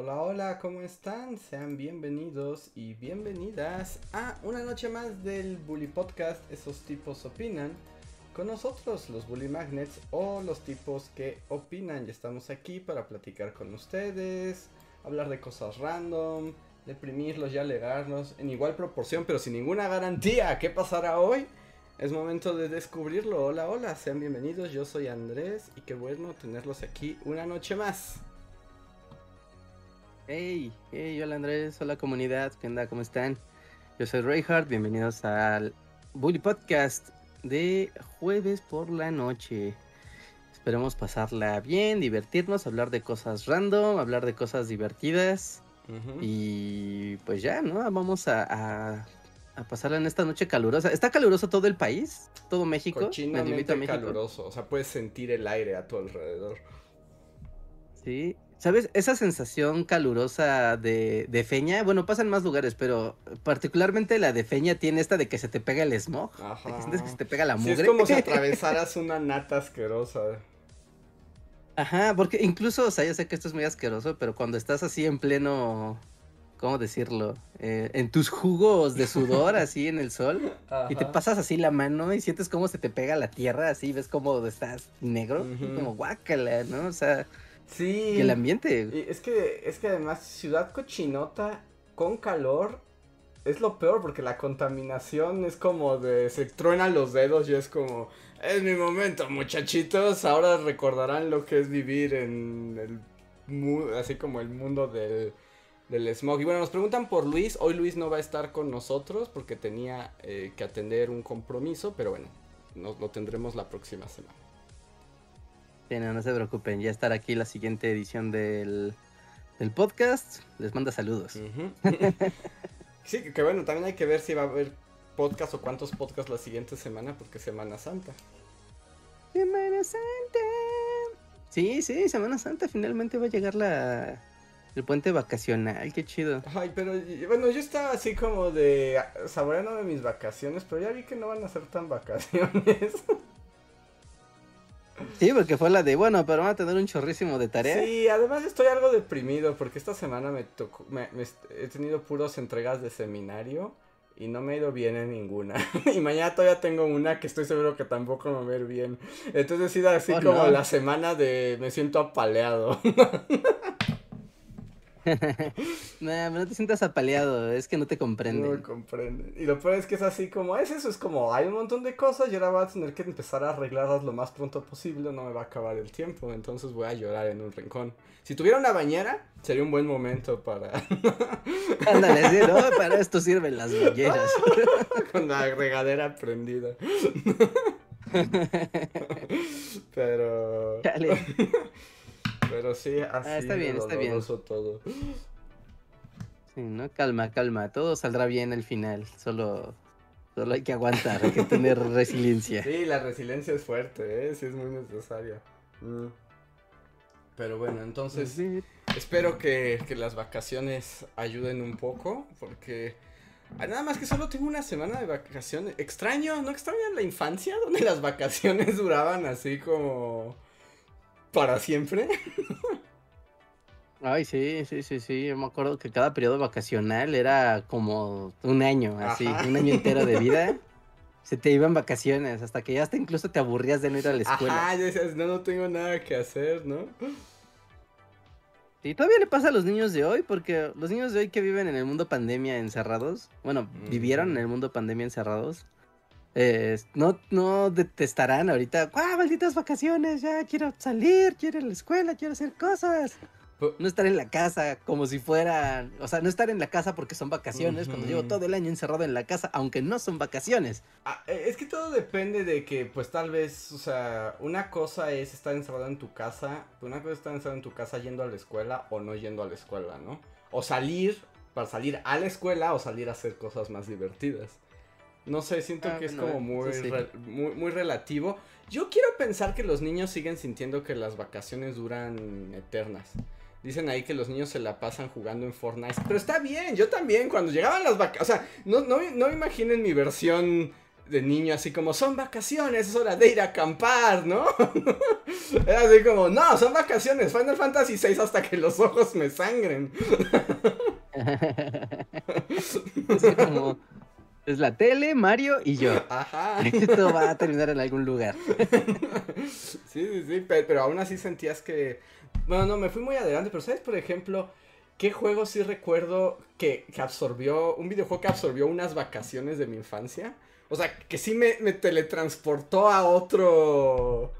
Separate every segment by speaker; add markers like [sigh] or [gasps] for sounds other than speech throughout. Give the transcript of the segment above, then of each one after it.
Speaker 1: Hola, hola, ¿cómo están? Sean bienvenidos y bienvenidas a una noche más del Bully Podcast, esos tipos opinan. Con nosotros, los Bully Magnets o los tipos que opinan. Ya estamos aquí para platicar con ustedes, hablar de cosas random, deprimirlos y alegarnos en igual proporción, pero sin ninguna garantía. ¿Qué pasará hoy? Es momento de descubrirlo. Hola, hola, sean bienvenidos. Yo soy Andrés y qué bueno tenerlos aquí una noche más.
Speaker 2: Hey, hey, hola Andrés, hola comunidad, ¿qué onda? ¿Cómo están? Yo soy Reinhardt, bienvenidos al Bully Podcast de jueves por la noche. Esperemos pasarla bien, divertirnos, hablar de cosas random, hablar de cosas divertidas. Y pues ya, ¿no? Vamos a, a, pasarla en esta noche calurosa. ¿Está caluroso todo el país? ¿Todo México?
Speaker 1: Cochinamente caluroso, o sea, puedes sentir el aire a tu alrededor.
Speaker 2: Sí, ¿Sabes? Esa sensación calurosa de, de, feña, bueno, pasa en más lugares, pero particularmente la de feña tiene esta de que se te pega el smog. Ajá. Que sientes que se te pega la mugre.
Speaker 1: es como si [laughs] atravesaras una nata asquerosa.
Speaker 2: Ajá, porque incluso, o sea, yo sé que esto es muy asqueroso, pero cuando estás así en pleno, ¿cómo decirlo? Eh, en tus jugos de sudor, [laughs] así en el sol, y te pasas así la mano y sientes cómo se te pega la tierra, así, ves cómo estás negro, como guácala, ¿no? O sea...
Speaker 1: Sí.
Speaker 2: el ambiente.
Speaker 1: es que, es que además, ciudad cochinota con calor es lo peor porque la contaminación es como de se truenan los dedos y es como es mi momento muchachitos ahora recordarán lo que es vivir en el así como el mundo del, del smog y bueno nos preguntan por Luis hoy Luis no va a estar con nosotros porque tenía eh, que atender un compromiso pero bueno nos lo tendremos la próxima semana
Speaker 2: no, se preocupen, ya estará aquí la siguiente edición del, podcast. Les manda saludos. [laughs]
Speaker 1: sí, que bueno, también hay que ver si va a haber podcast o cuántos podcasts la siguiente semana, porque Semana Santa.
Speaker 2: Semana Santa. Sí, sí, Semana Santa. Finalmente va a llegar la, el puente vacacional, qué chido.
Speaker 1: Ay, pero bueno, yo estaba así como de saboreando de mis vacaciones, pero ya vi que no van a ser tan vacaciones. [laughs]
Speaker 2: Sí, porque fue la de, bueno, pero van a tener un chorrísimo de tarea.
Speaker 1: Sí, además estoy algo deprimido porque esta semana me tocó, me, he tenido puros entregas de seminario y no me he ido bien en ninguna. [laughs] y mañana todavía tengo una que estoy seguro que tampoco me va a ir bien. Entonces he sido así oh, como la semana de me siento apaleado. [laughs] [laughs]
Speaker 2: no, no te sientas apaleado, es que no te comprenden.
Speaker 1: No me comprenden. Y lo peor es que es así como, es eso, es como, hay un montón de cosas y ahora voy a tener que empezar a arreglarlas lo más pronto posible, no me va a acabar el tiempo, entonces voy a llorar en un rincón. Si tuviera una bañera, sería un buen momento para... [laughs]
Speaker 2: Ándale, ¿no? Para esto sirven las bañeras. [laughs]
Speaker 1: Con la regadera prendida. Pero... Pero sí, así
Speaker 2: ah, está bien, está bien.
Speaker 1: todo.
Speaker 2: Sí, ¿no? Calma, calma. Todo saldrá bien al final. Solo, solo hay que aguantar, hay que tener [laughs] resiliencia.
Speaker 1: Sí, la resiliencia es fuerte, ¿eh? Sí, es muy necesaria. Mm. Pero bueno, entonces espero que, que las vacaciones ayuden un poco, porque ah, nada más que solo tengo una semana de vacaciones. Extraño, ¿no extrañan la infancia? [laughs] Donde las vacaciones duraban así como para siempre.
Speaker 2: Ay, sí, sí, sí, sí. Yo me acuerdo que cada periodo vacacional era como un año, así, un año entero de vida. [laughs] Se te iban vacaciones, hasta que ya hasta incluso te aburrías de no ir a la escuela.
Speaker 1: Ah, ya decías, no, no tengo nada que hacer, ¿no?
Speaker 2: Y todavía le pasa a los niños de hoy, porque los niños de hoy que viven en el mundo pandemia encerrados, bueno, vivieron en el mundo pandemia encerrados, eh, no, no detestarán ahorita, ¡ah, malditas vacaciones! Ya quiero salir, quiero ir a la escuela, quiero hacer cosas. No estar en la casa como si fueran, o sea, no estar en la casa porque son vacaciones, cuando llevo todo el año encerrado en la casa, aunque no son vacaciones.
Speaker 1: Ah, eh, es que todo depende de que, pues tal vez, o sea, una cosa es estar encerrado en tu casa, una cosa es estar encerrado en tu casa yendo a la escuela o no yendo a la escuela, ¿no? O salir para salir a la escuela o salir a hacer cosas más divertidas. No sé, siento
Speaker 2: Ah,
Speaker 1: que es como muy,
Speaker 2: eso sí.
Speaker 1: re- muy, muy relativo. Yo quiero pensar que los niños siguen sintiendo que las vacaciones duran eternas. Dicen ahí que los niños se la pasan jugando en Fortnite. Pero está bien, yo también. Cuando llegaban las vacaciones. O sea, no, no, no imaginen mi versión de niño así como son vacaciones, es hora de ir a acampar, ¿no? [laughs] Era así como, no, son vacaciones, Final Fantasy VI hasta que los ojos me sangren. [laughs]
Speaker 2: Así como, es la tele, Mario y yo. [laughs]
Speaker 1: Ajá.
Speaker 2: Esto va a terminar en algún lugar. [laughs]
Speaker 1: Sí, sí, sí, pe- pero, aún así sentías que... Bueno, no, me fui muy adelante, pero ¿sabes, por ejemplo, qué juego sí recuerdo que, que absorbió, un videojuego que absorbió unas vacaciones de mi infancia? O sea, que sí me, me teletransportó a otro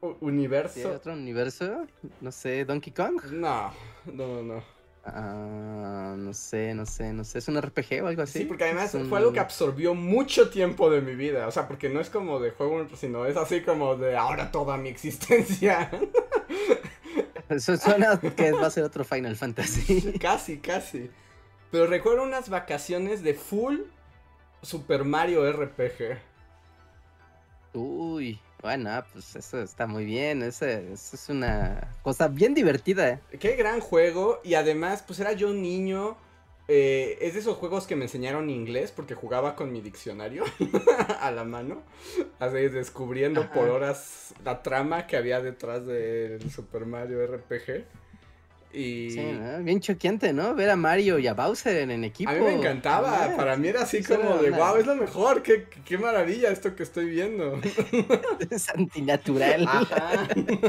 Speaker 1: u-
Speaker 2: ¿Sí,
Speaker 1: universo.
Speaker 2: ¿Otro universo? No sé, Donkey Kong.
Speaker 1: No, no, no, no.
Speaker 2: Ah, no sé, no sé, no sé. ¿Es un RPG o algo así?
Speaker 1: Sí, porque además
Speaker 2: un-
Speaker 1: fue algo que absorbió mucho tiempo de mi vida. O sea, porque no es como de juego, sino es así como de ahora toda mi existencia. [laughs]
Speaker 2: Eso suena que va a ser otro Final Fantasy. [laughs]
Speaker 1: Casi, casi. Pero recuerdo unas vacaciones de full Super Mario RPG.
Speaker 2: Uy, bueno, pues eso está muy bien. Eso, eso es una cosa bien divertida.
Speaker 1: Qué gran juego. Y además, pues era yo un niño. eh, es de esos juegos que me enseñaron inglés porque jugaba con mi diccionario [laughs] a la mano. Así descubriendo
Speaker 2: Ajá.
Speaker 1: por horas la trama que había detrás del Super Mario RPG. Y
Speaker 2: Sí, ¿no? Bien choqueante, ¿no? Ver a Mario y a Bowser en, equipo.
Speaker 1: a mí me encantaba.
Speaker 2: Ah,
Speaker 1: Para mí era así como de wow, es lo mejor. Qué, qué maravilla esto que estoy viendo. [laughs]
Speaker 2: Es antinatural.
Speaker 1: Ajá. [laughs]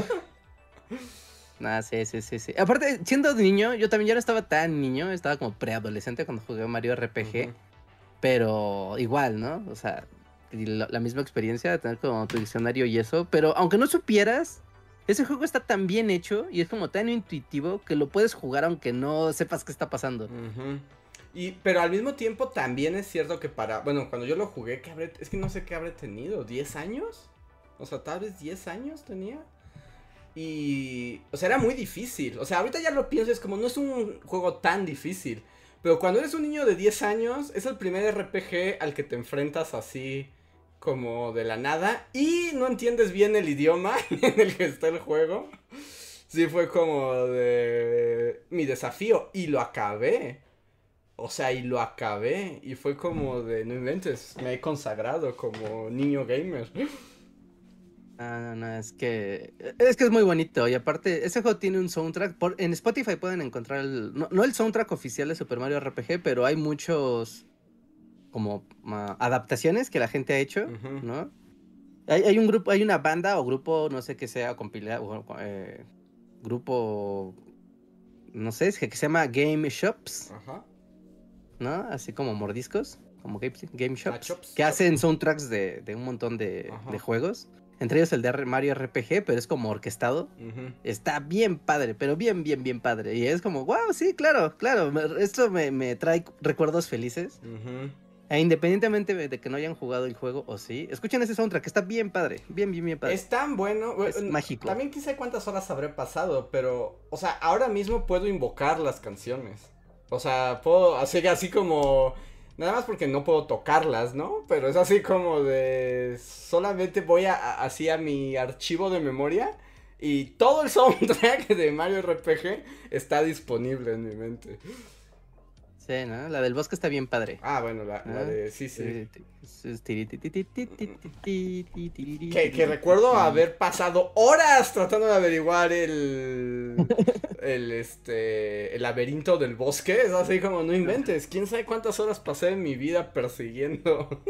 Speaker 2: Ah, sí, sí, sí, sí. Aparte, siendo niño, yo también ya no estaba tan niño, estaba como preadolescente cuando jugué Mario RPG, pero igual, ¿no? O sea, la misma experiencia de tener como tu diccionario y eso, pero aunque no supieras, ese juego está tan bien hecho y es como tan intuitivo que lo puedes jugar aunque no sepas qué está pasando.
Speaker 1: Y, pero al mismo tiempo también es cierto que para, bueno, cuando yo lo jugué, ¿qué habré, es que no sé qué habré tenido, ¿10 años? O sea, tal vez 10 años tenía. Y, o sea, era muy difícil. O sea, ahorita ya lo pienso, es como, no es un juego tan difícil. Pero cuando eres un niño de 10 años, es el primer RPG al que te enfrentas así como de la nada y no entiendes bien el idioma [laughs] en el que está el juego. Sí, fue como de mi desafío y lo acabé. O sea, y lo acabé. Y fue como de, no inventes, me he consagrado como niño gamer.
Speaker 2: Ah, no, no, es que es que es muy bonito y aparte ese juego tiene un soundtrack en Spotify pueden encontrar el no, no el soundtrack oficial de Super Mario RPG, pero hay muchos como ah, adaptaciones que la gente ha hecho. ¿no? Hay, hay un grupo, hay una banda o grupo, no sé qué sea, compilado, o, eh, grupo, no sé, es que, que se llama Game Shops,
Speaker 1: Ajá.
Speaker 2: ¿no? Así como mordiscos, como Game, game Shops,
Speaker 1: Shops,
Speaker 2: que
Speaker 1: Shops.
Speaker 2: hacen soundtracks de, de un montón de, de juegos. Entre ellos el de Mario RPG, pero es como orquestado. Está bien padre, pero bien, bien, bien padre. Y es como, wow, sí, claro, claro. Esto me, me trae recuerdos felices.
Speaker 1: Ujú.
Speaker 2: E independientemente de que no hayan jugado el juego o sí, escuchen ese soundtrack, que está bien padre. Bien, bien, bien padre.
Speaker 1: Es tan bueno.
Speaker 2: Es mágico.
Speaker 1: También quise cuántas horas habré pasado, pero, o sea, ahora mismo puedo invocar las canciones. O sea, puedo hacer así como... Nada más porque no puedo tocarlas, ¿no? Pero es así como de... Solamente voy a, a- así a mi archivo de memoria y todo el [laughs] soundtrack de Mario RPG está disponible en mi mente.
Speaker 2: La del bosque está bien padre.
Speaker 1: Ah, bueno, la, de. Sí, sí. que, recuerdo haber pasado horas tratando de averiguar el. el este. El laberinto del bosque. Es así como no inventes. Quién sabe cuántas horas pasé en mi vida persiguiendo.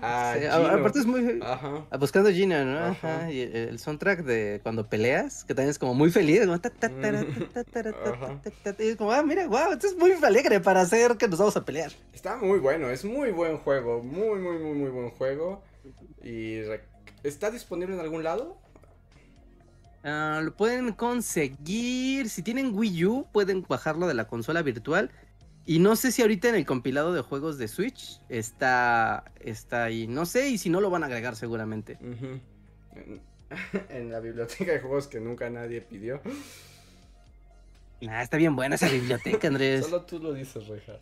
Speaker 1: a.
Speaker 2: Aparte es muy.
Speaker 1: Ajá.
Speaker 2: Buscando Gina, ¿no?
Speaker 1: Ajá.
Speaker 2: Y el soundtrack de cuando peleas, que también es como muy feliz. Como, y es como, ah, mira, wow, esto es muy alegre para hacer que nos vamos a pelear.
Speaker 1: Está muy bueno. Es muy buen juego. Muy, muy, muy, muy buen juego. Y. ¿Está disponible en algún lado?
Speaker 2: Ah, lo pueden conseguir. Si tienen Wii U, pueden bajarlo de la consola virtual. Y no sé si ahorita en el compilado de juegos de Switch está, está ahí. No sé, y si no lo van a agregar seguramente. [laughs]
Speaker 1: En la biblioteca de juegos que nunca nadie pidió.
Speaker 2: Nah, está bien buena esa biblioteca, Andrés.
Speaker 1: Solo tú lo dices, Reja.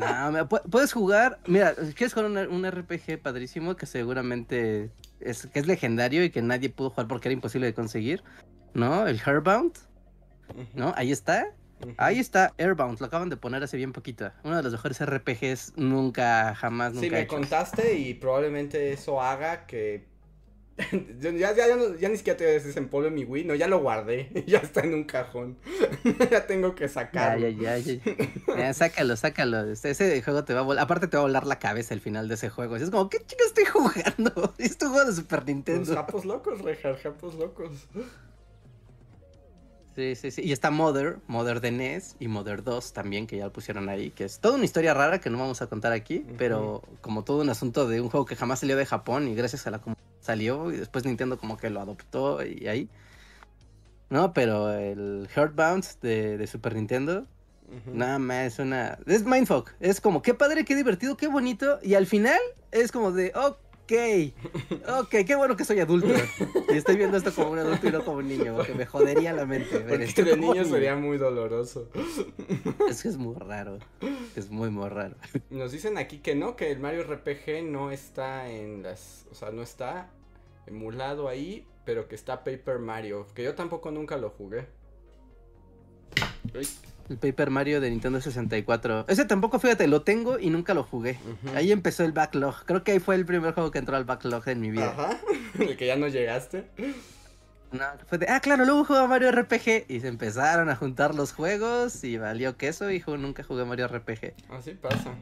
Speaker 2: no, me, puedes jugar. Mira, quieres jugar un, RPG padrísimo que seguramente es, que es legendario y que nadie pudo jugar porque era imposible de conseguir. ¿No? El Herbound. ¿No? Ahí está. Ahí está Airbound, lo acaban de poner hace bien poquito. Uno de los mejores RPGs nunca, jamás, nunca.
Speaker 1: Sí, me contaste y probablemente eso haga que [laughs] ya, ya, ya, ni siquiera te desempolve mi Wii, no, ya lo guardé, [laughs] ya está en un cajón, [laughs] ya tengo que sacarlo.
Speaker 2: Ya, ya, ya, ya. sácalo, sácalo, ese juego te va a volar, aparte te va a volar la cabeza al final de ese juego, es como, ¿qué chico estoy jugando? Es tu juego de Super Nintendo. Los
Speaker 1: japos locos, Rejar, japos locos.
Speaker 2: Sí, sí, sí. Y está Mother, Mother de NES y Mother 2 también, que ya lo pusieron ahí, que es toda una historia rara que no vamos a contar aquí, pero como todo un asunto de un juego que jamás salió de Japón y gracias a la comunidad salió y después Nintendo como que lo adoptó y ahí. No, pero el Heartbound de, de Super Nintendo, nada más es una... Es mindfuck, es como, qué padre, qué divertido, qué bonito, y al final es como de, oh, ok, ok, qué bueno que soy adulto. Y estoy viendo esto como un adulto y no como un niño, porque me jodería la mente.
Speaker 1: Ver porque de niño sería muy doloroso.
Speaker 2: Es que es muy raro, es muy, muy raro.
Speaker 1: Nos dicen aquí que no, que el Mario RPG no está en las, o sea, no está emulado ahí, pero que está Paper Mario, que yo tampoco nunca lo jugué.
Speaker 2: El Paper Mario de Nintendo 64. Ese tampoco, fíjate, lo tengo y nunca lo jugué. Ahí empezó el backlog. Creo que ahí fue el primer juego que entró al backlog en mi vida.
Speaker 1: Ajá. [laughs] El que ya no llegaste.
Speaker 2: No, fue de, ah, claro, luego jugaba Mario RPG. Y se empezaron a juntar los juegos y valió queso, hijo. Nunca jugué Mario RPG.
Speaker 1: Así pasa.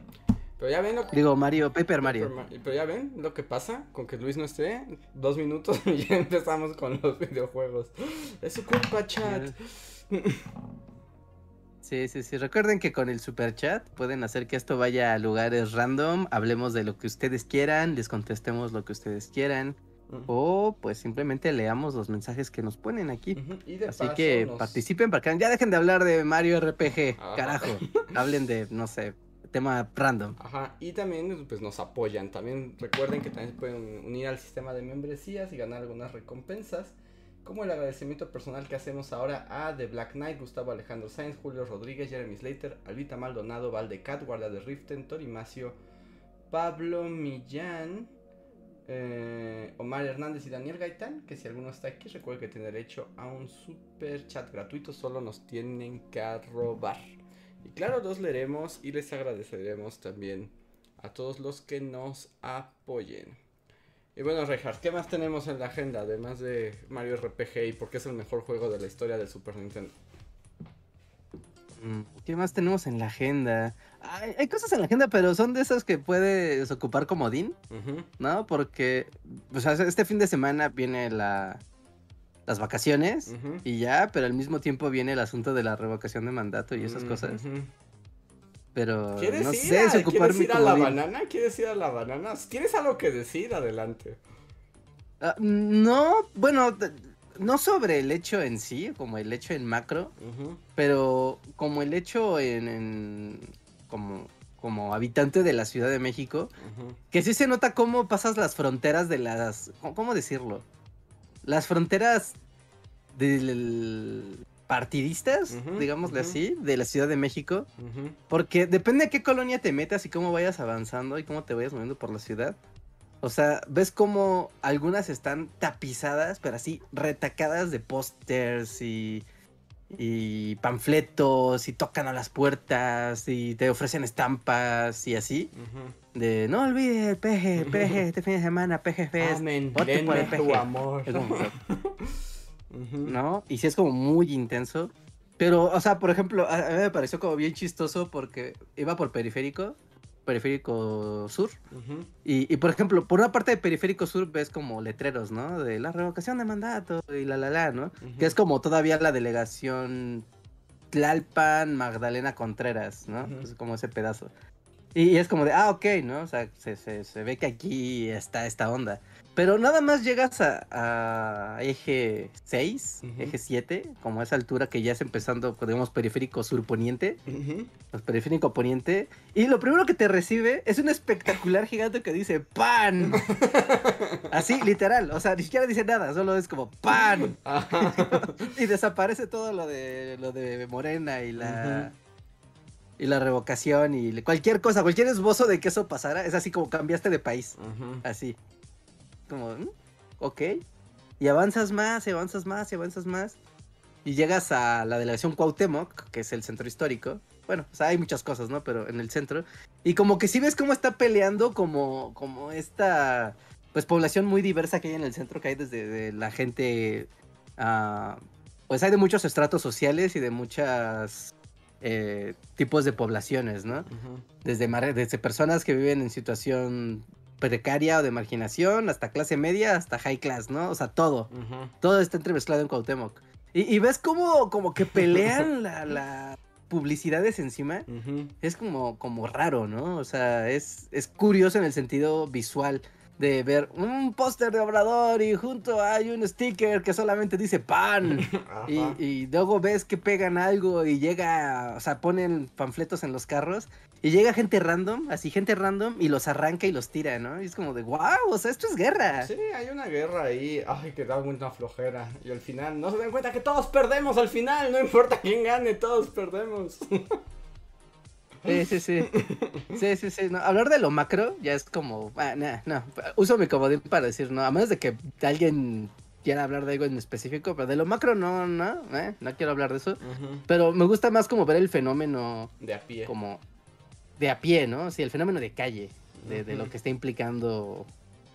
Speaker 1: Pero ya ven lo
Speaker 2: que... Digo, Mario, Paper Mario.
Speaker 1: Pero ya ven lo que pasa con que Luis no esté. Dos minutos [laughs] y ya empezamos con los videojuegos. Es su culpa, chat. [laughs]
Speaker 2: Sí, sí, sí. Recuerden que con el super chat pueden hacer que esto vaya a lugares random. Hablemos de lo que ustedes quieran, les contestemos lo que ustedes quieran. O pues simplemente leamos los mensajes que nos ponen aquí. Así que participen para que ya dejen de hablar de Mario RPG. Carajo. [laughs] Hablen de, no sé, tema random.
Speaker 1: Ajá. Y también pues nos apoyan. También recuerden que también pueden unir al sistema de membresías y ganar algunas recompensas como el agradecimiento personal que hacemos ahora a The Black Knight, Gustavo Alejandro Sainz, Julio Rodríguez, Jeremy Slater, Albita Maldonado, Valdecat, Guardia de Riften, Torimacio, Pablo Millán, eh, Omar Hernández y Daniel Gaitán, que si alguno está aquí recuerde que tiene derecho a un super chat gratuito, solo nos tienen que robar. Y claro, los leeremos y les agradeceremos también a todos los que nos apoyen. Y bueno, Reinhardt, ¿qué más tenemos en la agenda además de Mario RPG y por qué es el mejor juego de la historia del Super Nintendo?
Speaker 2: Mm, ¿Qué más tenemos en la agenda? Hay, cosas en la agenda, pero son de esas que puedes ocupar como DIN, ¿no? Porque pues, este fin de semana viene la, las vacaciones y ya, pero al mismo tiempo viene el asunto de la revocación de mandato y esas cosas. Pero no sé,
Speaker 1: si ocupar ¿quieres ir a la banana? ¿Quieres ir a la banana? ¿Tienes algo que decir? Adelante.
Speaker 2: Ah, no, bueno, no sobre el hecho en sí, como el hecho en macro, pero como el hecho en, como, como habitante de la Ciudad de México, que sí se nota cómo pasas las fronteras de las, ¿cómo decirlo? Las fronteras del partidistas, digámosle así, de la Ciudad de México. Porque depende de qué colonia te metas y cómo vayas avanzando y cómo te vayas moviendo por la ciudad. O sea, ves como algunas están tapizadas, pero así retacadas de pósters y, y panfletos y tocan a las puertas y te ofrecen estampas y así. De no olvides el peje, peje, este fin de semana, peje fest.
Speaker 1: Amén. por el amor. [laughs]
Speaker 2: ¿no? Y sí es como muy intenso. Pero, o sea, por ejemplo, a, mí me pareció como bien chistoso porque iba por periférico, periférico sur. y, por ejemplo, por una parte de periférico sur ves como letreros, ¿no? De la revocación de mandato y la la la, ¿no? Que es como todavía la delegación Tlalpan, Magdalena Contreras, ¿no? Es como ese pedazo. Y es como de, ah, ok, ¿no? O sea, se, se, se ve que aquí está esta onda. Pero nada más llegas a, a eje 6,
Speaker 1: Ujú.
Speaker 2: eje 7, como a esa altura que ya es empezando, digamos, periférico sur-poniente, pues, periférico poniente, y lo primero que te recibe es un espectacular gigante que dice ¡PAN! [laughs] Así, literal, o sea, ni siquiera dice nada, solo es como ¡PAN! [laughs] Y desaparece todo lo de lo de Morena y la y la revocación y cualquier cosa, cualquier esbozo de que eso pasara, es así como cambiaste de país, así. Como, "Mm, ok. Y avanzas más, y avanzas más, y avanzas más. Y llegas a la delegación Cuauhtémoc, que es el centro histórico. Bueno, o sea, hay muchas cosas, ¿no? Pero en el centro. Y como que sí ves cómo está peleando como, como esta, pues, población muy diversa que hay en el centro, que hay desde de la gente, ah, pues hay de muchos estratos sociales y de muchos tipos de poblaciones, ¿no? Desde, desde personas que viven en situación precaria o de marginación, hasta clase media, hasta high class, ¿no? O sea, todo. Todo está entremezclado en Cuauhtémoc. Y, y ves como, como que pelean [laughs] la, la publicidades encima. Es como, como raro, ¿no? O sea, es, es curioso en el sentido visual de ver un póster de Obrador y junto hay un sticker que solamente dice pan. [laughs] Y, luego ves que pegan algo y llega, o sea, ponen panfletos en los carros y llega gente random, así gente random, y los arranca y los tira, ¿no? Y es como de, wow, o sea, esto es guerra.
Speaker 1: Sí, hay una guerra ahí. Ay, que da una flojera. Y al final no se dan cuenta que todos perdemos al final. No importa quién gane, todos perdemos. [laughs]
Speaker 2: Sí, sí, sí. Sí, sí, sí. no, Hablar de lo macro ya es como, ah, nah, no. Uso mi comodín para decir no, a menos de que alguien quiera hablar de algo en específico, pero de lo macro no, no, eh, no quiero hablar de eso. Pero me gusta más como ver el fenómeno
Speaker 1: De a pie.
Speaker 2: como de a pie, ¿no? Sí, el fenómeno de calle, de, de lo que está implicando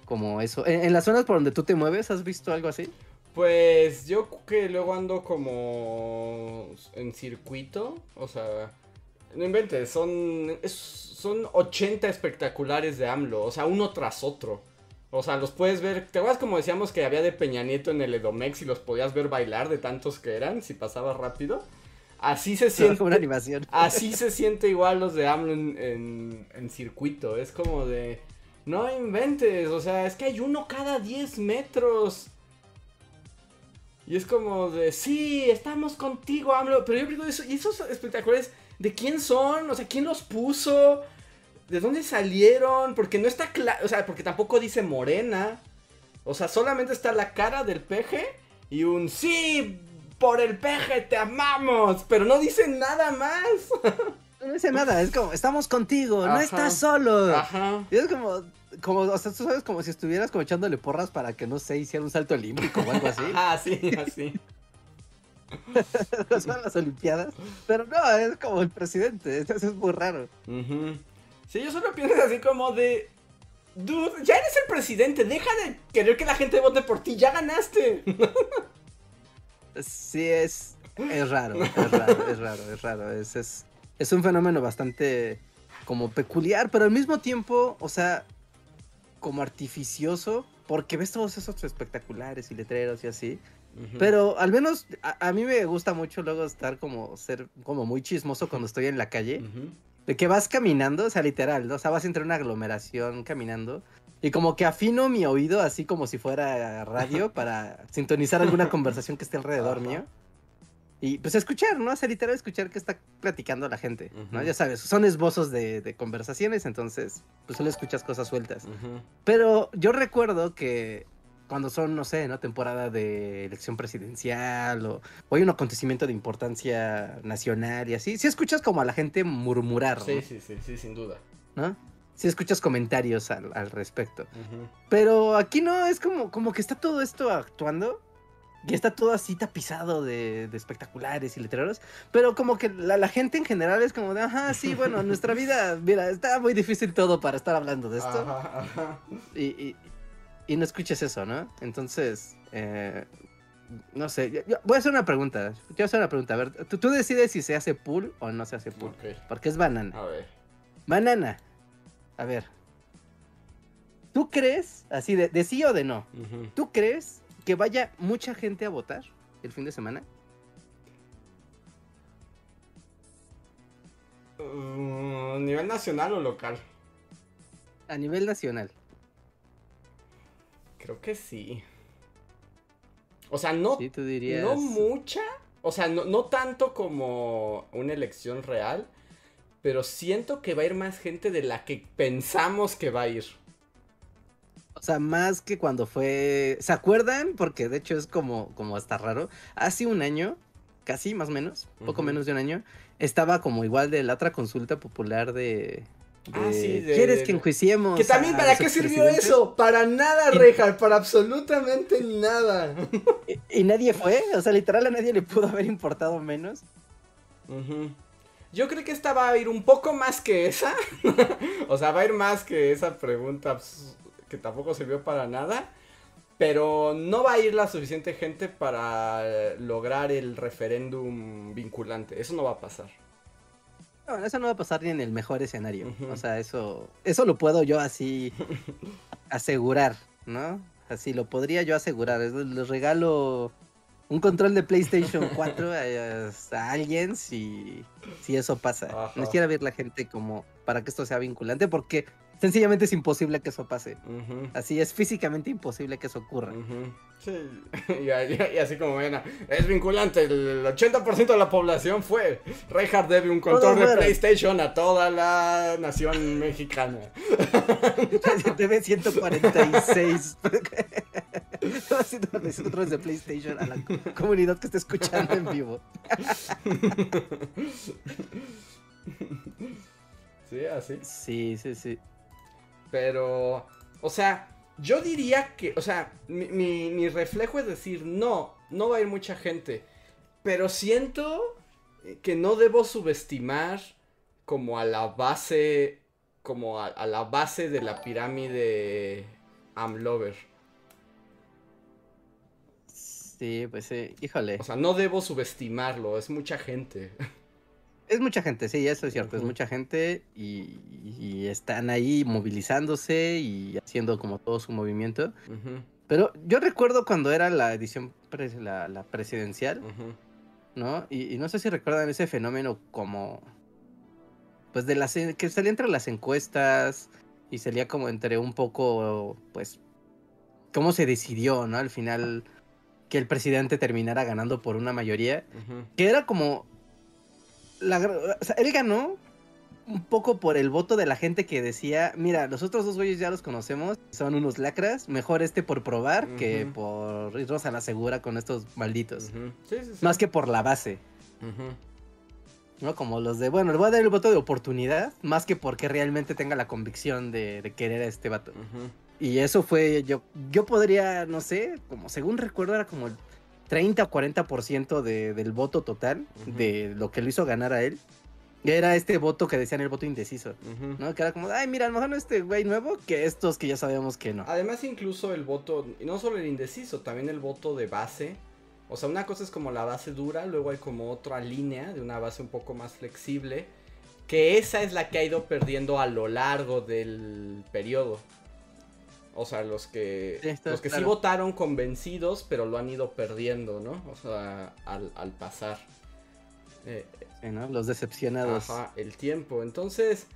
Speaker 2: como eso. En, en las zonas por donde tú te mueves, ¿has visto algo así?
Speaker 1: Pues yo que luego ando como en circuito, o sea, no inventes, son es- son 80 espectaculares de AMLO, o sea, uno tras otro. O sea, los puedes ver, ¿te acuerdas como decíamos que había de Peña Nieto en el Edomex y los podías ver bailar de tantos que eran si pasaba rápido? Así se
Speaker 2: como una
Speaker 1: siente.
Speaker 2: animación.
Speaker 1: Así se siente igual los de AMLO en, en, en circuito. Es como de. No inventes. O sea, es que hay uno cada 10 metros. Y es como de. Sí, estamos contigo, AMLO. Pero yo digo eso. ¿Y esos espectaculares? ¿De quién son? O sea, ¿quién los puso? ¿De dónde salieron? Porque no está claro. O sea, porque tampoco dice morena. O sea, solamente está la cara del peje y un sí. Por el peje te amamos. Pero no dice nada más. [laughs]
Speaker 2: No dice nada, es como, estamos contigo, no estás solo.
Speaker 1: Ajá.
Speaker 2: Y es como, como, o sea, tú sabes, como si estuvieras como echándole porras para que, no sé, hiciera un salto olímpico o algo así. [laughs]
Speaker 1: Ah, sí, así. [laughs]
Speaker 2: Son las olimpiadas. Pero no, es como el presidente, [laughs] eso es muy raro.
Speaker 1: Ujú. Sí, yo solo pienso así como de. Dude, ya eres el presidente, deja de querer que la gente vote por ti, ya ganaste. [laughs]
Speaker 2: Sí, es, es raro, es raro, es raro, es raro. Es, es, es un fenómeno bastante como peculiar, pero al mismo tiempo, o sea, como artificioso, porque ves todos esos espectaculares y letreros y así. Pero al menos a, a mí me gusta mucho luego estar como ser como muy chismoso cuando estoy en la calle.
Speaker 1: Ujú.
Speaker 2: De que vas caminando, o sea, literal, ¿no? o sea, vas entre una aglomeración caminando. Y como que afino mi oído así como si fuera radio [laughs] para sintonizar alguna conversación que esté alrededor
Speaker 1: Ajá.
Speaker 2: mío. Y pues escuchar, ¿no? O sea, literal escuchar qué está platicando la gente, ¿no?
Speaker 1: Ujú.
Speaker 2: Ya sabes, son esbozos de, de conversaciones, entonces pues solo escuchas cosas sueltas.
Speaker 1: Ujú.
Speaker 2: Pero yo recuerdo que cuando son, no sé, ¿no? Temporada de elección presidencial o, o hay un acontecimiento de importancia nacional y así, sí escuchas como a la gente murmurar, ¿no?
Speaker 1: Sí, sí, sí, sí, sin duda.
Speaker 2: ¿no? Sí escuchas comentarios al, al respecto.
Speaker 1: Ujú.
Speaker 2: Pero aquí no, es como, como que está todo esto actuando. Y está todo así tapizado de, de espectaculares y letreros. Pero como que la, la gente en general es como de, ajá, sí, bueno, en nuestra vida, mira, está muy difícil todo para estar hablando de esto.
Speaker 1: Ajá, ajá.
Speaker 2: Y, y, y no escuches eso, ¿no? Entonces, eh, no sé, yo- yo- voy a hacer una pregunta. Yo voy a hacer una pregunta. A ver, tú, tú decides si se hace pool o no se hace pool. Porque es banana.
Speaker 1: a ver.
Speaker 2: Banana. A ver. ¿Tú crees, así de, de sí o de no. ¿tú crees que vaya mucha gente a votar el fin de semana?
Speaker 1: Mm, ¿A nivel nacional o local?
Speaker 2: A nivel nacional.
Speaker 1: Creo que sí. O sea, no,
Speaker 2: Sí, tú dirías.
Speaker 1: no mucha. O sea, no, no tanto como una elección real. Pero siento que va a ir más gente de la que pensamos que va a ir.
Speaker 2: O sea, más que cuando fue. ¿Se acuerdan? Porque de hecho es como, como hasta raro. Hace un año, casi más o menos, poco menos de un año, estaba como igual de la otra consulta popular de.
Speaker 1: Ah,
Speaker 2: de,
Speaker 1: sí, de-
Speaker 2: ¿Quieres
Speaker 1: de-
Speaker 2: que enjuiciemos?
Speaker 1: Que también, ¿para qué sirvió
Speaker 2: expresidentes?"
Speaker 1: eso? Para nada, Rejar, para absolutamente nada. [laughs]
Speaker 2: Y, y nadie fue. O sea, literal a nadie le pudo haber importado menos.
Speaker 1: Yo creo que esta va a ir un poco más que esa. [laughs] o sea, va a ir más que esa pregunta abs- que tampoco sirvió para nada. Pero no va a ir la suficiente gente para lograr el referéndum vinculante. Eso no va a pasar.
Speaker 2: No, eso no va a pasar ni en el mejor escenario. O sea, eso, eso lo puedo yo así asegurar, ¿no? Así lo podría yo asegurar. Es- Les regalo un control de PlayStation [laughs] 4 a, a alguien si, si eso pasa.
Speaker 1: Ajá.
Speaker 2: No quiero ver la gente como para que esto sea vinculante porque sencillamente es imposible que eso pase.
Speaker 1: Ujú.
Speaker 2: Así es físicamente imposible que eso ocurra.
Speaker 1: Ujú. Sí, [laughs] y, y- y así como ven, es vinculante, el 80% de la población fue. Reinhardt debe un control de. PlayStation a toda la nación mexicana. [laughs]
Speaker 2: Debe 146 controles [laughs] de PlayStation a la co- comunidad que está escuchando en vivo.
Speaker 1: Sí, así.
Speaker 2: Sí, sí, sí.
Speaker 1: Pero, o sea, yo diría que, o sea, mi, mi, mi reflejo es decir, no, no va a ir mucha gente. Pero siento que no debo subestimar como a la base, como a, a la base de la pirámide Amlover.
Speaker 2: Sí, pues sí, híjole.
Speaker 1: O sea, no debo subestimarlo, es mucha gente. [laughs]
Speaker 2: Es mucha gente, sí, eso es cierto, es mucha gente y, y están ahí movilizándose y haciendo como todo su movimiento. Pero yo recuerdo cuando era la edición, pres- la, la presidencial, ¿no? Y, y no sé si recuerdan ese fenómeno como, pues de las, que salía entre las encuestas y salía como entre un poco, pues, cómo se decidió, ¿no? Al final que el presidente terminara ganando por una mayoría. Que era como. La, gra- o sea, él ganó un poco por el voto de la gente que decía: Mira, los otros dos güeyes ya los conocemos, son unos lacras. Mejor este por probar que por irnos a la segura con estos malditos.
Speaker 1: Ujú. Sí, sí, sí.
Speaker 2: Más que por la base. ¿No? Como los de, bueno, le voy a dar el voto de oportunidad, más que porque realmente tenga la convicción de, de querer a este vato. Y eso fue, yo, yo podría, no sé, como según recuerdo era como el 30 o 40% de, del voto total de lo que lo hizo ganar a él. Era este voto que decían el voto indeciso. ¿no? Que era como, ay, mira, a lo mejor no este güey nuevo que estos que ya sabíamos que no.
Speaker 1: Además, incluso el voto, y no solo el indeciso, también el voto de base. O sea, una cosa es como la base dura, luego hay como otra línea de una base un poco más flexible. Que esa es la que ha ido perdiendo a lo largo del periodo. O sea, los que,
Speaker 2: Sí, está
Speaker 1: los que sí votaron convencidos, pero lo han ido perdiendo, ¿no? O sea, al, al pasar. Eh,
Speaker 2: Sí, ¿no? Los decepcionados.
Speaker 1: Ajá, el tiempo. Entonces,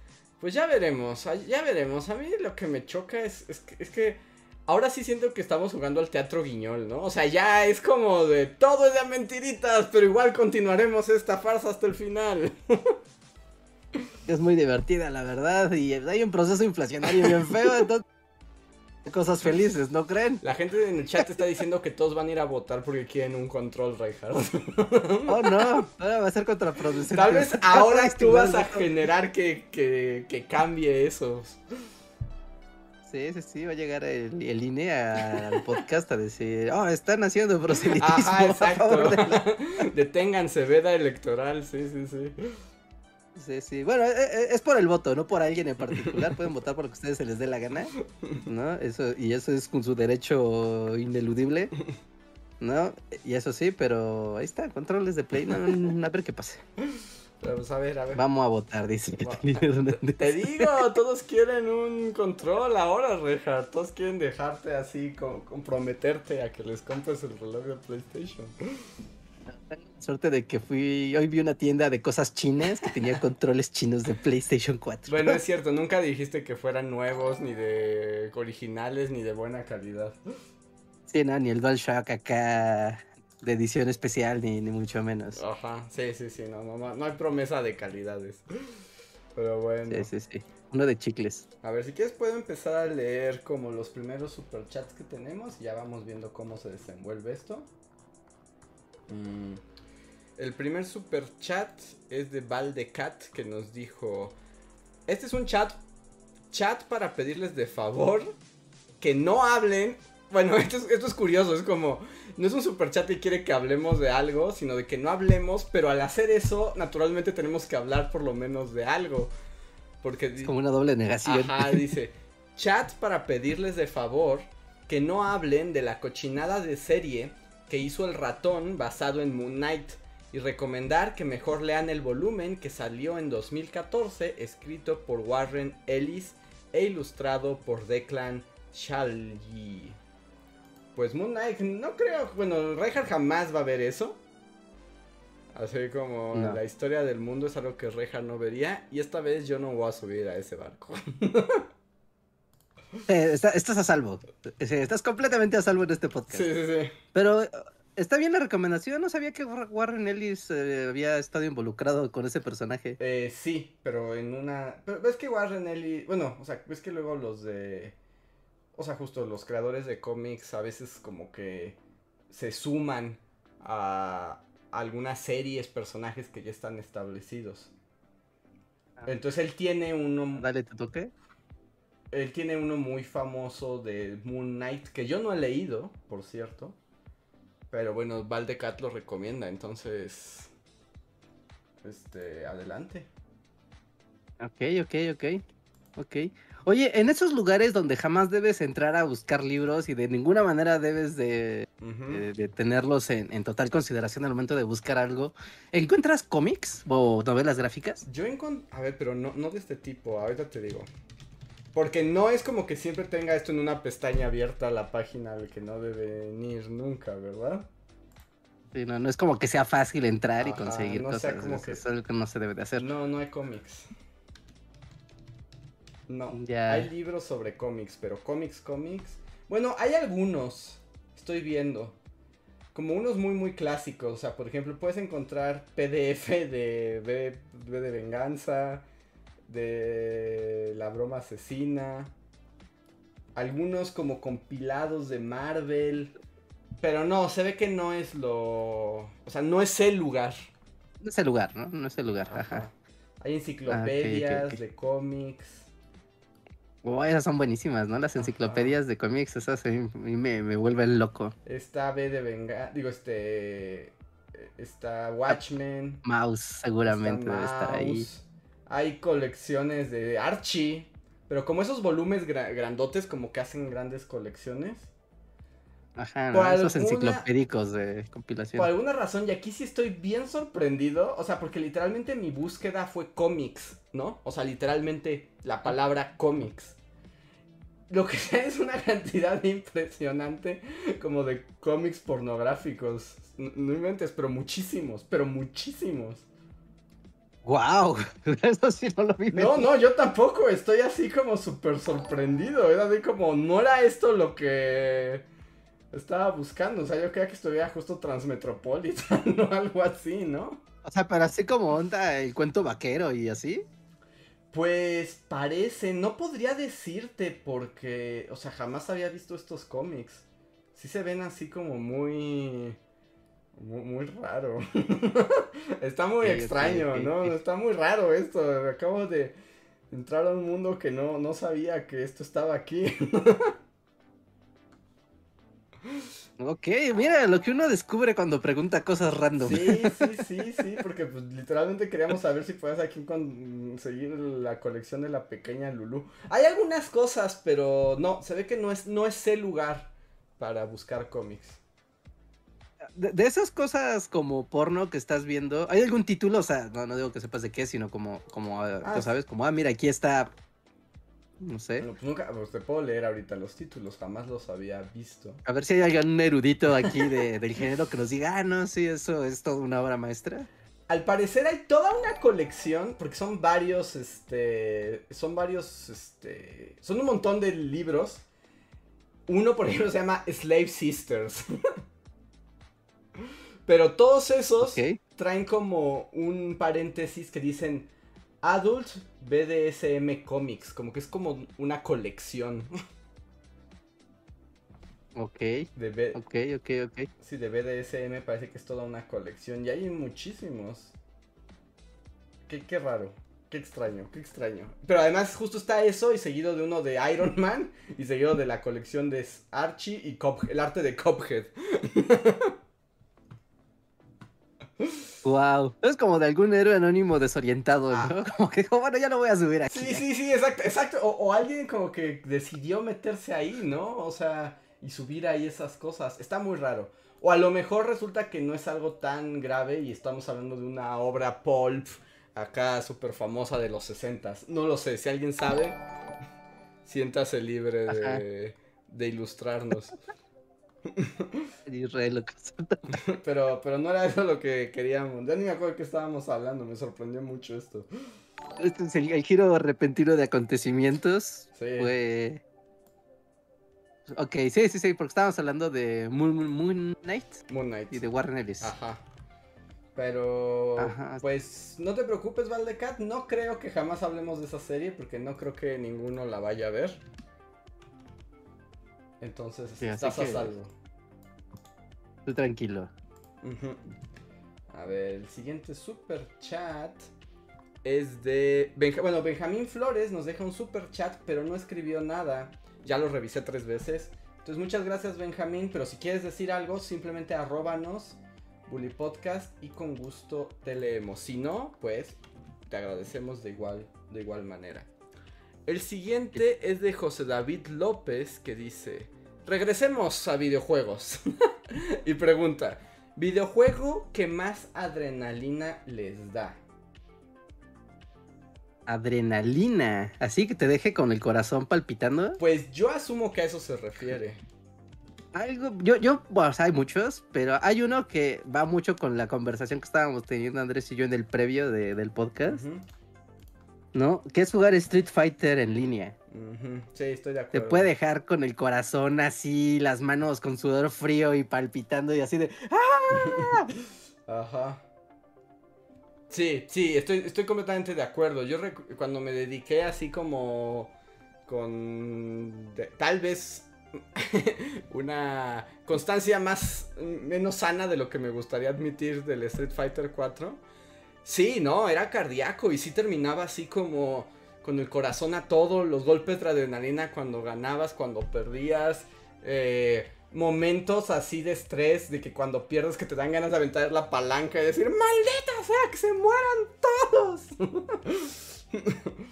Speaker 1: pues ya veremos, ya veremos. A mí lo que me choca es, es, que, es que ahora sí siento que estamos jugando al teatro guiñol, ¿no? O sea, ya es como de todo es de mentiritas, pero igual continuaremos esta farsa hasta el final. [laughs]
Speaker 2: Es muy divertida, la verdad. Y hay un proceso inflacionario bien feo, entonces. [laughs] Cosas felices, ¿no creen?
Speaker 1: La gente en el chat está diciendo que todos van a ir a votar porque quieren un control, Reinhardt. [laughs]
Speaker 2: Oh, no. Ahora va a ser contraproducente.
Speaker 1: Tal vez [laughs] ahora tú vas a generar que, que, que cambie eso.
Speaker 2: Sí, sí, sí, va a llegar el, el INE al podcast a decir, oh, están haciendo proselitismo.
Speaker 1: Ajá, [laughs] exacto.
Speaker 2: la-".
Speaker 1: Deténganse, veda electoral, sí, sí, sí.
Speaker 2: Sí, sí. Bueno, eh, eh, es por el voto, no por alguien en particular. Pueden votar por lo que ustedes se les dé la gana, ¿no? Eso, y eso es con su derecho ineludible, ¿no? Y eso sí, pero ahí está, controles de play, no, no, a ver qué.
Speaker 1: Pero, pues, a ver, a ver.
Speaker 2: Vamos a votar, dice. Catalina [laughs] Hernández.
Speaker 1: Te digo, todos quieren un control ahora, Reinhardt. Todos quieren dejarte así, co- comprometerte a que les compres el reloj de PlayStation.
Speaker 2: Suerte de que fui, hoy vi una tienda de cosas chinas que tenía controles chinos de PlayStation 4.
Speaker 1: Bueno, es cierto, nunca dijiste que fueran nuevos, ni de originales, ni de buena calidad.
Speaker 2: Sí, no, ni el DualShock acá de edición especial, ni, ni mucho menos.
Speaker 1: Ajá, sí, sí, sí, no, no, no hay promesa de calidades. Pero bueno.
Speaker 2: Sí, sí, sí. Uno de chicles.
Speaker 1: A ver, si quieres puedo empezar a leer como los primeros superchats que tenemos. Ya vamos viendo cómo se desenvuelve esto. Mm, El primer superchat es de Valdecat que nos dijo... Este es un chat, chat para pedirles de favor que no hablen. Bueno, [laughs] esto es, esto es curioso, es como... No es un superchat que quiere que hablemos de algo, sino de que no hablemos, pero al hacer eso, naturalmente tenemos que hablar por lo menos de algo. Porque
Speaker 2: Es como una doble negación.
Speaker 1: Ajá, [laughs] dice, chat para pedirles de favor que no hablen de la cochinada de serie que hizo el ratón basado en Moon Knight y recomendar que mejor lean el volumen que salió en 2014 escrito por Warren Ellis e ilustrado por Declan Shalgi. Pues Moon Knight, no creo, bueno, Reinhardt jamás va a ver eso. Así como
Speaker 2: No.
Speaker 1: la historia del mundo es algo que Reinhardt no vería y esta vez yo no voy a subir a ese barco. [laughs]
Speaker 2: Eh, está- estás a salvo. Estás completamente a salvo en este podcast.
Speaker 1: Sí, sí, sí.
Speaker 2: Pero eh, está bien la recomendación. No sabía que War- Warren Ellis eh, había estado involucrado con ese personaje.
Speaker 1: Eh, sí, pero en una. Pero ves que Warren Ellis. Bueno, o sea, ves que luego los de. O sea, justo los creadores de cómics a veces como que se suman a algunas series, personajes que ya están establecidos.
Speaker 2: Ah.
Speaker 1: Entonces él tiene uno.
Speaker 2: Dale, te toque.
Speaker 1: Él tiene uno muy famoso de Moon Knight que yo no he leído, por cierto. Pero bueno, Valdecat lo recomienda, entonces. Este, adelante.
Speaker 2: Ok, ok, ok. Ok. Oye, en esos lugares donde jamás debes entrar a buscar libros y de ninguna manera debes de, de- de tenerlos en, en total consideración al momento de buscar algo, ¿encuentras cómics o novelas gráficas?
Speaker 1: Yo encontré. A ver, pero no, no de este tipo, ahorita te digo. Porque no es como que siempre tenga esto en una pestaña abierta la página al que no debe ir nunca, ¿verdad?
Speaker 2: Sí, no, no es como que sea fácil entrar y conseguir
Speaker 1: no
Speaker 2: cosas.
Speaker 1: como que-
Speaker 2: es algo que no se debe de hacer.
Speaker 1: No, no hay cómics. No,
Speaker 2: Ya.
Speaker 1: hay libros sobre cómics, pero cómics, cómics. Bueno, hay algunos, estoy viendo. Como unos muy, muy clásicos. O sea, por ejemplo, puedes encontrar PDF de V, V de Venganza, de La Broma Asesina. Algunos como compilados de Marvel. Pero no, se ve que no es lo... O sea, no es el lugar.
Speaker 2: No es el lugar, ¿no? No es el lugar. Ajá.
Speaker 1: Ajá. Hay enciclopedias
Speaker 2: ok.
Speaker 1: de cómics.
Speaker 2: Oh, esas son buenísimas, ¿no? Las
Speaker 1: Ajá.
Speaker 2: enciclopedias de cómics, esas a mí, me, me vuelven loco.
Speaker 1: Está B de Venga, digo este está Watchmen,
Speaker 2: Mouse seguramente
Speaker 1: está
Speaker 2: debe estar ahí.
Speaker 1: Hay colecciones de Archie, pero como esos volúmenes gra- grandotes como que hacen grandes colecciones.
Speaker 2: Ajá, esos
Speaker 1: alguna-
Speaker 2: enciclopédicos de compilación.
Speaker 1: Por alguna razón, y aquí sí estoy bien sorprendido, o sea, porque literalmente mi búsqueda fue cómics, ¿no? O sea, literalmente la palabra cómics. Lo que sea es una cantidad impresionante como de cómics pornográficos. No inventes, pero muchísimos, pero muchísimos.
Speaker 2: ¡Wow! [laughs] Eso sí no lo vi.
Speaker 1: No, no, yo tampoco, estoy así como súper sorprendido. Era de como, no era esto lo que estaba buscando. O sea, yo creía que estuviera justo Transmetropolitan [laughs] o algo así, ¿no?
Speaker 2: O sea, pero así como onda el cuento vaquero y así.
Speaker 1: Pues parece, no podría decirte porque, o sea, jamás había visto estos cómics. Sí se ven así como muy... Muy, muy raro. [laughs] Está muy extraño, ¿no? Está muy raro esto. Acabo de entrar a un mundo que no, no sabía que esto estaba aquí. [laughs]
Speaker 2: Ok, mira lo que uno descubre cuando pregunta cosas random.
Speaker 1: Sí, sí, sí, sí, porque pues literalmente queríamos saber si puedes aquí conseguir la colección de la pequeña Lulu. Hay algunas cosas, pero no, se ve que no es, no es el lugar para buscar cómics.
Speaker 2: De, de esas cosas como porno que estás viendo, ¿hay algún título? O sea, no, no digo que sepas de qué, sino como, como ah,
Speaker 1: Ah,
Speaker 2: tú sabes, como, ah, mira, aquí está No sé.
Speaker 1: Bueno, pues nunca, pues te puedo leer ahorita los títulos, jamás los había visto.
Speaker 2: A ver si hay algún erudito aquí de, del género que nos diga, ah, no, sí, eso es toda una obra maestra.
Speaker 1: Al parecer hay toda una colección, porque son varios, este, son varios, este, son un montón de libros. Uno, por ejemplo, se llama Slave Sisters. [laughs] Pero todos esos traen como un paréntesis que dicen Adult BDSM Comics, como que es como una colección [laughs]
Speaker 2: Ok,
Speaker 1: de, B-
Speaker 2: ok, ok, ok.
Speaker 1: sí, de BDSM, parece que es toda una colección y hay muchísimos. Qué, qué raro, qué extraño, qué extraño. Pero además justo está eso y seguido de uno de Iron [laughs] Man y seguido de la colección de Archie y el arte de Cuphead. [laughs]
Speaker 2: Wow. Es como de algún héroe anónimo desorientado, ¿no?
Speaker 1: Ah. [laughs]
Speaker 2: Como que, como, bueno, ya lo voy a subir aquí.
Speaker 1: Sí, sí, sí, exacto, exacto. O, o alguien como que decidió meterse ahí, ¿no? O sea, y subir ahí esas cosas. Está muy raro. O a lo mejor resulta que no es algo tan grave y estamos hablando de una obra pulp acá súper famosa de los 60 No lo sé, si alguien sabe, siéntase libre de, de ilustrarnos. [laughs]
Speaker 2: Israel, lo que- [laughs]
Speaker 1: Pero, pero no era eso lo que queríamos. Ya ni me acuerdo de qué estábamos hablando, me sorprendió mucho esto.
Speaker 2: Este es el, el giro repentino de acontecimientos
Speaker 1: Sí.
Speaker 2: fue... Ok, sí, sí, sí, porque estábamos hablando de Moon, Moon Knight
Speaker 1: Moon Knight.
Speaker 2: y de Warren Ellis.
Speaker 1: Ajá. Pero,
Speaker 2: Ajá.
Speaker 1: pues, no te preocupes, Valdecat. No creo que jamás hablemos de esa serie porque no creo que ninguno la vaya a ver. Entonces,
Speaker 2: Sí,
Speaker 1: estás a
Speaker 2: que-
Speaker 1: salvo.
Speaker 2: Tú tranquilo.
Speaker 1: A ver, el siguiente super chat es de. Benja- bueno, Benjamín Flores nos deja un super chat, pero no escribió nada. Ya lo revisé tres veces. Entonces, muchas gracias, Benjamín. Pero si quieres decir algo, simplemente arróbanos, Bully Podcast, y con gusto te leemos. Si no, pues te agradecemos de igual, de igual manera. El siguiente es de José David López que dice: Regresemos a videojuegos. [laughs] y pregunta: ¿Videojuego que más adrenalina les da?
Speaker 2: Adrenalina. Así que te deje con el corazón palpitando.
Speaker 1: Pues yo asumo que a eso se refiere.
Speaker 2: Algo, yo, yo, bueno, o sea, hay muchos, pero hay uno que va mucho con la conversación que estábamos teniendo Andrés y yo en el previo de- del podcast, ¿no? Que es jugar Street Fighter en línea.
Speaker 1: Sí, estoy de
Speaker 2: Te
Speaker 1: acuerdo.
Speaker 2: puede dejar con el corazón así, las manos con sudor frío y palpitando y así de... [laughs] ¡Ah!
Speaker 1: Ajá. Sí, sí, estoy, estoy completamente de acuerdo. Yo cuando me dediqué así como con de- tal vez [laughs] una constancia más menos sana de lo que me gustaría admitir del Street Fighter 4. Sí, no, era cardíaco y sí terminaba así como con el corazón a todo, los golpes de adrenalina cuando ganabas, cuando perdías, eh, momentos así de estrés, de que cuando pierdes que te dan ganas de aventar la palanca y decir, maldita sea, que se mueran todos. [laughs]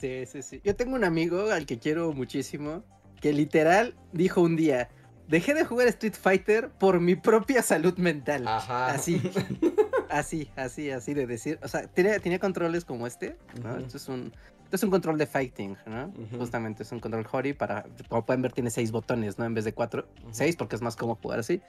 Speaker 2: Sí, sí, sí. Yo tengo un amigo al que quiero muchísimo, que literal dijo un día, dejé de jugar Street Fighter por mi propia salud mental.
Speaker 1: Ajá.
Speaker 2: Así, [laughs] así, así, así de decir. O sea, tenía, tenía controles como este, ¿no?
Speaker 1: Ujú.
Speaker 2: Esto es un, esto es un control de fighting, ¿no?
Speaker 1: Ujú.
Speaker 2: Justamente es un control Hori para, como pueden ver, tiene seis botones, ¿no? En vez de cuatro,
Speaker 1: Ujú.
Speaker 2: seis porque es más cómodo jugar así,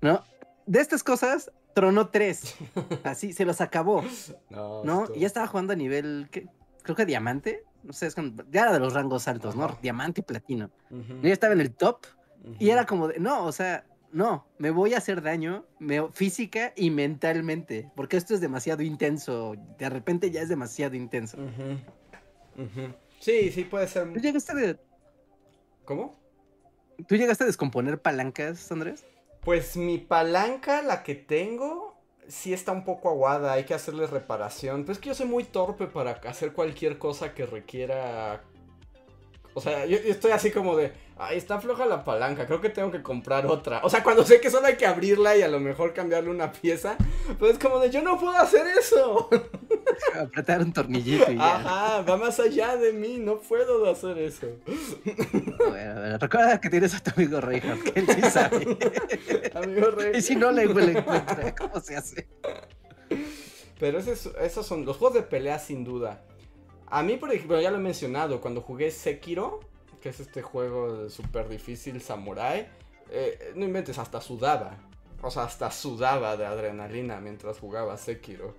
Speaker 2: ¿no? De estas cosas, tronó tres. [laughs] Así, se los acabó,
Speaker 1: No,
Speaker 2: ¿no?
Speaker 1: esto-
Speaker 2: Y ya estaba jugando a nivel, ¿qué? creo que diamante. No sé, es con- ya era de los rangos altos, ¿no? Diamante y platino. Yo ya estaba en el top y era como de, no, o sea, no, me voy a hacer daño me- física y mentalmente, porque esto es demasiado intenso, de repente ya es demasiado intenso.
Speaker 1: Sí, sí puede ser.
Speaker 2: ¿Tú llegaste, de-
Speaker 1: ¿Cómo?
Speaker 2: ¿Tú llegaste a descomponer palancas, Andrés?
Speaker 1: Pues mi palanca, la que tengo, sí está un poco aguada, hay que hacerle reparación. Pero es que yo soy muy torpe para hacer cualquier cosa que requiera... O sea, yo, yo estoy así como de, ay, está floja la palanca, creo que tengo que comprar otra. O sea, cuando sé que solo hay que abrirla y a lo mejor cambiarle una pieza, pues es como de, yo no puedo hacer eso. [laughs]
Speaker 2: Apretar un tornillito y ya.
Speaker 1: Ajá, va más allá de mí, no puedo hacer eso.
Speaker 2: Bueno, bueno, recuerda que tienes a tu amigo Reinhardt, que él sí sabe. [laughs]
Speaker 1: Amigo Rey.
Speaker 2: y si no le, le encuentra, ¿cómo se hace?
Speaker 1: Pero ese es- esos son los juegos de pelea sin duda. A mí, por ejemplo, ya lo he mencionado, cuando jugué Sekiro, que es este juego súper difícil, samurai, eh, no inventes, hasta sudaba. O sea, hasta sudaba de adrenalina mientras jugaba Sekiro.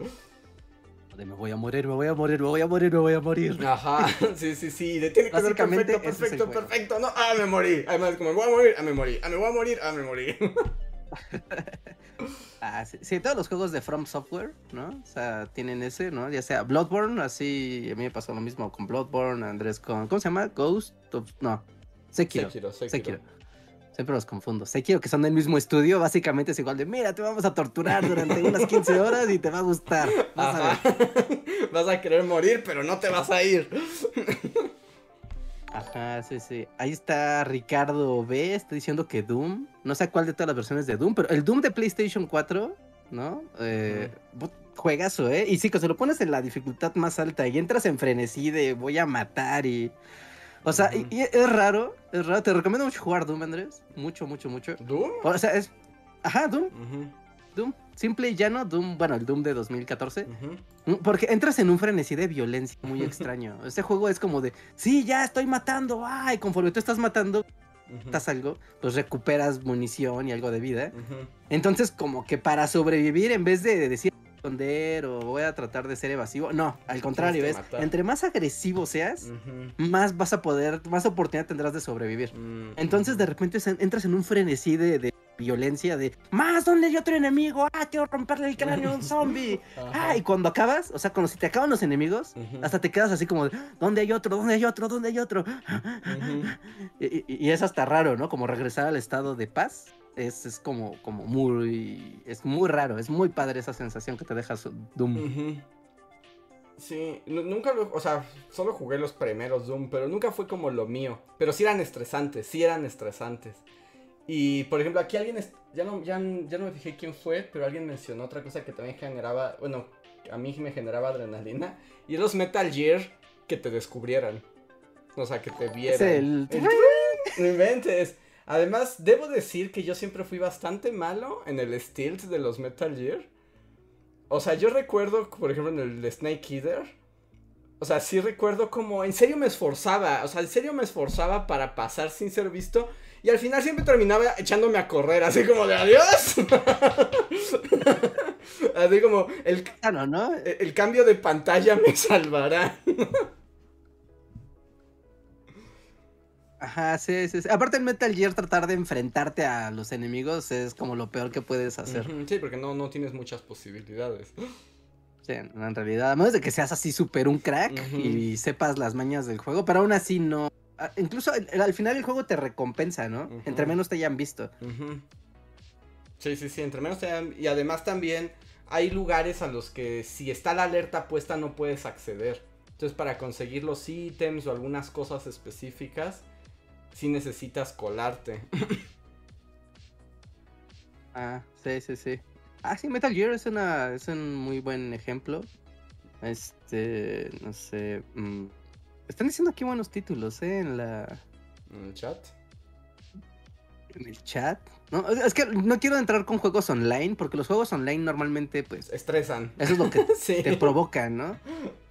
Speaker 2: Me voy a morir, me voy a morir, me voy a morir, me voy a morir.
Speaker 1: Ajá, [laughs] sí, sí, sí. De tiene que ser perfecto, perfecto, perfecto. No, ah, me morí. Además, como me voy a morir, ah, me morí. Ah, me voy a morir, ah, me morí. [laughs]
Speaker 2: ah, sí, sí, todos los juegos de From Software, ¿no? O sea, tienen ese, ¿no? Ya sea Bloodborne, así, a mí me pasó lo mismo con Bloodborne, Andrés con, ¿cómo se llama? Ghost of, no, Sekiro. Sekiro, Sekiro. Sekiro. Siempre los confundo. Sé que son del mismo estudio, básicamente es igual de, mira, te vamos a torturar durante unas 15 [laughs] horas y te va a gustar. Vas a, [laughs]
Speaker 1: vas a querer morir, pero no te vas a ir.
Speaker 2: Ajá, sí, sí. Ahí está Ricardo B, está diciendo que Doom, no sé cuál de todas las versiones de Doom, pero el Doom de PlayStation 4, ¿no? Eh, juegazo, ¿eh? Y sí, que se lo pones en la dificultad más alta y entras en frenesí de voy a matar y... O sea, y, es raro, es raro. Te recomiendo mucho jugar Doom, Andrés. Mucho, mucho, mucho.
Speaker 1: ¿Doom?
Speaker 2: O sea, es. Ajá, Doom. Doom. Simple y llano, Doom, bueno, el Doom de 2014. Mm, porque entras en un frenesí de violencia muy [laughs] extraño. Este juego es como de, sí, ya estoy matando, ay, conforme tú estás matando, estás algo, pues recuperas munición y algo de vida. Entonces, como que para sobrevivir, en vez de decir o voy a tratar de ser evasivo. No, al contrario, es entre más agresivo seas, más vas a poder, más oportunidad tendrás de sobrevivir. Mm, Entonces de repente entras en un frenesí de, violencia de más donde hay otro enemigo, ah, quiero romperle el cráneo a un zombie. [laughs] ah, y cuando acabas, o sea, cuando si te acaban los enemigos, hasta te quedas así como, ¿dónde hay otro? ¿Dónde hay otro? ¿Dónde hay otro? [laughs] y, es hasta raro, ¿no? Como regresar al estado de paz es, como, como muy. Es muy raro, es muy padre esa sensación que te deja Doom.
Speaker 1: Sí, nunca lo. O sea, solo jugué los primeros Doom, pero nunca fue como lo mío. Pero sí eran estresantes, sí eran estresantes. Y por ejemplo, aquí alguien. Ya no, ya, ya no me fijé quién fue, pero alguien mencionó otra cosa que también generaba. Bueno, a mí me generaba adrenalina. Y los Metal Gear que te descubrieran. O sea, que te vieran. Es el... No inventes. Además, debo decir que yo siempre fui bastante malo en el stealth de los Metal Gear. O sea, yo recuerdo, por ejemplo, en el Snake Eater. O sea, sí recuerdo como en serio me esforzaba. O sea, en serio me esforzaba para pasar sin ser visto. Y al final siempre terminaba echándome a correr, así como de adiós. [laughs] así como el,
Speaker 2: no, ¿no?
Speaker 1: el cambio de pantalla me salvará.
Speaker 2: Ajá, sí, sí, Aparte en Metal Gear tratar de enfrentarte a los enemigos es como lo peor que puedes hacer.
Speaker 1: Sí, porque no, no tienes muchas posibilidades.
Speaker 2: Sí, en realidad, a menos de que seas así súper un crack y sepas las mañas del juego, pero aún así no. Ah, incluso al final el juego te recompensa, ¿no? Entre menos te hayan visto.
Speaker 1: Sí, sí, sí, entre menos te hayan... Y además también hay lugares a los que si está la alerta puesta no puedes acceder. Entonces para conseguir los ítems o algunas cosas específicas si necesitas colarte. [coughs]
Speaker 2: ah, sí, sí, sí. Ah, sí, Metal Gear es, una, es un muy buen ejemplo. Este, no sé. Mm, están diciendo aquí buenos títulos, ¿eh? En la.
Speaker 1: ¿En el chat?
Speaker 2: En el chat. No, es que no quiero entrar con juegos online, porque los juegos online normalmente, pues.
Speaker 1: Estresan.
Speaker 2: Eso es lo que [laughs] te provocan, ¿no?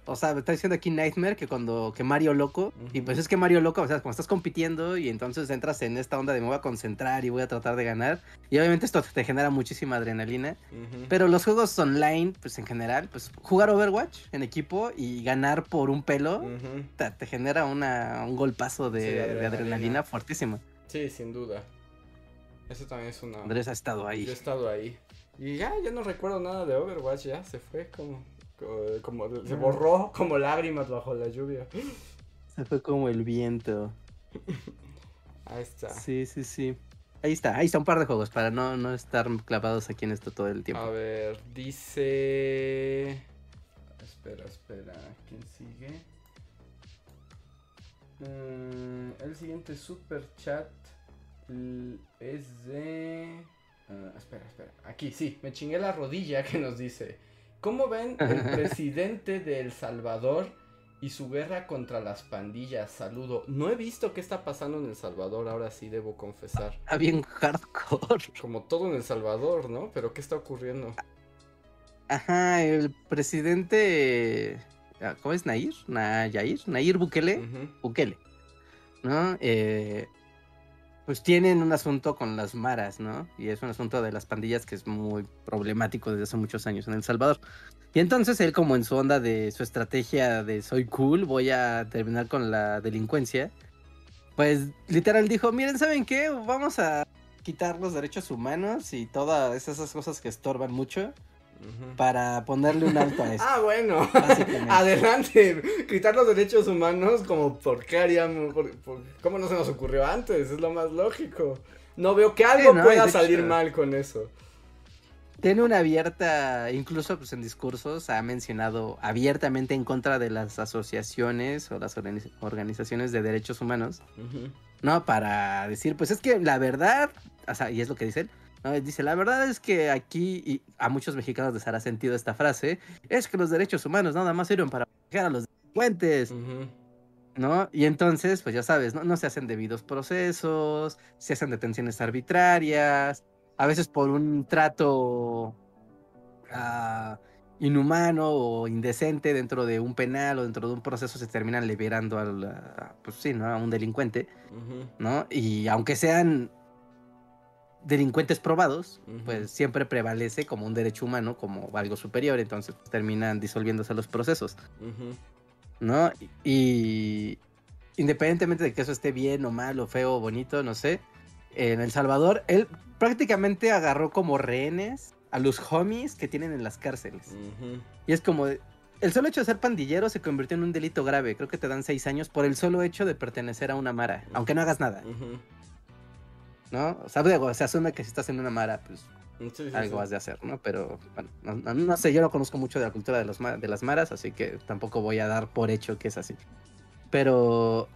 Speaker 2: O sea, me está diciendo aquí Nightmare que cuando que Mario Loco, y pues es que Mario Loco, o sea, cuando estás compitiendo y entonces entras en esta onda de me voy a concentrar y voy a tratar de ganar, y obviamente esto te genera muchísima adrenalina, pero los juegos online, pues en general, pues jugar Overwatch en equipo y ganar por un pelo, te, genera una, un golpazo de, adrenalina. fuertísimo.
Speaker 1: Sí, sin duda. Eso también es una...
Speaker 2: Andrés ha estado ahí.
Speaker 1: Yo he estado ahí. Y ya, ya no recuerdo nada de Overwatch, ya se fue como... Como, se borró como lágrimas bajo la lluvia.
Speaker 2: Se fue como el viento.
Speaker 1: Ahí está.
Speaker 2: Sí, sí, sí. Ahí está, ahí está un par de juegos para no, no estar clavados aquí en esto todo el tiempo.
Speaker 1: A ver, dice. Espera, espera. ¿Quién sigue? Mm, el siguiente super chat es de. Ah, espera, espera. Aquí, sí, me chingué la rodilla que nos dice. ¿Cómo ven el [laughs] presidente de El Salvador y su guerra contra las pandillas? Saludo. No he visto qué está pasando en El Salvador, ahora sí debo confesar.
Speaker 2: Está bien hardcore.
Speaker 1: Como todo en El Salvador, ¿no? Pero ¿qué está ocurriendo?
Speaker 2: Ajá, el presidente ah, ¿cómo es Nair? Nayair, Nair Bukele, Bukele, ¿no? Eh, pues tienen un asunto con las maras, ¿no? Y es un asunto de las pandillas que es muy problemático desde hace muchos años en El Salvador. Y entonces él como en su onda de su estrategia de soy cool, voy a terminar con la delincuencia, pues literal dijo, miren, ¿saben qué? Vamos a quitar los derechos humanos y todas esas cosas que estorban mucho para ponerle un alto a [laughs] eso.
Speaker 1: ah, bueno. Adelante. Quitar los derechos humanos, como por qué haríamos, cómo no se nos ocurrió antes, es lo más lógico. No veo que algo pueda salir mal con eso.
Speaker 2: Tiene una abierta, incluso pues en discursos ha mencionado abiertamente en contra de las asociaciones o las organizaciones de derechos humanos, ¿no? Para decir, pues es que la verdad, o sea, y es lo que Dice, la verdad es que aquí, y a muchos mexicanos les hará sentido esta frase, es que los derechos humanos nada más sirven para proteger a los delincuentes. ¿No? Y entonces, pues ya sabes, ¿no? no se hacen debidos procesos, se hacen detenciones arbitrarias, a veces por un trato ah, inhumano o indecente dentro de un penal o dentro de un proceso se terminan liberando al, pues sí, ¿no? a un delincuente, ¿no? Y aunque sean delincuentes probados, pues siempre prevalece como un derecho humano, como algo superior, entonces pues, terminan disolviéndose los procesos. ¿No? Y independientemente de que eso esté bien o mal o feo o bonito, no sé, en El Salvador, él prácticamente agarró como rehenes a los homies que tienen en las cárceles. Y es como, el solo hecho de ser pandillero se convirtió en un delito grave, creo que te dan seis años por el solo hecho de pertenecer a una mara, aunque no hagas nada. ¿No? O sea, se asume que si estás en una mara, pues algo has de hacer, ¿no? Pero, bueno, no, sé, yo no conozco mucho de la cultura de, los, de las maras, así que tampoco voy a dar por hecho que es así. Pero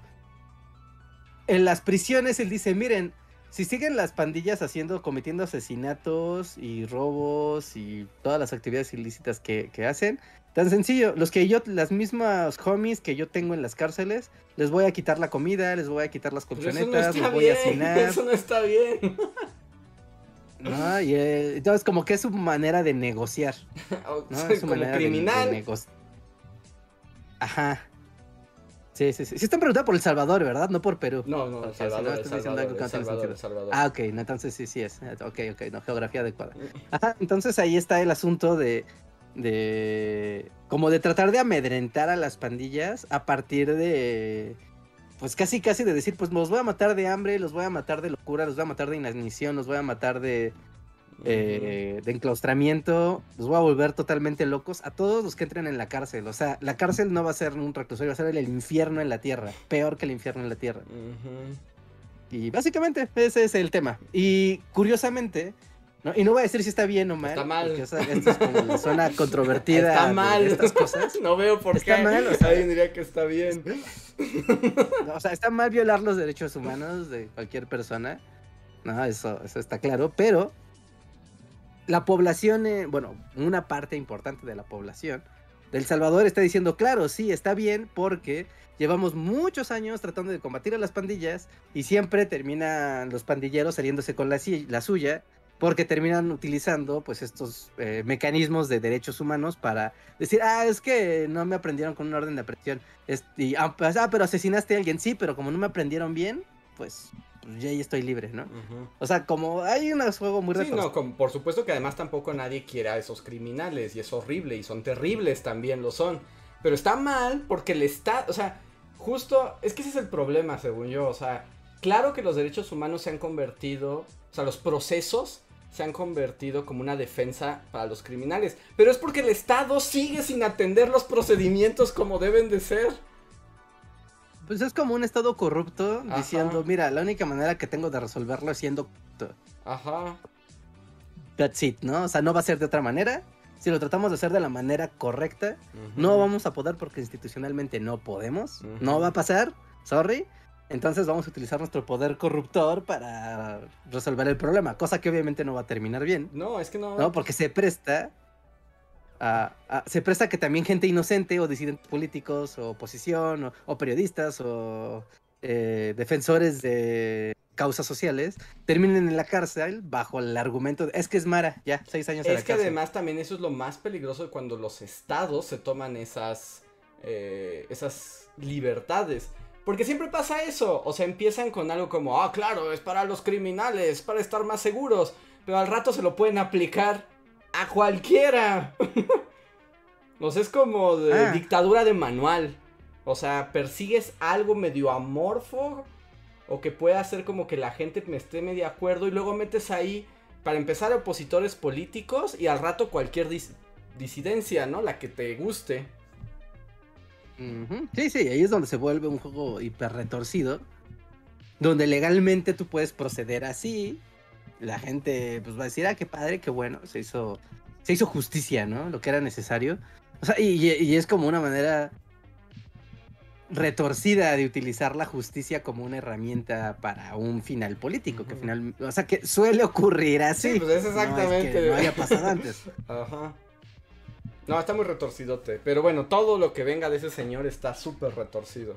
Speaker 2: en las prisiones él dice, miren, si siguen las pandillas haciendo, cometiendo asesinatos y robos y todas las actividades ilícitas que, que hacen, Tan sencillo, los que yo, las mismas homies que yo tengo en las cárceles, les voy a quitar la comida, les voy a quitar las colchonetas, les voy a cenar.
Speaker 1: Eso no está bien.
Speaker 2: No, y eh, entonces como que es su manera de negociar. [laughs] ¿no? Es su manera
Speaker 1: criminal. De,
Speaker 2: Ajá. Sí, sí, sí. Sí están preguntando por El Salvador, ¿verdad? No por Perú.
Speaker 1: No, no, El Salvador, Salvador, Salvador,
Speaker 2: Ah, ok, entonces sí, sí es. Ok, ok, no, geografía adecuada. Ajá, entonces ahí está el asunto de de como de tratar de amedrentar a las pandillas a partir de pues casi casi de decir pues los voy a matar de hambre, los voy a matar de locura, los voy a matar de inanición, los voy a matar de eh, de enclaustramiento, los voy a volver totalmente locos a todos los que entren en la cárcel. O sea, la cárcel no va a ser un reclusorio, va a ser el infierno en la tierra, peor que el infierno en la tierra. Y básicamente ese es el tema. Y curiosamente, no, y no voy a decir si está bien o mal.
Speaker 1: Está mal.
Speaker 2: Porque, esto es como la zona [laughs] controvertida.
Speaker 1: Está mal.
Speaker 2: estas cosas. [laughs]
Speaker 1: No veo por
Speaker 2: está
Speaker 1: qué.
Speaker 2: mal.
Speaker 1: O sea, alguien diría que está bien. [laughs]
Speaker 2: o sea, está mal violar los derechos humanos de cualquier persona. No, eso, eso está claro. Pero la población, eh, bueno, una parte importante de la población del Salvador está diciendo, claro, sí, está bien porque llevamos muchos años tratando de combatir a las pandillas y siempre terminan los pandilleros saliéndose con la, la suya porque terminan utilizando pues estos eh, mecanismos de derechos humanos para decir, ah, es que no me aprendieron con una orden de aprehensión, ah, pues, ah, pero asesinaste a alguien, sí, pero como no me aprendieron bien, pues, pues ya ahí estoy libre, ¿no? O sea, como hay un juego muy
Speaker 1: Sí, no, por supuesto que además tampoco nadie quiere a esos criminales y es horrible y son terribles, también lo son, pero está mal porque le está, o sea, justo, es que ese es el problema, según yo, o sea, claro que los derechos humanos se han convertido, o sea, los procesos se han convertido como una defensa para los criminales. Pero es porque el Estado sigue sin atender los procedimientos como deben de ser.
Speaker 2: Pues es como un Estado corrupto diciendo, mira, la única manera que tengo de resolverlo es siendo corrupto.
Speaker 1: Ajá.
Speaker 2: That's it, ¿no? O sea, no va a ser de otra manera. Si lo tratamos de hacer de la manera correcta, no vamos a poder porque institucionalmente no podemos. No va a pasar. Sorry. Entonces vamos a utilizar nuestro poder corruptor para resolver el problema, cosa que obviamente no va a terminar bien.
Speaker 1: No, es que no.
Speaker 2: No, porque se presta a, se presta que también gente inocente o disidentes políticos o oposición o, periodistas o eh, defensores de causas sociales terminen en la cárcel bajo el argumento de es que es Mara, ya, seis años
Speaker 1: en
Speaker 2: la
Speaker 1: Es que además también eso es lo más peligroso cuando los estados se toman esas eh, esas libertades. Porque siempre pasa eso, o sea, empiezan con algo como, ah, claro, es para los criminales, para estar más seguros, pero al rato se lo pueden aplicar a cualquiera. [laughs] o sea, es como de
Speaker 2: Ah.
Speaker 1: dictadura de manual. O sea, persigues algo medio amorfo o que pueda hacer como que la gente me esté medio de acuerdo y luego metes ahí, para empezar, opositores políticos y al rato cualquier dis- disidencia, ¿no? La que te guste.
Speaker 2: Ujú. Sí, sí, ahí es donde se vuelve un juego hiper retorcido. Donde legalmente tú puedes proceder así. La gente pues va a decir, ah, qué padre, qué bueno, se hizo, se hizo justicia, ¿no? Lo que era necesario. O sea, y, es como una manera retorcida de utilizar la justicia como una herramienta para un final político, que final, o sea, que suele ocurrir así.
Speaker 1: Sí, pues es
Speaker 2: No
Speaker 1: exactamente-
Speaker 2: que no haya pasado antes. [laughs]
Speaker 1: Ajá. No, está muy retorcidote. Pero bueno, todo lo que venga de ese señor está súper retorcido.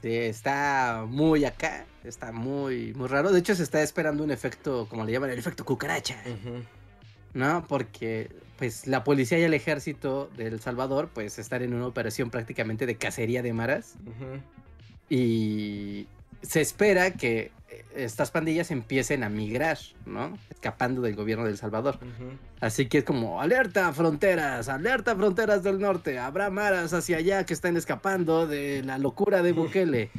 Speaker 2: Sí, está muy acá, está muy, muy raro. De hecho, se está esperando un efecto, como le llaman, el efecto cucaracha. ¿no? Porque, pues, la policía y el ejército de El Salvador, pues, están en una operación prácticamente de cacería de maras.
Speaker 1: Ujú.
Speaker 2: Y se espera que eh, estas pandillas empiecen a migrar, ¿no? Escapando del gobierno de El Salvador. Así que es como, alerta fronteras, alerta fronteras del norte, habrá maras hacia allá que están escapando de la locura de Bukele.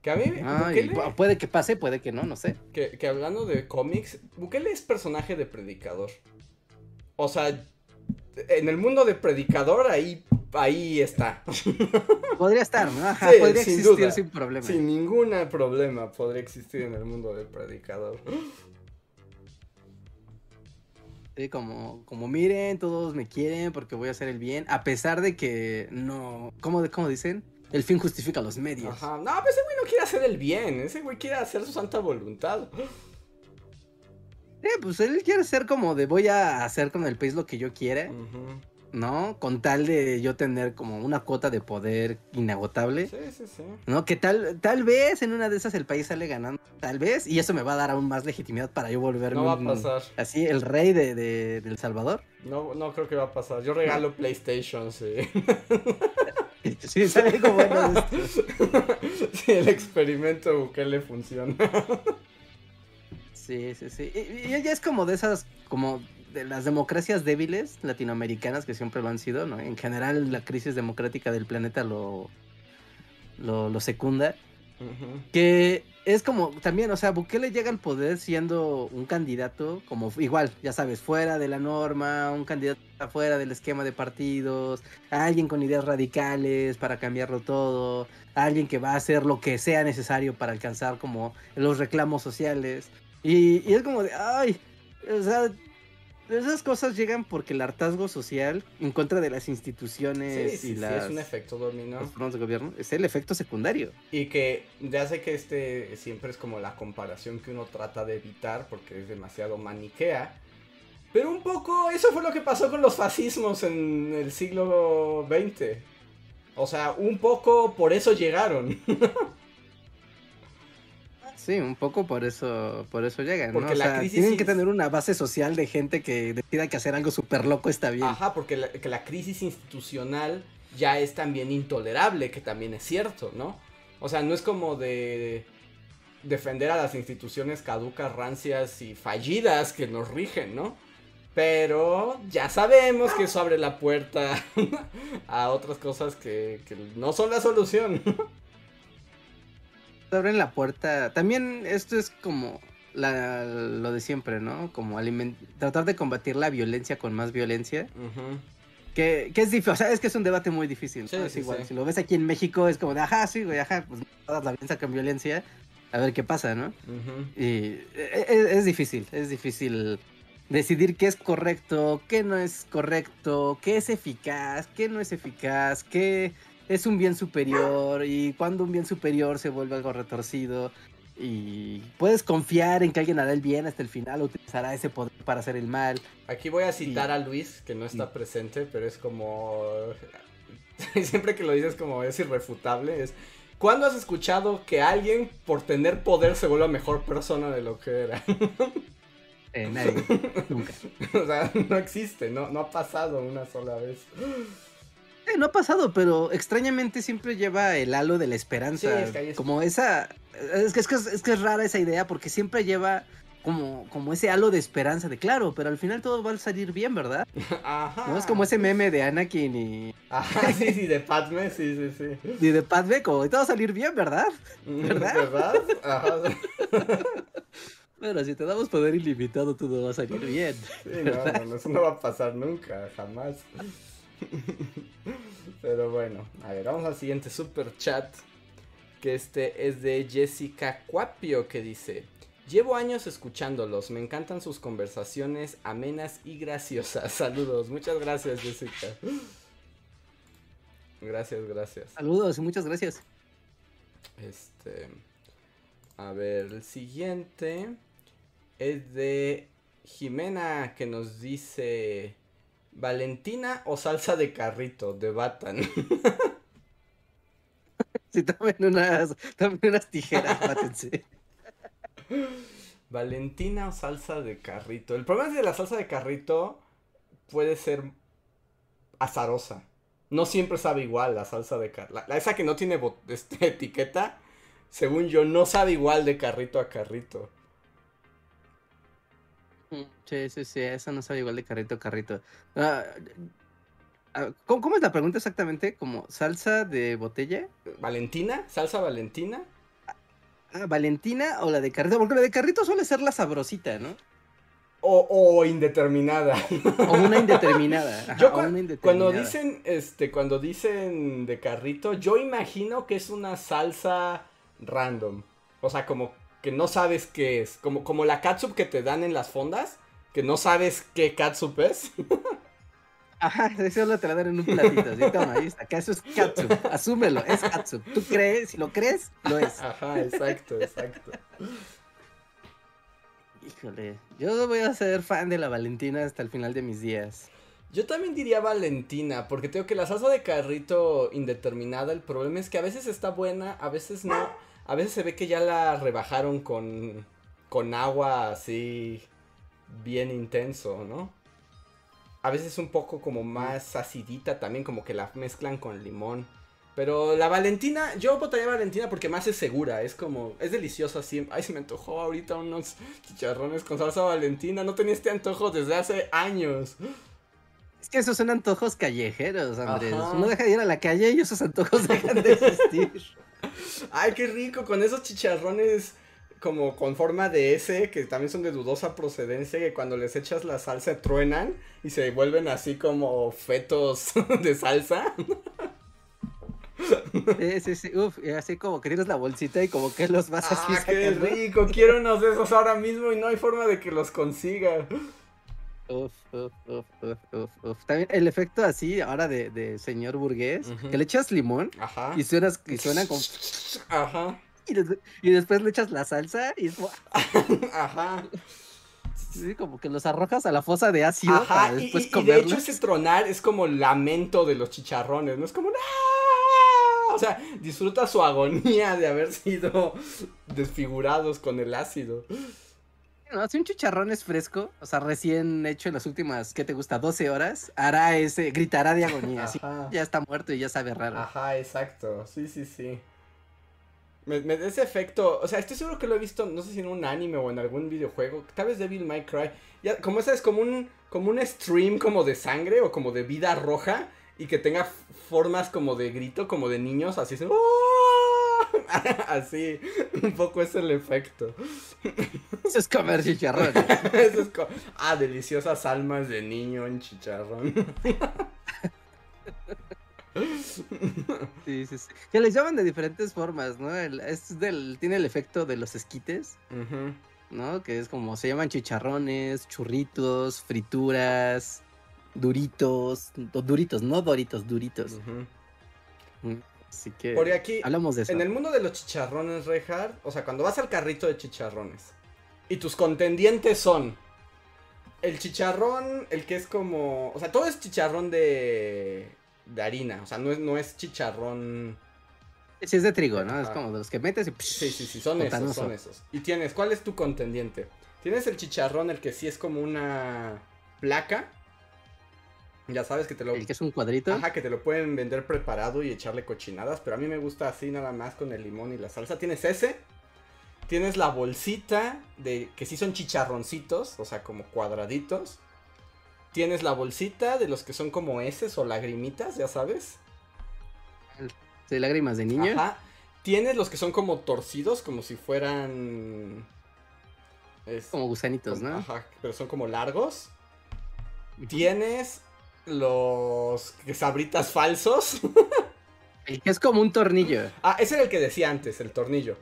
Speaker 1: Que a mí,
Speaker 2: Ay,
Speaker 1: Bukele-
Speaker 2: pu- puede que pase, puede que no, no sé.
Speaker 1: que, que hablando de cómics, Bukele es personaje de Predicador. O sea, en el mundo de Predicador ahí, ahí está. [laughs]
Speaker 2: Podría estar, ¿no? Ajá,
Speaker 1: Sí,
Speaker 2: podría
Speaker 1: sin
Speaker 2: existir
Speaker 1: duda.
Speaker 2: sin problema.
Speaker 1: Sin ningún problema podría existir en el mundo de Predicador.
Speaker 2: Sí, como, como miren, todos me quieren porque voy a hacer el bien, a pesar de que no, ¿cómo, cómo dicen? El fin justifica los medios.
Speaker 1: Ajá. No, pero ese güey no quiere hacer el bien. Ese güey quiere hacer su santa voluntad.
Speaker 2: Sí, pues él quiere ser como de voy a hacer con el país lo que yo quiera. ¿no? Con tal de yo tener como una cuota de poder inagotable.
Speaker 1: Sí, sí, sí.
Speaker 2: ¿No? Que tal, tal vez en una de esas el país sale ganando, tal vez, y eso me va a dar aún más legitimidad para yo volverme
Speaker 1: No va a
Speaker 2: un-
Speaker 1: pasar.
Speaker 2: así el rey de, de, de El Salvador.
Speaker 1: No, no creo que va a pasar. Yo regalo PlayStation, sí. [laughs]
Speaker 2: Sí, sabe como bueno [laughs]
Speaker 1: sí, el experimento Bukele funciona. [laughs]
Speaker 2: Sí, sí, sí. Y, ella es como de esas, como de las democracias débiles latinoamericanas que siempre lo han sido, ¿no? En general la crisis democrática del planeta lo, lo, lo secunda. Que es como también, o sea, Bukele llega al poder siendo un candidato como igual, ya sabes, fuera de la norma, un candidato fuera del esquema de partidos, alguien con ideas radicales para cambiarlo todo, alguien que va a hacer lo que sea necesario para alcanzar como los reclamos sociales. Y, y es como de, ay, o sea, esas cosas llegan porque el hartazgo social en contra de las
Speaker 1: Sí,
Speaker 2: instituciones
Speaker 1: sí,
Speaker 2: y
Speaker 1: sí,
Speaker 2: las,
Speaker 1: es un efecto dominó.
Speaker 2: los de gobierno es el efecto secundario.
Speaker 1: Y que ya sé que este siempre es como la comparación que uno trata de evitar porque es demasiado maniquea. Pero un poco eso fue lo que pasó con los fascismos en el siglo XX. O sea, un poco por eso llegaron. [laughs]
Speaker 2: Sí, un poco por eso, por eso llegan, ¿no?
Speaker 1: Porque
Speaker 2: O
Speaker 1: la
Speaker 2: sea,
Speaker 1: crisis
Speaker 2: tienen que tener una base social de gente que decida que hacer algo súper loco está bien.
Speaker 1: Ajá, porque la, que la crisis institucional ya es también intolerable, que también es cierto, ¿no? O sea, no es como de defender a las instituciones caducas, rancias y fallidas que nos rigen, ¿no? Pero ya sabemos que eso abre la puerta [laughs] a otras cosas que, que no son la solución.
Speaker 2: Abren la puerta. También esto es como la- lo de siempre, ¿no? Como aliment- tratar de combatir la violencia con más violencia. Que, que es difícil, o sea, es que es un debate muy difícil. ¿no? Es
Speaker 1: sí,
Speaker 2: igual,
Speaker 1: sí.
Speaker 2: si lo ves aquí en México es como de, ajá, sí, güey, ajá, pues todas la violencia con violencia, a ver qué pasa, ¿no? Y e- e- es, difícil, es difícil decidir qué es correcto, qué no es correcto, qué es eficaz, qué no es eficaz, qué es un bien superior y cuando un bien superior se vuelve algo retorcido. Y puedes confiar en que alguien hará el bien hasta el final o utilizará ese poder para hacer el mal.
Speaker 1: Aquí voy a citar a Luis, que no está presente, pero es como... [laughs] Siempre que lo dices como es irrefutable, es... ¿Cuándo has escuchado que alguien por tener poder se vuelva mejor persona de lo que era? [laughs]
Speaker 2: Eh, nadie, nunca. [laughs]
Speaker 1: o sea, no existe, no, no ha pasado una sola vez.
Speaker 2: Eh, no ha pasado, pero extrañamente siempre lleva el halo de la esperanza.
Speaker 1: Sí, es que es-
Speaker 2: Como esa. Es que es, que es, que es rara esa idea porque siempre lleva como, como ese halo de esperanza de claro, pero al final todo va a salir bien, ¿verdad? [laughs]
Speaker 1: Ajá.
Speaker 2: No es como ese meme de Anakin y,
Speaker 1: Ajá, sí, sí, de Padme, sí, sí, sí.
Speaker 2: y de Padme, como todo va a salir bien, ¿verdad? [laughs] ¿Verdad?
Speaker 1: ¿Verdad? Ajá.
Speaker 2: Pero [laughs] si te damos poder ilimitado, todo va a salir bien.
Speaker 1: Sí, no, no, eso no va a pasar nunca, jamás. [laughs] Pero bueno, a ver, vamos al siguiente super chat. Que este es de Jessica Cuapio que dice: Llevo años escuchándolos, me encantan sus conversaciones amenas y graciosas. [laughs] Saludos, muchas gracias, Jessica. Gracias, gracias.
Speaker 2: Saludos y muchas gracias.
Speaker 1: Este. A ver, el siguiente es de Jimena que nos dice. Valentina o salsa de carrito, debatan. [laughs]
Speaker 2: Si tomen unas, tomen unas tijeras, [laughs] mátense.
Speaker 1: Valentina o salsa de carrito. El problema es que la salsa de carrito puede ser azarosa. No siempre sabe igual la salsa de carrito. esa que no tiene [laughs] este, etiqueta, según yo, no sabe igual de carrito a carrito.
Speaker 2: Sí, sí, sí, eso no sabe igual de carrito a carrito. Ah, ah, ¿cómo, cómo es la pregunta exactamente? ¿Como salsa de botella?
Speaker 1: ¿Valentina? ¿Salsa Valentina?
Speaker 2: Ah, ¿Valentina o la de carrito? Porque la de carrito suele ser la sabrosita, ¿no?
Speaker 1: O, o indeterminada. [laughs]
Speaker 2: O una indeterminada. ajá,
Speaker 1: Yo
Speaker 2: o
Speaker 1: cua-
Speaker 2: una indeterminada.
Speaker 1: cuando dicen, este, cuando dicen de carrito, yo imagino que es una salsa random. O sea, como que no sabes qué es. Como, como la catsup que te dan en las fondas, que no sabes qué catsup es. [laughs]
Speaker 2: Ajá, eso lo te la dan en un platito. Así, toma, ahí está. Que eso es katsup. Asúmelo, es katsup. Tú crees, si lo crees, lo es.
Speaker 1: Ajá, exacto, exacto.
Speaker 2: Híjole, yo voy a ser fan de la Valentina hasta el final de mis días.
Speaker 1: Yo también diría Valentina, porque tengo que la salsa de carrito indeterminada, el problema es que a veces está buena, a veces no. A veces se ve que ya la rebajaron con, con agua así bien intenso, ¿no? A veces un poco como más acidita también, como que la mezclan con limón. Pero la Valentina, yo votaría Valentina porque más es segura, es como, es deliciosa siempre. Ay, se me antojó ahorita unos chicharrones con salsa Valentina, no tenía este antojo desde hace años.
Speaker 2: Es que esos son antojos callejeros, Andrés.
Speaker 1: Ajá.
Speaker 2: Uno deja de ir a la calle y esos antojos [laughs] dejan de existir.
Speaker 1: Ay, qué rico, con esos chicharrones como con forma de S, que también son de dudosa procedencia, que cuando les echas la salsa truenan y se vuelven así como fetos [laughs] de salsa.
Speaker 2: Sí, sí, sí. Uf, así como que tienes la bolsita y como que los vas así
Speaker 1: Ah, qué
Speaker 2: sacando.
Speaker 1: rico, quiero unos de esos ahora mismo y no hay forma de que los consiga.
Speaker 2: Uf, uf, uf, uf, uf. También el efecto así ahora de, de señor burgués, que le echas limón
Speaker 1: Ajá.
Speaker 2: y suenas, y suena como... [laughs]
Speaker 1: Ajá.
Speaker 2: Y, des- y después le echas la salsa y es como, [laughs]
Speaker 1: Ajá.
Speaker 2: sí, como que los arrojas a la fosa de ácido
Speaker 1: Ajá.
Speaker 2: para después
Speaker 1: y- y de hecho ese tronar es como el lamento de los chicharrones, no es como ¡Ah! O sea, disfruta su agonía de haber sido [laughs] desfigurados con el ácido.
Speaker 2: No, si un chicharrón es fresco, o sea, recién hecho en las últimas, ¿qué te gusta? 12 horas, hará ese, gritará de agonía, así, ya está muerto y ya sabe raro.
Speaker 1: Ajá, exacto. Sí, sí, sí. Me, me da ese efecto. O sea, estoy seguro que lo he visto, no sé si en un anime o en algún videojuego. Tal vez Devil May Cry. Ya, como esa es como un, como un stream como de sangre o como de vida roja. Y que tenga formas como de grito, como de niños, así. se- [laughs] Así, un poco es el efecto.
Speaker 2: Eso es comer chicharrón. [laughs]
Speaker 1: Eso es co- ah, deliciosas almas de niño en chicharrón.
Speaker 2: Sí, sí, sí. Que les llaman de diferentes formas, ¿no? El- es del, tiene el efecto de los esquites. ¿no? Que es como, se llaman chicharrones, churritos, frituras, duritos, duritos, no doritos, duritos. Así que
Speaker 1: Porque aquí,
Speaker 2: hablamos de eso.
Speaker 1: En el mundo de los chicharrones, Reinhardt, o sea, cuando vas al carrito de chicharrones y tus contendientes son el chicharrón, el que es como, o sea, todo es chicharrón de de harina, o sea, no es no es chicharrón.
Speaker 2: Sí, es de trigo, ¿no? Es como de los que metes y...
Speaker 1: Sí, sí, sí, son esos, son esos. Y tienes, ¿cuál es tu contendiente? Tienes el chicharrón, el que sí es como una placa, Ya sabes que te lo...
Speaker 2: El que es un cuadrito.
Speaker 1: Ajá, que te lo pueden vender preparado y echarle cochinadas, pero a mí me gusta así nada más con el limón y la salsa. Tienes ese, tienes la bolsita de que sí son chicharroncitos, o sea, como cuadraditos. Tienes la bolsita de los que son como heces o lagrimitas, ya sabes.
Speaker 2: De lágrimas de niño.
Speaker 1: Ajá. Tienes los que son como torcidos, como si fueran... es-
Speaker 2: Como gusanitos, ¿no?
Speaker 1: Ajá, pero son como largos. Tienes los sabritas falsos. [laughs]
Speaker 2: El que es como un tornillo.
Speaker 1: Ah, ese era el que decía antes, el tornillo.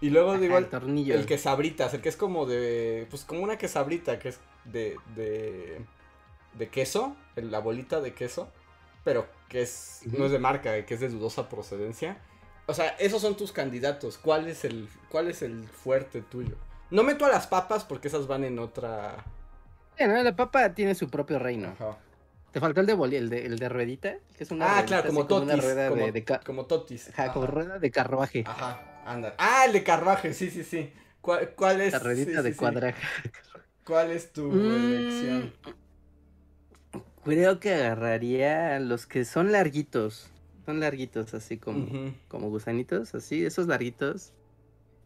Speaker 1: Y luego
Speaker 2: Ajá,
Speaker 1: digo
Speaker 2: el tornillo.
Speaker 1: el quesabritas, el que es como de. Pues como una quesabrita, que es de. de. de queso, la bolita de queso. Pero que es. No es de marca, que es de dudosa procedencia. O sea, esos son tus candidatos. ¿Cuál es el. cuál es el fuerte tuyo? No meto a las papas porque esas van en otra.
Speaker 2: Sí, ¿no? La papa tiene su propio reino.
Speaker 1: Ajá.
Speaker 2: Te faltó el de boli, el de, el de ruedita, que es una
Speaker 1: Ah,
Speaker 2: ruedita
Speaker 1: claro, como totis.
Speaker 2: rueda
Speaker 1: como,
Speaker 2: de, de ca-
Speaker 1: como totis.
Speaker 2: Ajá, como rueda de carruaje.
Speaker 1: Ajá, anda. Ah, el de carruaje, sí, sí, sí. ¿Cuál, cuál es?
Speaker 2: La ruedita
Speaker 1: sí,
Speaker 2: de
Speaker 1: sí,
Speaker 2: cuadraje.
Speaker 1: ¿Cuál es tu
Speaker 2: Mm,
Speaker 1: elección?
Speaker 2: Creo que agarraría los que son larguitos. Son larguitos, así como, como gusanitos, así, esos larguitos.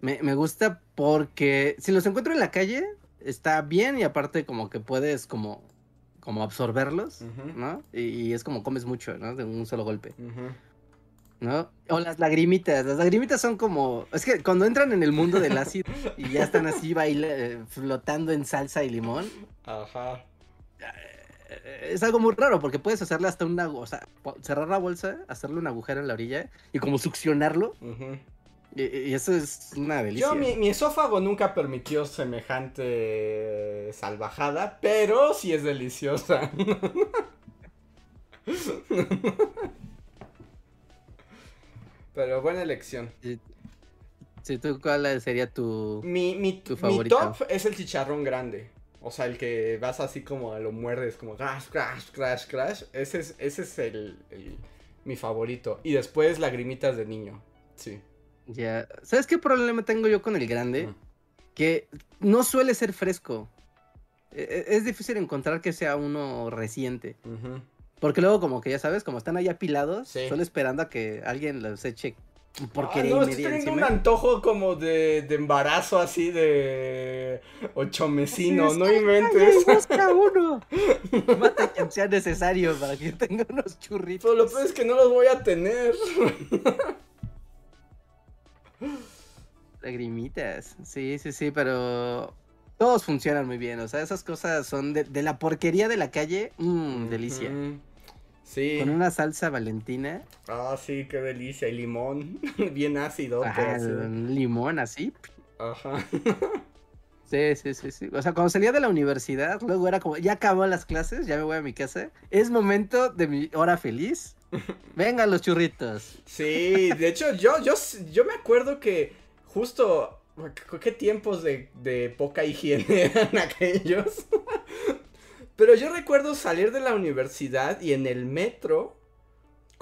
Speaker 2: Me, me gusta porque si los encuentro en la calle, está bien y aparte como que puedes como, como absorberlos. ¿no? Y, y es como comes mucho, ¿no? De un solo golpe. ¿no? O las lagrimitas, las lagrimitas son como, es que cuando entran en el mundo del [laughs] ácido y ya están así baila, eh, flotando en salsa y limón,
Speaker 1: Ajá.
Speaker 2: eh, es algo muy raro porque puedes hacerle hasta una, o sea, cerrar la bolsa, hacerle un agujero en la orilla y como succionarlo y, y eso es una delicia.
Speaker 1: Yo, mi, mi esófago nunca permitió semejante salvajada, pero sí es deliciosa. [laughs] pero buena elección.
Speaker 2: Si tú, ¿cuál sería tu...?
Speaker 1: Mi, mi,
Speaker 2: Tu
Speaker 1: mi
Speaker 2: favorito.
Speaker 1: top es el chicharrón grande. O sea, el que vas así como lo muerdes, como crash, crash, crash, crash. Ese es, ese es el, el- mi favorito. Y después lagrimitas de niño. Sí.
Speaker 2: Ya, ¿sabes qué problema tengo yo con el grande? Que no suele ser fresco. E- e- Es difícil encontrar que sea uno reciente. Porque luego como que ya sabes, como están ahí apilados,
Speaker 1: Sí.
Speaker 2: solo esperando a que alguien los eche
Speaker 1: Ah,
Speaker 2: porquería
Speaker 1: no,
Speaker 2: y
Speaker 1: estoy teniendo un antojo como de, de embarazo así de ochomecino, no
Speaker 2: ¡ay,
Speaker 1: inventes.
Speaker 2: busca [laughs] uno! Mata quien sea necesario para que tenga unos churritos.
Speaker 1: Pero lo peor es que no los voy a tener. [laughs] [gasps]
Speaker 2: Lagrimitas. Sí, sí, sí, pero todos funcionan muy bien. O sea, esas cosas son de, de la porquería de la calle. Mmm, delicia.
Speaker 1: Sí.
Speaker 2: Con una salsa valentina.
Speaker 1: Ah, sí, qué delicia. Y limón. [laughs] Bien ácido.
Speaker 2: Un limón así.
Speaker 1: Ajá. [laughs]
Speaker 2: Sí, sí, sí, sí. O sea, cuando salía de la universidad, luego era como, ya acabó las clases, ya me voy a mi casa. Es momento de mi hora feliz. [laughs] Vengan los churritos.
Speaker 1: Sí, de hecho, yo, yo, yo me acuerdo que justo. ¿Qué tiempos de, de poca higiene [laughs] eran aquellos? [laughs] Pero yo recuerdo salir de la universidad y en el metro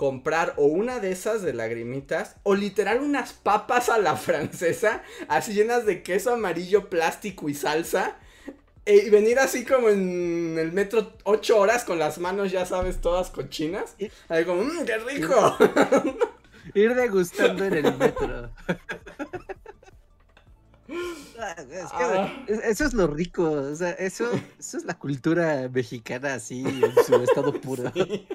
Speaker 1: comprar o una de esas de lagrimitas o literal unas papas a la [laughs] francesa, así llenas de queso amarillo, plástico y salsa. e- Y venir así como en el metro ocho horas con las manos, ya sabes, todas cochinas.
Speaker 2: Y-
Speaker 1: Ahí como, mmm, qué rico. [laughs]
Speaker 2: Ir degustando en el metro. Ah, es que
Speaker 1: Ah.
Speaker 2: es- Eso es lo rico, o sea, eso, eso es la cultura mexicana así en su estado puro. [laughs]
Speaker 1: Sí,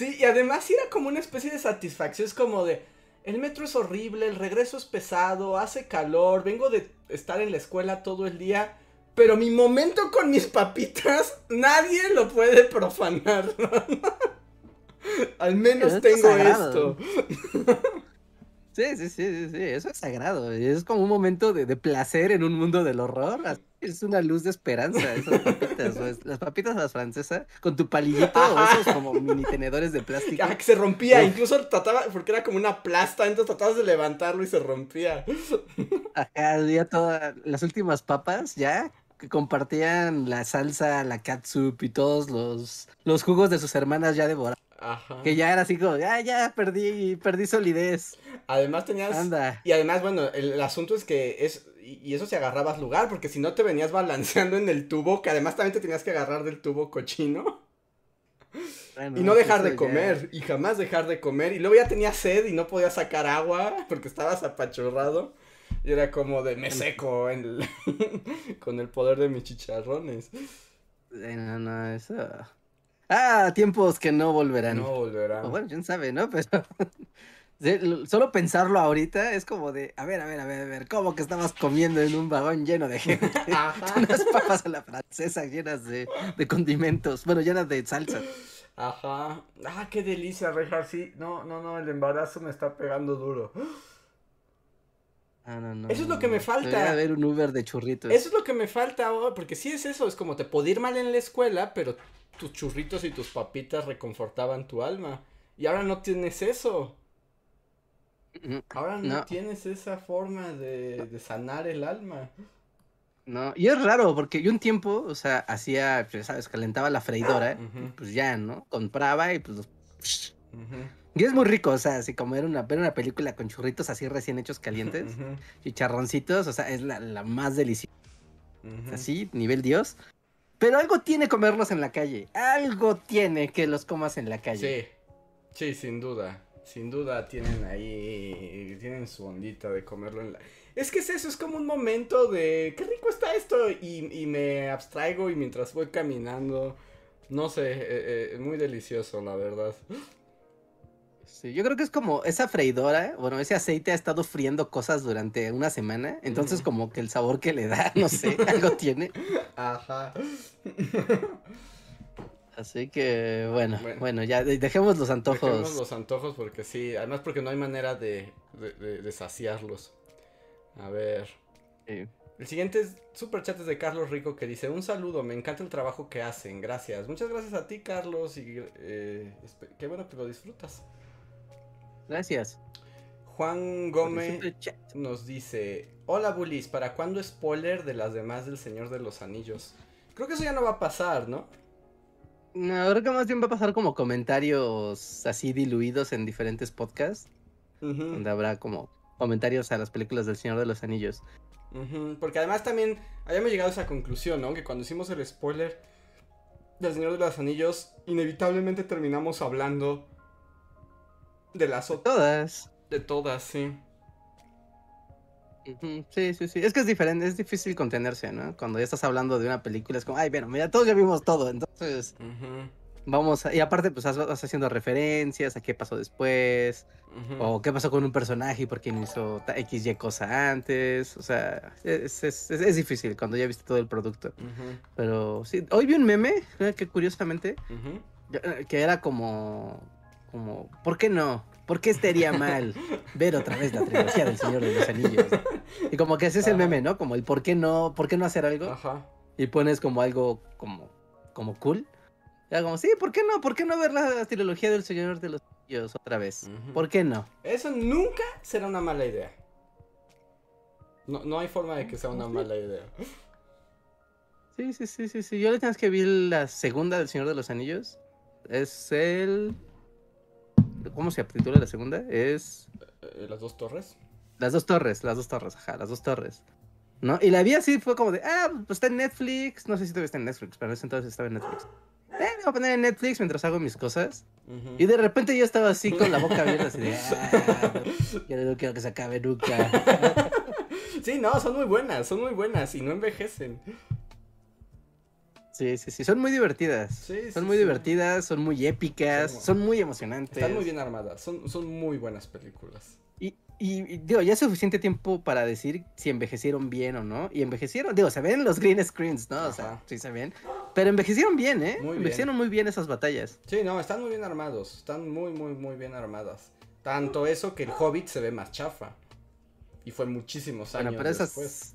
Speaker 1: y además sí era como una especie de satisfacción, es como de, el metro es horrible, el regreso es pesado, hace calor, vengo de estar en la escuela todo el día, pero mi momento con mis papitas, nadie lo puede profanar. [laughs] Al menos tengo
Speaker 2: sagrado.
Speaker 1: esto. [laughs]
Speaker 2: Sí, sí, sí, sí, sí, eso es sagrado. Es como un momento de, de placer en un mundo del horror. Es una luz de esperanza, esas papitas. pues, Las papitas a la francesa con tu palillito o
Speaker 1: Ajá.
Speaker 2: esos como mini tenedores de plástico.
Speaker 1: Ah, que se rompía,
Speaker 2: Uf.
Speaker 1: incluso trataba, porque era como una plasta, entonces tratabas de levantarlo y se rompía.
Speaker 2: Acá ya todas las últimas papas ya que compartían la salsa, la catsup y todos los, los jugos de sus hermanas ya devorados.
Speaker 1: Ajá.
Speaker 2: Que ya era así como, ya, ya, perdí, perdí solidez.
Speaker 1: Además tenías...
Speaker 2: Anda.
Speaker 1: Y además, bueno, el, el asunto es que es. Y y eso si agarrabas lugar, porque si no te venías balanceando en el tubo, que además también te tenías que agarrar del tubo cochino. y no dejar de comer, y jamás dejar de comer. Y luego ya tenía sed y no podía sacar agua porque estabas apachurrado. Y era como de me seco en [laughs] con el poder de mis chicharrones.
Speaker 2: No, no, eso. Ah, tiempos que no volverán.
Speaker 1: No volverán.
Speaker 2: bueno, quién sabe, ¿no? Pero [laughs] Solo pensarlo ahorita es como de, a ver, a ver, a ver, a ver, ¿cómo que estabas comiendo en un vagón lleno de gente? [laughs] [laughs] Unas papas a la francesa llenas de, condimentos, bueno, llenas de salsa.
Speaker 1: Ajá. Ah, qué delicia, Rejar, sí. No, no, no, el embarazo me está pegando duro.
Speaker 2: Ah, no, no,
Speaker 1: eso es lo que me falta.
Speaker 2: A ver un Uber de churritos.
Speaker 1: Eso es lo que me falta, oh, porque sí es eso, es como te podía ir mal en la escuela, pero tus churritos y tus papitas reconfortaban tu alma. Y ahora no tienes eso. Ahora no, tienes esa forma de, sanar el alma.
Speaker 2: No, y es raro porque yo un tiempo, o sea, hacía, pues, sabes, calentaba la freidora, pues ya, ¿no? Compraba y pues Y es muy rico, o sea, así como era una, ver una película con churritos así recién hechos calientes, y charroncitos, o sea, es la, más deliciosa. Así, nivel Dios. Pero algo tiene comerlos en la calle. Algo tiene que los comas en la calle.
Speaker 1: Sí, sí, sin duda sin duda tienen ahí, tienen su ondita de comerlo en la... Es que es eso, es como un momento de, qué rico está esto, y, me abstraigo y mientras voy caminando, no sé, eh, eh, muy delicioso, la verdad.
Speaker 2: Sí, yo creo que es como esa freidora, bueno, ese aceite ha estado friendo cosas durante una semana, entonces como que el sabor que le da, [laughs] no sé, algo tiene.
Speaker 1: Ajá.
Speaker 2: Así que bueno, bueno, ya dejemos los antojos.
Speaker 1: Dejemos los antojos porque sí, además porque no hay manera de, de, saciarlos. A ver. El siguiente es super chat de Carlos Rico que dice, un saludo, me encanta el trabajo que hacen, gracias. Muchas gracias a ti Carlos y eh, qué bueno que lo disfrutas.
Speaker 2: Gracias.
Speaker 1: Juan Gómez nos dice, hola Bullies, ¿para cuándo spoiler de las demás del Señor de los Anillos? Creo que eso ya no va a pasar, ¿no?
Speaker 2: No, creo que más bien va a pasar como comentarios así diluidos en diferentes podcasts. Donde habrá como comentarios a las películas del Señor de los Anillos.
Speaker 1: Porque además también habíamos llegado a esa conclusión, ¿no? Que cuando hicimos el spoiler del Señor de los Anillos, inevitablemente terminamos hablando de las
Speaker 2: otras. Todas.
Speaker 1: De todas, sí.
Speaker 2: Sí, sí, sí. Es que es diferente, es difícil contenerse, ¿no? Cuando ya estás hablando de una película, es como, ay, bueno, mira, todos ya vimos todo, entonces. Vamos, a... y aparte, pues vas haciendo referencias a qué pasó después, o qué pasó con un personaje y por qué no hizo X, Y cosa antes. O sea, es, es, es, difícil cuando ya viste todo el producto. Pero sí, hoy vi un meme, que curiosamente, eh, que era como, como, ¿por qué no? ¿Por qué estaría mal ver otra vez la trilogía del Señor de los Anillos? Y como que ese es el meme, ¿no? Como el por qué no, por qué no hacer algo. Ajá. Y pones como algo como, como cool. Ya como, sí, ¿por qué no? ¿Por qué no ver la trilogía del Señor de los Anillos otra vez? ¿Por qué no?
Speaker 1: Eso nunca será una mala idea. No, no hay forma de que sea una mala idea.
Speaker 2: Sí, sí, sí, sí, sí. Yo le tengo que ver la segunda del Señor de los Anillos. Es el ¿Cómo se titula la segunda? Es.
Speaker 1: Eh, las dos torres.
Speaker 2: Las dos torres, las dos torres, ajá, las dos torres. ¿No? Y la vi así, fue como de, ah, pues está en Netflix. No sé si todavía está en Netflix, pero en ese entonces estaba en Netflix. Eh, me voy a poner en Netflix mientras hago mis cosas. Y de repente yo estaba así con la boca abierta, así de, ah, [laughs] yo no quiero que se acabe nunca.
Speaker 1: sí, no, son muy buenas, son muy buenas y no envejecen.
Speaker 2: Sí, sí, sí, son muy divertidas. Sí, son muy divertidas, son muy épicas, son, muy emocionantes.
Speaker 1: Están muy bien armadas, son, son muy buenas películas.
Speaker 2: Y, y, digo, ya es suficiente tiempo para decir si envejecieron bien o no. Y envejecieron, digo, se ven los green screens, ¿no? O sea, sí se ven. Pero envejecieron bien, ¿eh? Muy envejecieron muy bien esas batallas.
Speaker 1: Sí, no, están muy bien armados, están muy, muy, muy bien armadas. Tanto eso que el Hobbit se ve más chafa. Y fue muchísimos años bueno, pero esas, después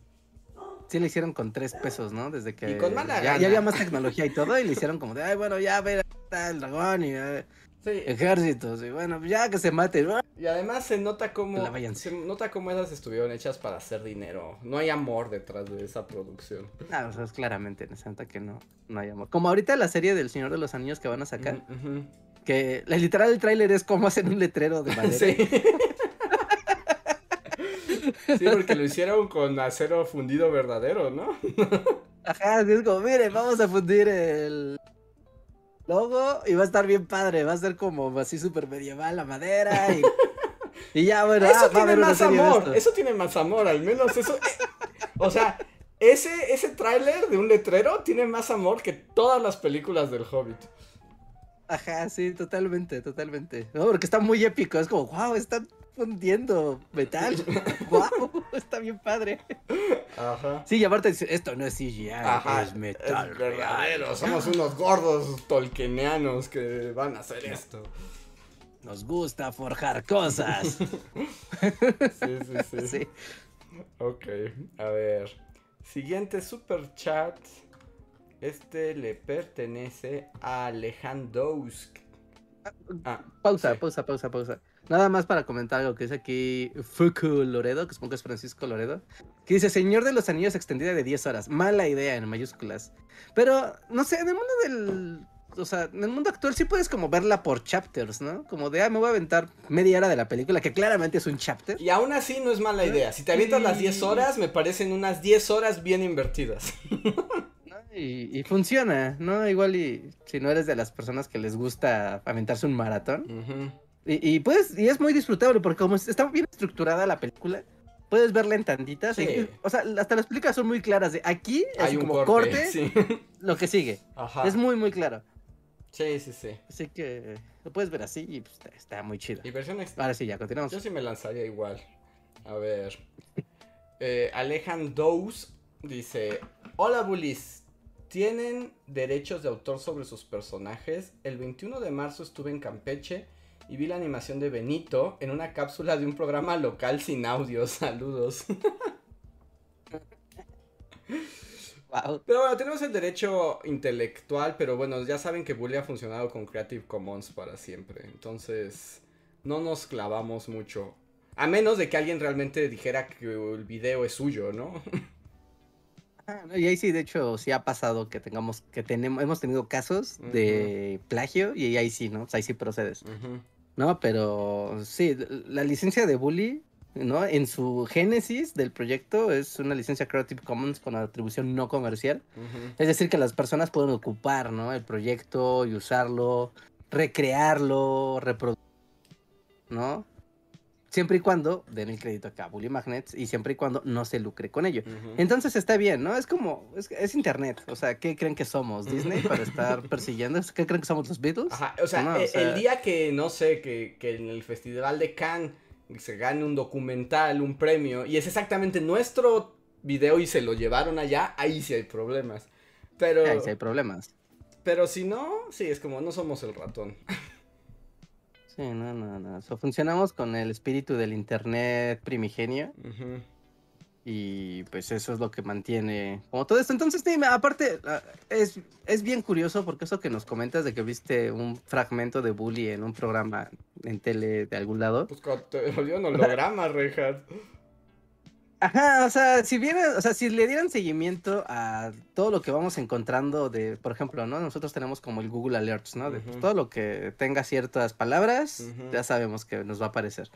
Speaker 2: sí le hicieron con tres pesos, ¿no? Desde que ya, había más tecnología y todo, y le hicieron como de, ay, bueno, ya, ver, está el dragón y eh, ejércitos, y bueno, ya que se mate.
Speaker 1: Y además se nota como, se nota cómo esas estuvieron hechas para hacer dinero. No hay amor detrás de esa producción.
Speaker 2: No, o sea, es claramente, se nota que no, no hay amor. Como ahorita la serie del Señor de los Anillos que van a sacar, que la literal el tráiler es como hacen un letrero de [laughs] madera. Sí.
Speaker 1: Sí, porque lo hicieron con acero fundido verdadero, ¿no? [laughs]
Speaker 2: Ajá, es como, miren, vamos a fundir el, logo y va a estar bien padre. Va a ser como así súper medieval la madera y, y ya, bueno.
Speaker 1: Eso
Speaker 2: ah,
Speaker 1: tiene más amor. Eso tiene más amor, al menos eso. o sea, ese, ese tráiler de un letrero tiene más amor que todas las películas del Hobbit.
Speaker 2: Ajá, sí, totalmente, totalmente. No, porque está muy épico. Es como, wow, están fundiendo metal. wow, [laughs] está bien padre.
Speaker 1: Ajá.
Speaker 2: Sí, y aparte esto no es CGI,
Speaker 1: Ajá,
Speaker 2: es metal.
Speaker 1: es verdadero.
Speaker 2: real.
Speaker 1: Somos unos gordos tolkienianos que van a hacer esto.
Speaker 2: Nos gusta forjar cosas. [laughs]
Speaker 1: Sí, sí, sí. [laughs]
Speaker 2: sí.
Speaker 1: Ok, a ver. Siguiente super chat. Este le pertenece a Alejandowsk. Ah,
Speaker 2: Pausa,
Speaker 1: sí.
Speaker 2: pausa, pausa, pausa. Nada más para comentar algo que dice aquí Fuku Loredo, que supongo que es Francisco Loredo, que dice Señor de los Anillos extendida de 10 horas. Mala idea en mayúsculas. Pero, no sé, en el mundo del... O sea, en el mundo actual sí puedes como verla por chapters, ¿no? Como de, ah, me voy a aventar media hora de la película, que claramente es un chapter.
Speaker 1: Y aún así no es mala idea. Si te avientas las 10 horas, me parecen unas 10 horas bien invertidas. [laughs]
Speaker 2: Y, y funciona, ¿no? Igual y si no eres de las personas que les gusta aventarse un maratón. Y, y pues, y es muy disfrutable porque como está bien estructurada la película, puedes verla en tanditas.
Speaker 1: Sí.
Speaker 2: y- o sea, hasta las películas son muy claras. De aquí es
Speaker 1: Hay un
Speaker 2: como
Speaker 1: corte.
Speaker 2: corte,
Speaker 1: Sí. [laughs]
Speaker 2: lo que sigue.
Speaker 1: Ajá.
Speaker 2: Es muy, muy claro.
Speaker 1: Sí, sí, sí.
Speaker 2: Así que lo puedes ver así y pues, está, muy chido.
Speaker 1: Y versión ex-
Speaker 2: Ahora sí, ya continuamos.
Speaker 1: Yo sí me lanzaría igual. A ver. Eh, Alejan Dous dice: Hola bullies. ¿Tienen derechos de autor sobre sus personajes? El 21 de marzo estuve en Campeche y vi la animación de Benito en una cápsula de un programa local sin audio. [laughs] Saludos.
Speaker 2: Wow.
Speaker 1: Pero bueno, tenemos el derecho intelectual, pero bueno, ya saben que Bully ha funcionado con Creative Commons para siempre. Entonces, no nos clavamos mucho. A menos de que alguien realmente dijera que el video es suyo, ¿no?
Speaker 2: Ah, no, Y ahí sí, de hecho, sí ha pasado que tengamos, que tenemos, hemos tenido casos de plagio y ahí sí, ¿no? O sea, ahí sí procedes.
Speaker 1: Ujú.
Speaker 2: No, pero sí, la licencia de Bully, ¿no? En su génesis del proyecto es una licencia Creative Commons con atribución no comercial. Es decir, que las personas pueden ocupar, ¿no? El proyecto y usarlo, recrearlo, reproducir, ¿no? Siempre y cuando den el crédito acá a Bully Magnets y siempre y cuando no se lucre con ello. Entonces está bien, ¿no? Es como, es, es internet. O sea, ¿qué creen que somos? ¿Disney para estar persiguiendo? ¿Qué creen que somos los Beatles?
Speaker 1: Ajá, o sea,
Speaker 2: No, o
Speaker 1: e-
Speaker 2: sea-
Speaker 1: el día que, no sé, que, que en el Festival de Cannes se gane un documental, un premio, y es exactamente nuestro video y se lo llevaron allá, ahí sí hay problemas. Pero,
Speaker 2: Ahí sí hay problemas.
Speaker 1: pero si no, sí, es como no somos el ratón. [laughs]
Speaker 2: Sí, no, no, no. So, funcionamos con el espíritu del internet primigenio y pues eso es lo que mantiene como todo esto. Entonces, dime, aparte, ah, es, es bien curioso porque eso que nos comentas de que viste un fragmento de Bully en un programa en tele de algún lado.
Speaker 1: Pues cuando te volvió un holograma, Reinhardt. [laughs]
Speaker 2: Ajá, o sea, si viera, o sea, si le dieran seguimiento a todo lo que vamos encontrando de, por ejemplo, ¿no? Nosotros tenemos como el Google Alerts, ¿no? De pues,
Speaker 1: Ujú.
Speaker 2: todo lo que tenga ciertas palabras,
Speaker 1: Ujú.
Speaker 2: ya sabemos que nos va a aparecer.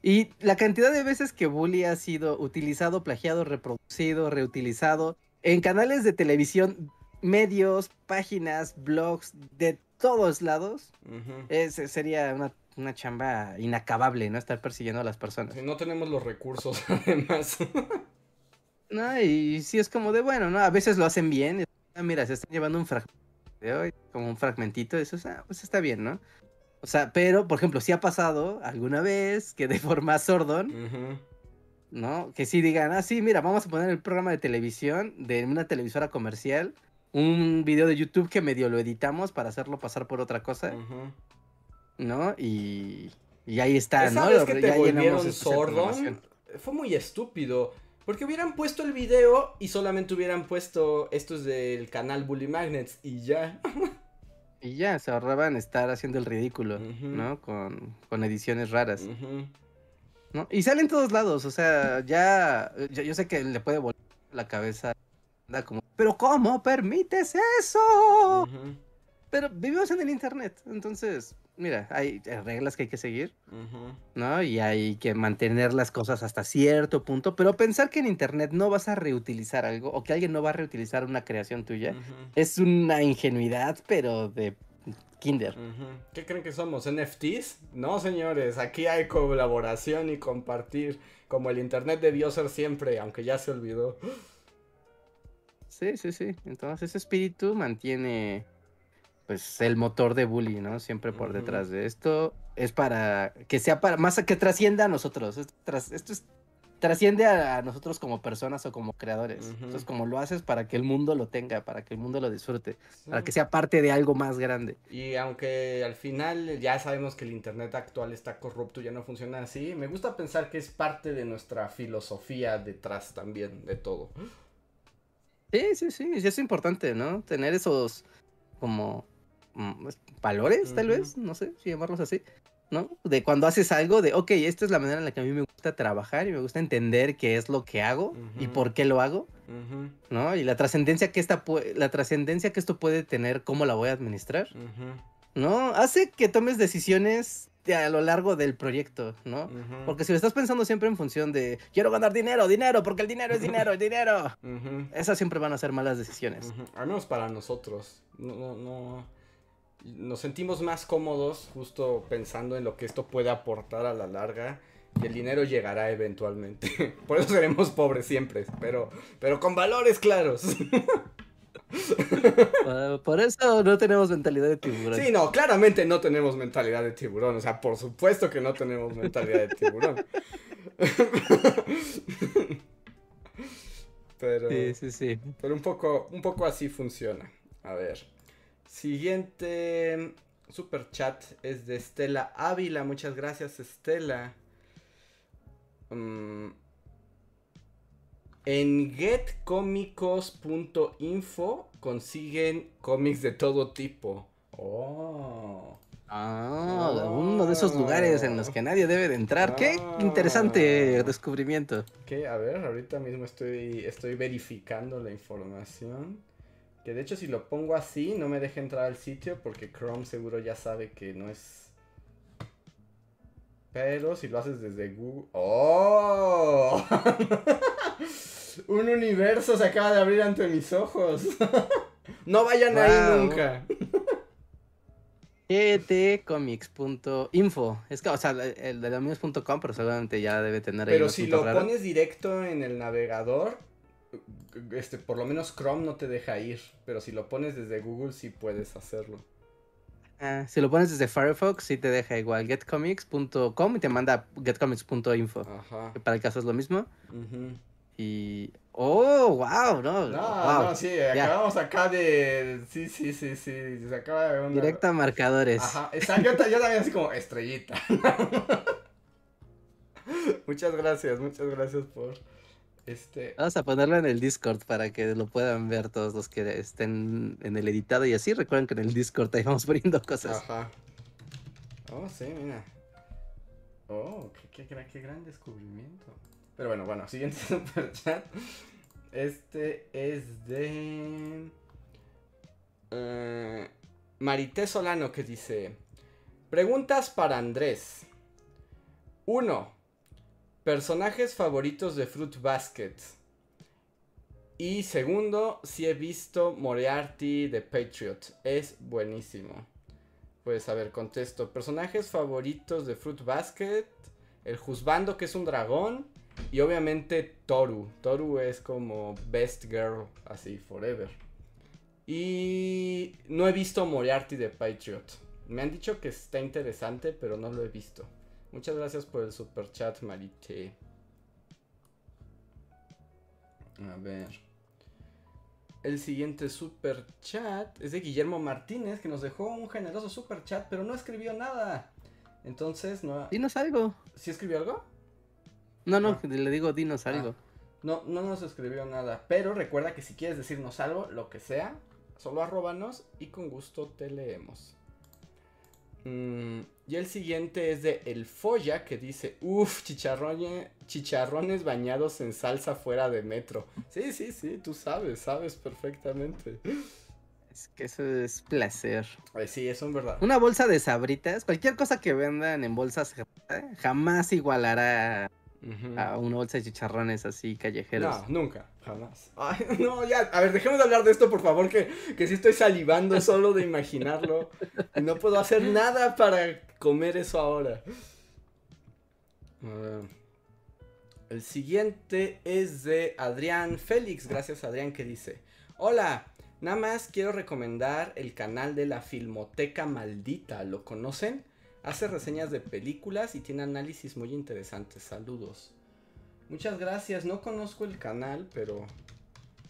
Speaker 2: Y la cantidad de veces que Bully ha sido utilizado, plagiado, reproducido, reutilizado en canales de televisión, medios, páginas, blogs, de todos lados,
Speaker 1: Ujú.
Speaker 2: es, sería una, una chamba inacabable, ¿no? Estar persiguiendo a las personas.
Speaker 1: Si no tenemos los recursos, [laughs] además.
Speaker 2: No, y sí es como de bueno, ¿no? A veces lo hacen bien. Ah, mira, se están llevando un fragmento de hoy, como un fragmentito, eso es, ah, pues está bien, ¿no? O sea, pero, por ejemplo, sí ha pasado alguna vez que de forma sordón. ¿no? Que sí digan, ah, sí, mira, vamos a poner el programa de televisión de una televisora comercial, un video de YouTube que medio lo editamos para hacerlo pasar por otra cosa,
Speaker 1: Ujú.
Speaker 2: ¿No? Y, y ahí está, ¿no? Lo-
Speaker 1: que
Speaker 2: ya
Speaker 1: te
Speaker 2: llenamos
Speaker 1: volvieron sordón fue muy estúpido. Porque hubieran puesto el video y solamente hubieran puesto estos del canal Bully Magnets y ya.
Speaker 2: Y ya, se ahorraban estar haciendo el ridículo. ¿no? Con, con ediciones raras. ¿no? Y sale en todos lados, o sea, ya, ya- yo sé que le puede volar la cabeza, anda como, pero ¿cómo permites eso? Pero vivimos en el internet, entonces, mira, hay eh, reglas que hay que seguir. ¿no? Y hay que mantener las cosas hasta cierto punto, pero pensar que en internet no vas a reutilizar algo o que alguien no va a reutilizar una creación tuya es una ingenuidad, pero de kinder.
Speaker 1: ¿Qué creen que somos? ¿NFTs? No, señores, aquí hay colaboración y compartir, como el Internet debió ser siempre, aunque ya se olvidó.
Speaker 2: Sí, sí, sí. Entonces ese espíritu mantiene pues el motor de Bully, ¿no? Siempre por detrás de esto. Es para que sea para más que trascienda a nosotros. Esto, es, trasciende a, nosotros como personas o como creadores. Entonces, como lo haces para que el mundo lo tenga, para que el mundo lo disfrute, para que sea parte de algo más grande.
Speaker 1: Y aunque al final ya sabemos que el internet actual está corrupto, ya no funciona así, me gusta pensar que es parte de nuestra filosofía detrás también de todo.
Speaker 2: Sí, sí, sí, es importante, ¿no? Tener esos como valores, tal vez, no sé si llamarlos así, ¿no? De cuando haces algo, de, ok, esta es la manera en la que a mí me gusta trabajar y me gusta entender qué es lo que hago y por qué lo hago, ¿no? Y la trascendencia que esta la trascendencia que esto puede tener, cómo la voy a administrar, ¿no? Hace que tomes decisiones a lo largo del proyecto, ¿no? Porque si lo estás pensando siempre en función de quiero ganar dinero, dinero, porque el dinero es dinero, el dinero, esas siempre van a ser malas decisiones.
Speaker 1: Al menos para nosotros. No, no, no nos sentimos más cómodos justo pensando en lo que esto puede aportar a la larga y el dinero llegará eventualmente. [laughs] Por eso seremos pobres siempre, pero, pero con valores claros. [laughs]
Speaker 2: Ah, por eso no tenemos mentalidad de tiburón.
Speaker 1: Sí, no, claramente no tenemos mentalidad de tiburón. O sea, por supuesto que no tenemos mentalidad de tiburón. [laughs] Pero,
Speaker 2: sí, sí, sí.
Speaker 1: Pero un poco, un poco así funciona. A ver. Siguiente super chat es de Estela Ávila. Muchas gracias, Estela. Mm, en getcomicos.info consiguen cómics de todo tipo. Oh.
Speaker 2: Ah, uno de esos lugares en los que nadie debe de entrar. Qué ah. interesante descubrimiento.
Speaker 1: Que a ver, ahorita mismo estoy, estoy verificando la información. Que de hecho si lo pongo así no me deja entrar al sitio porque Chrome seguro ya sabe que no es... Pero si lo haces desde Google... ¡Oh! [laughs] Un universo se acaba de abrir ante mis ojos. [laughs] no vayan ahí nunca.
Speaker 2: etcomics.info. Es que, o sea, el de dominios.com, pero seguramente ya debe tener
Speaker 1: ahí. Pero si lo pones directo en el navegador, este, por lo menos Chrome no te deja ir, pero si lo pones desde Google sí puedes hacerlo.
Speaker 2: Ah, si lo pones desde Firefox sí te deja igual getcomics.com y te manda getcomics.info. Ajá. Para el caso es lo mismo. Y... ¡Oh, wow! No,
Speaker 1: no, no sí, acabamos acá de... Sí, sí, sí, sí, se acaba de...
Speaker 2: Directa marcadores.
Speaker 1: Ajá, yo, yo también así como estrellita. [laughs] muchas gracias, muchas gracias por este...
Speaker 2: Vamos a ponerlo en el Discord para que lo puedan ver todos los que estén en el editado y así. Recuerden que en el Discord ahí vamos [laughs] poniendo cosas.
Speaker 1: Ajá. Oh, sí, mira. Oh, qué, gran descubrimiento. Pero bueno, bueno, siguiente [laughs] super chat. Este es de. Uh, Marité Solano que dice: Preguntas para Andrés. Uno. Personajes favoritos de Fruit Basket. Y segundo, si he visto Moriarty de Patriot. Es buenísimo. Pues a ver, contesto. Personajes favoritos de Fruit Basket. El Juzbando, que es un dragón. Y obviamente Toru. Toru es como Best Girl, así, forever. Y no he visto Moriarty de Patriot. Me han dicho que está interesante, pero no lo he visto. Muchas gracias por el super chat, Marite. A ver. El siguiente super chat es de Guillermo Martínez, que nos dejó un generoso super chat, pero no escribió nada. Entonces, no.
Speaker 2: Dinos algo.
Speaker 1: ¿Sí escribió algo?
Speaker 2: No, no, ah. le digo dinos algo. Ah.
Speaker 1: No, no nos escribió nada. Pero recuerda que si quieres decirnos algo, lo que sea, solo arrobanos y con gusto te leemos. Mm, y el siguiente es de El Folla que dice, uff, chicharrones, chicharrones bañados en salsa fuera de metro. Sí, sí, sí, tú sabes, sabes perfectamente.
Speaker 2: Es que eso es placer.
Speaker 1: sí, eso es verdad.
Speaker 2: Una bolsa de sabritas, cualquier cosa que vendan en bolsas jamás igualará a una bolsa de chicharrones así callejeros.
Speaker 1: No, nunca, jamás. Ay, no, ya, a ver, dejemos de hablar de esto, por favor, que, que sí estoy salivando solo de imaginarlo. Y no puedo hacer nada para comer eso ahora. El siguiente es de Adrián Félix. Gracias, Adrián, que dice: Hola, nada más quiero recomendar el canal de la Filmoteca Maldita. ¿Lo conocen? Hace reseñas de películas y tiene análisis muy interesantes. Saludos. Muchas gracias. No conozco el canal, pero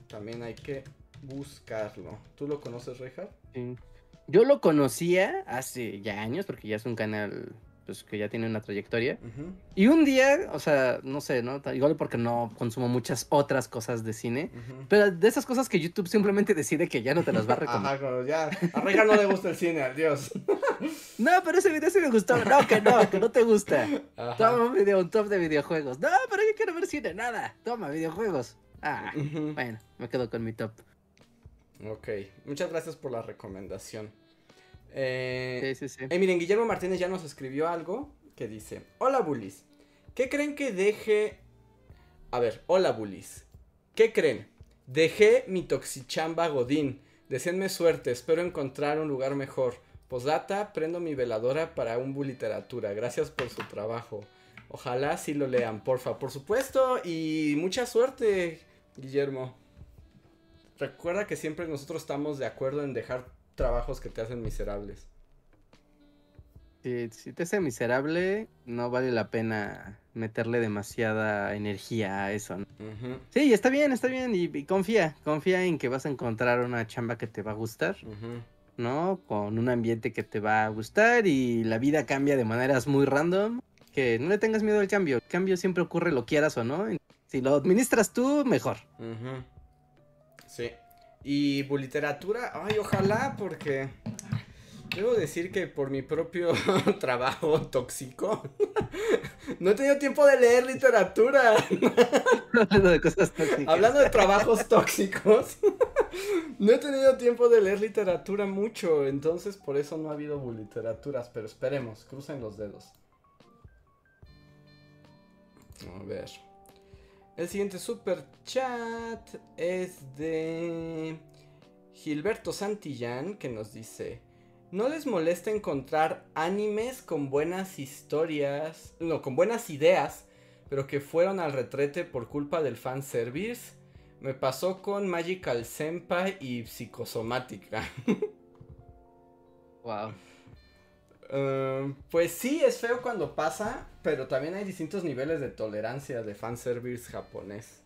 Speaker 1: también hay que buscarlo. ¿Tú lo conoces, Reja?
Speaker 2: Sí. Yo lo conocía hace ya años, porque ya es un canal pues, que ya tiene una trayectoria. Y un día, o sea, no sé, ¿no? Igual porque no consumo muchas otras cosas de cine. Pero de esas cosas que YouTube simplemente decide que ya no te las va a [laughs] recomendar.
Speaker 1: Ajá, ya. A Reja no le gusta el cine, adiós. [laughs]
Speaker 2: No, pero ese video sí me gustó. No, que no, que no te gusta.
Speaker 1: Ajá.
Speaker 2: Toma un video, un top de videojuegos. No, pero yo quiero ver cine, nada. Toma, videojuegos. Ah,
Speaker 1: Ujú.
Speaker 2: bueno, me quedo con mi top.
Speaker 1: Ok, muchas gracias por la recomendación. Eh,
Speaker 2: Sí, sí, sí.
Speaker 1: eh, miren, Guillermo Martínez ya nos escribió algo que dice: Hola, bullies. ¿Qué creen que deje. A ver, hola, bullies. ¿Qué creen? Dejé mi toxichamba Godín. Deseenme suerte, espero encontrar un lugar mejor. Posdata, prendo mi veladora para un bu literatura. Gracias por su trabajo. Ojalá sí lo lean, porfa. Por supuesto, y mucha suerte, Guillermo. Recuerda que siempre nosotros estamos de acuerdo en dejar trabajos que te hacen miserables.
Speaker 2: Si, si te hace miserable, no vale la pena meterle demasiada energía a eso. ¿no? Sí, está bien, está bien. Y, y confía, confía en que vas a encontrar una chamba que te va a gustar. ¿no? Con un ambiente que te va a gustar y la vida cambia de maneras muy random. Que no le tengas miedo al cambio. El cambio siempre ocurre, lo quieras o no. Si lo administras tú, mejor.
Speaker 1: Ujú. Sí. Y bu literatura, ay, ojalá, porque debo decir que por mi propio [laughs] trabajo tóxico, [laughs] no he tenido tiempo de leer literatura. [laughs]
Speaker 2: Hablando de cosas tóxicas.
Speaker 1: Hablando de trabajos tóxicos, no he tenido tiempo de leer literatura mucho, entonces por eso no ha habido literaturas, pero esperemos, crucen los dedos. A ver. El siguiente super chat es de Gilberto Santillán que nos dice, ¿no les molesta encontrar animes con buenas historias, no, con buenas ideas, pero que fueron al retrete por culpa del fanservice? Me pasó con Magical Senpai y Psicosomática. [laughs]
Speaker 2: Wow.
Speaker 1: Um, pues sí, es feo cuando pasa, pero también hay distintos niveles de tolerancia de fanservice japonés.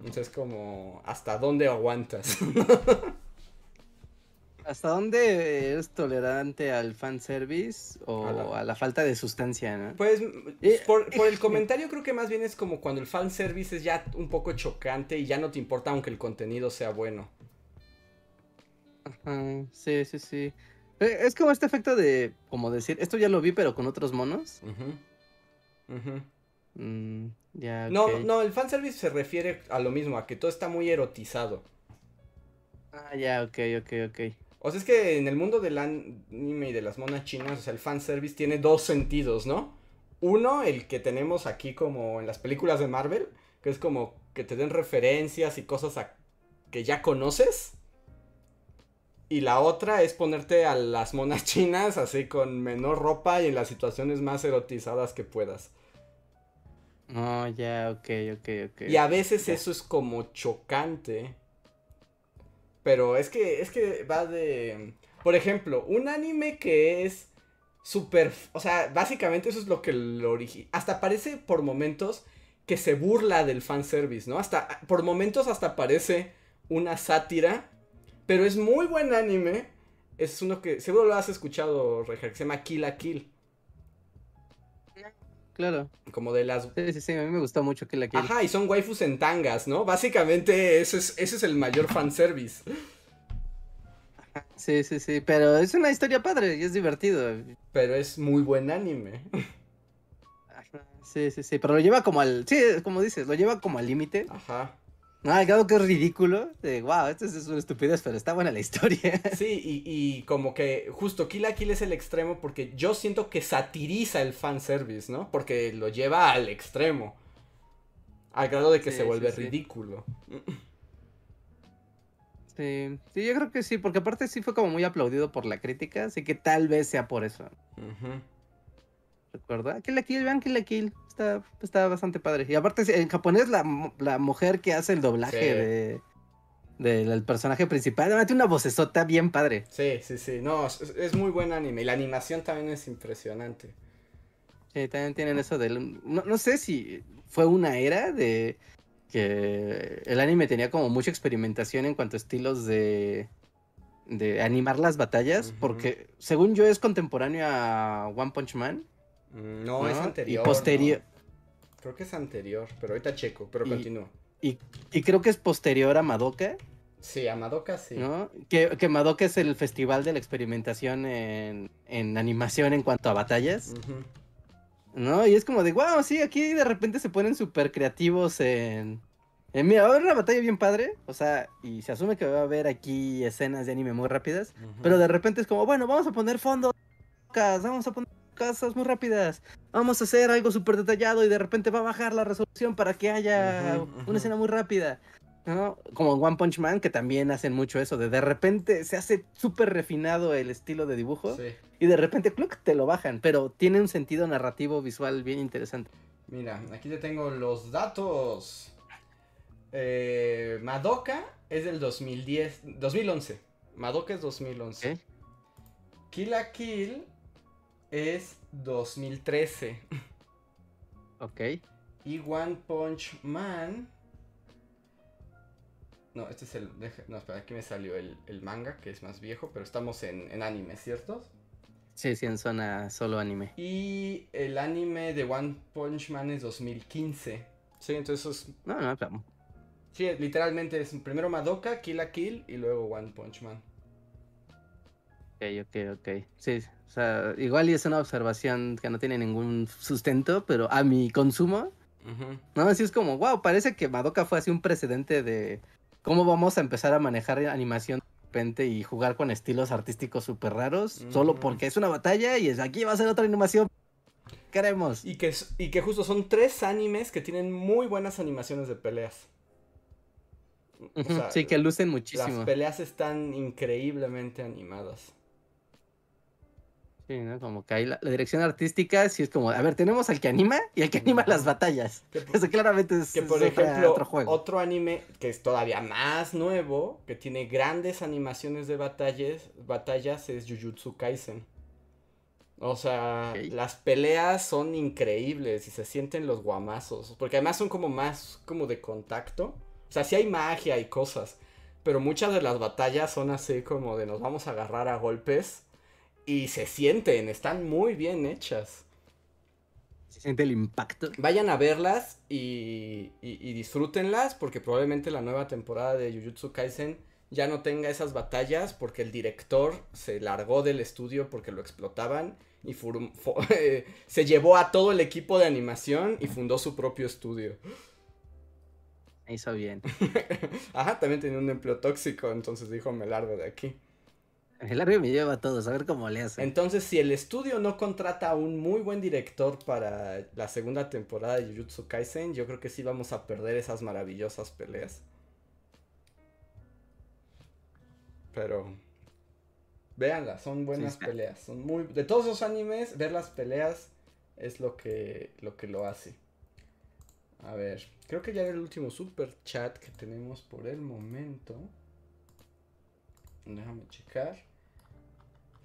Speaker 1: Entonces como, ¿hasta dónde aguantas? [laughs]
Speaker 2: ¿Hasta dónde eres tolerante al fanservice o
Speaker 1: A la-
Speaker 2: a la falta de sustancia, no?
Speaker 1: Pues por, por el [laughs] comentario creo que más bien es como cuando el fanservice es ya un poco chocante y ya no te importa aunque el contenido sea bueno.
Speaker 2: Ajá, sí, sí, sí. Eh, Es como este efecto de, como decir, esto ya lo vi, pero con otros monos. Mm, ya,
Speaker 1: No, no, el fanservice se refiere a lo mismo, a que todo está muy erotizado.
Speaker 2: Ah, ya, ok, ok, ok.
Speaker 1: O sea, es que en el mundo del anime y de las monas chinas, o sea, el fanservice tiene dos sentidos, ¿no? Uno, el que tenemos aquí como en las películas de Marvel, que es como que te den referencias y cosas a- que ya conoces. Y la otra es ponerte a las monas [laughs] chinas así con menor ropa y en las situaciones más erotizadas que puedas.
Speaker 2: Oh, ya, ok, ok, ok.
Speaker 1: Y a veces eso es como chocante. Pero es que, es que va de... Por ejemplo, un anime que es súper... O sea, básicamente eso es lo que lo origina. Hasta parece por momentos que se burla del fanservice, ¿no? Hasta, por momentos hasta parece una sátira. Pero es muy buen anime. Es uno que seguro lo has escuchado, Reja, que se llama Kill la Kill.
Speaker 2: Claro.
Speaker 1: Como de las
Speaker 2: Sí, sí, sí, a mí me gustó mucho que la quiero.
Speaker 1: Ajá, y son waifus en tangas, ¿no? Básicamente ese es, ese es el mayor fanservice.
Speaker 2: Sí, sí, sí, pero es una historia padre y es divertido.
Speaker 1: Pero es muy buen anime.
Speaker 2: Ajá, Sí, sí, sí, pero lo lleva como al, sí, como dices, lo lleva como al límite.
Speaker 1: Ajá.
Speaker 2: No, al grado que es ridículo. De, wow, esto es una estupidez, pero está buena la historia. [laughs]
Speaker 1: Sí, y, y como que justo Kill la Kill es el extremo porque yo siento que satiriza el fanservice, ¿no? Porque lo lleva al extremo. Al grado de que
Speaker 2: Sí,
Speaker 1: se vuelve
Speaker 2: sí.
Speaker 1: ridículo.
Speaker 2: Sí, sí, yo creo que sí, porque aparte sí fue como muy aplaudido por la crítica, así que tal vez sea por eso. Ah, Kill la Kill, vean Kill la Kill, está, está bastante padre. Y aparte en japonés la, la mujer que hace el doblaje
Speaker 1: Sí.
Speaker 2: de del personaje principal, además tiene una vocesota bien padre.
Speaker 1: Sí, sí, sí. No, es, es muy buen anime. Y la animación también es impresionante.
Speaker 2: Sí, también tienen eso del... No, no sé si fue una era de que el anime tenía como mucha experimentación en cuanto a estilos de, de animar las batallas, porque según yo es contemporáneo a One Punch Man.
Speaker 1: Mm, No,
Speaker 2: ¿no?
Speaker 1: es
Speaker 2: Y
Speaker 1: anterior.
Speaker 2: posterior-
Speaker 1: ¿no? Creo que es anterior, pero ahorita checo, pero
Speaker 2: Y-
Speaker 1: continúa.
Speaker 2: Y, y creo que es posterior a Madoka,
Speaker 1: Sí, a Madoka sí.
Speaker 2: ¿no? Que, que Madoka es el festival de la experimentación en, en animación en cuanto a batallas. ¿no? Y es como de, wow, sí, aquí de repente se ponen súper creativos en... en, Mira, va a haber una batalla bien padre, o sea, y se asume que va a haber aquí escenas de anime muy rápidas, pero de repente es como, bueno, vamos a poner fondos, vamos a poner cosas muy rápidas, vamos a hacer algo súper detallado y de repente va a bajar la resolución para que haya una escena muy rápida. ¿no? Como en One Punch Man, que también hacen mucho eso, de de repente se hace súper refinado el estilo de dibujo
Speaker 1: Sí.
Speaker 2: y de repente te lo bajan, pero tiene un sentido narrativo visual bien interesante.
Speaker 1: Mira, aquí te tengo los datos. Eh, Madoka es del 2010, 2011. Madoka es 2011.
Speaker 2: Ok.
Speaker 1: Kill la Kill es 2013.
Speaker 2: Ok.
Speaker 1: Y One Punch Man. No, este es el. no, espera, aquí me salió el, el manga, que es más viejo, pero estamos en, en anime, ¿cierto?
Speaker 2: Sí, sí, en zona solo anime.
Speaker 1: Y el anime de One Punch Man es 2015. Sí, entonces eso es
Speaker 2: No, no, pero-
Speaker 1: Sí, literalmente es primero Madoka, Kill la Kill y luego One Punch Man.
Speaker 2: Ok, ok, ok. Sí, o sea, igual y es una observación que no tiene ningún sustento, pero a mi consumo, no, así es como, wow, parece que Madoka fue así un precedente de cómo vamos a empezar a manejar animación de repente y jugar con estilos artísticos súper raros, solo porque es una batalla y es aquí va a ser otra animación. Queremos.
Speaker 1: Y que, y que justo son tres animes que tienen muy buenas animaciones de peleas. O
Speaker 2: Ujú,
Speaker 1: sea,
Speaker 2: sí, que lucen muchísimo.
Speaker 1: Las peleas están increíblemente animadas.
Speaker 2: Sí, ¿no? Como que ahí la, la dirección artística sí es como, a ver, tenemos al que anima y al que anima las batallas.
Speaker 1: Que
Speaker 2: Eso claramente es,
Speaker 1: Que por
Speaker 2: es
Speaker 1: ejemplo,
Speaker 2: otro juego.
Speaker 1: otro anime que es todavía más nuevo, que tiene grandes animaciones de batallas, batallas es Jujutsu Kaisen. O sea, las peleas son increíbles y se sienten los guamazos, porque además son como más como de contacto. O sea, sí hay magia y cosas, pero muchas de las batallas son así como de nos vamos a agarrar a golpes y se sienten, están muy bien hechas.
Speaker 2: Se siente el impacto.
Speaker 1: Vayan a verlas y, y- y disfrútenlas porque probablemente la nueva temporada de Jujutsu Kaisen ya no tenga esas batallas porque el director se largó del estudio porque lo explotaban y fo- [laughs] se llevó a todo el equipo de animación y fundó su propio estudio.
Speaker 2: Hizo bien. [laughs]
Speaker 1: Ajá, también tenía un empleo tóxico, entonces dijo me largo de aquí.
Speaker 2: El largo me lleva a todos, a ver cómo le hace.
Speaker 1: Entonces, si el estudio no contrata a un muy buen director para la segunda temporada de Jujutsu Kaisen, yo creo que sí vamos a perder esas maravillosas peleas. Pero véanlas, son buenas peleas, son muy de todos esos animes, ver las peleas es lo que lo que lo hace. A ver, creo que ya era el último super chat que tenemos por el momento. Déjame checar.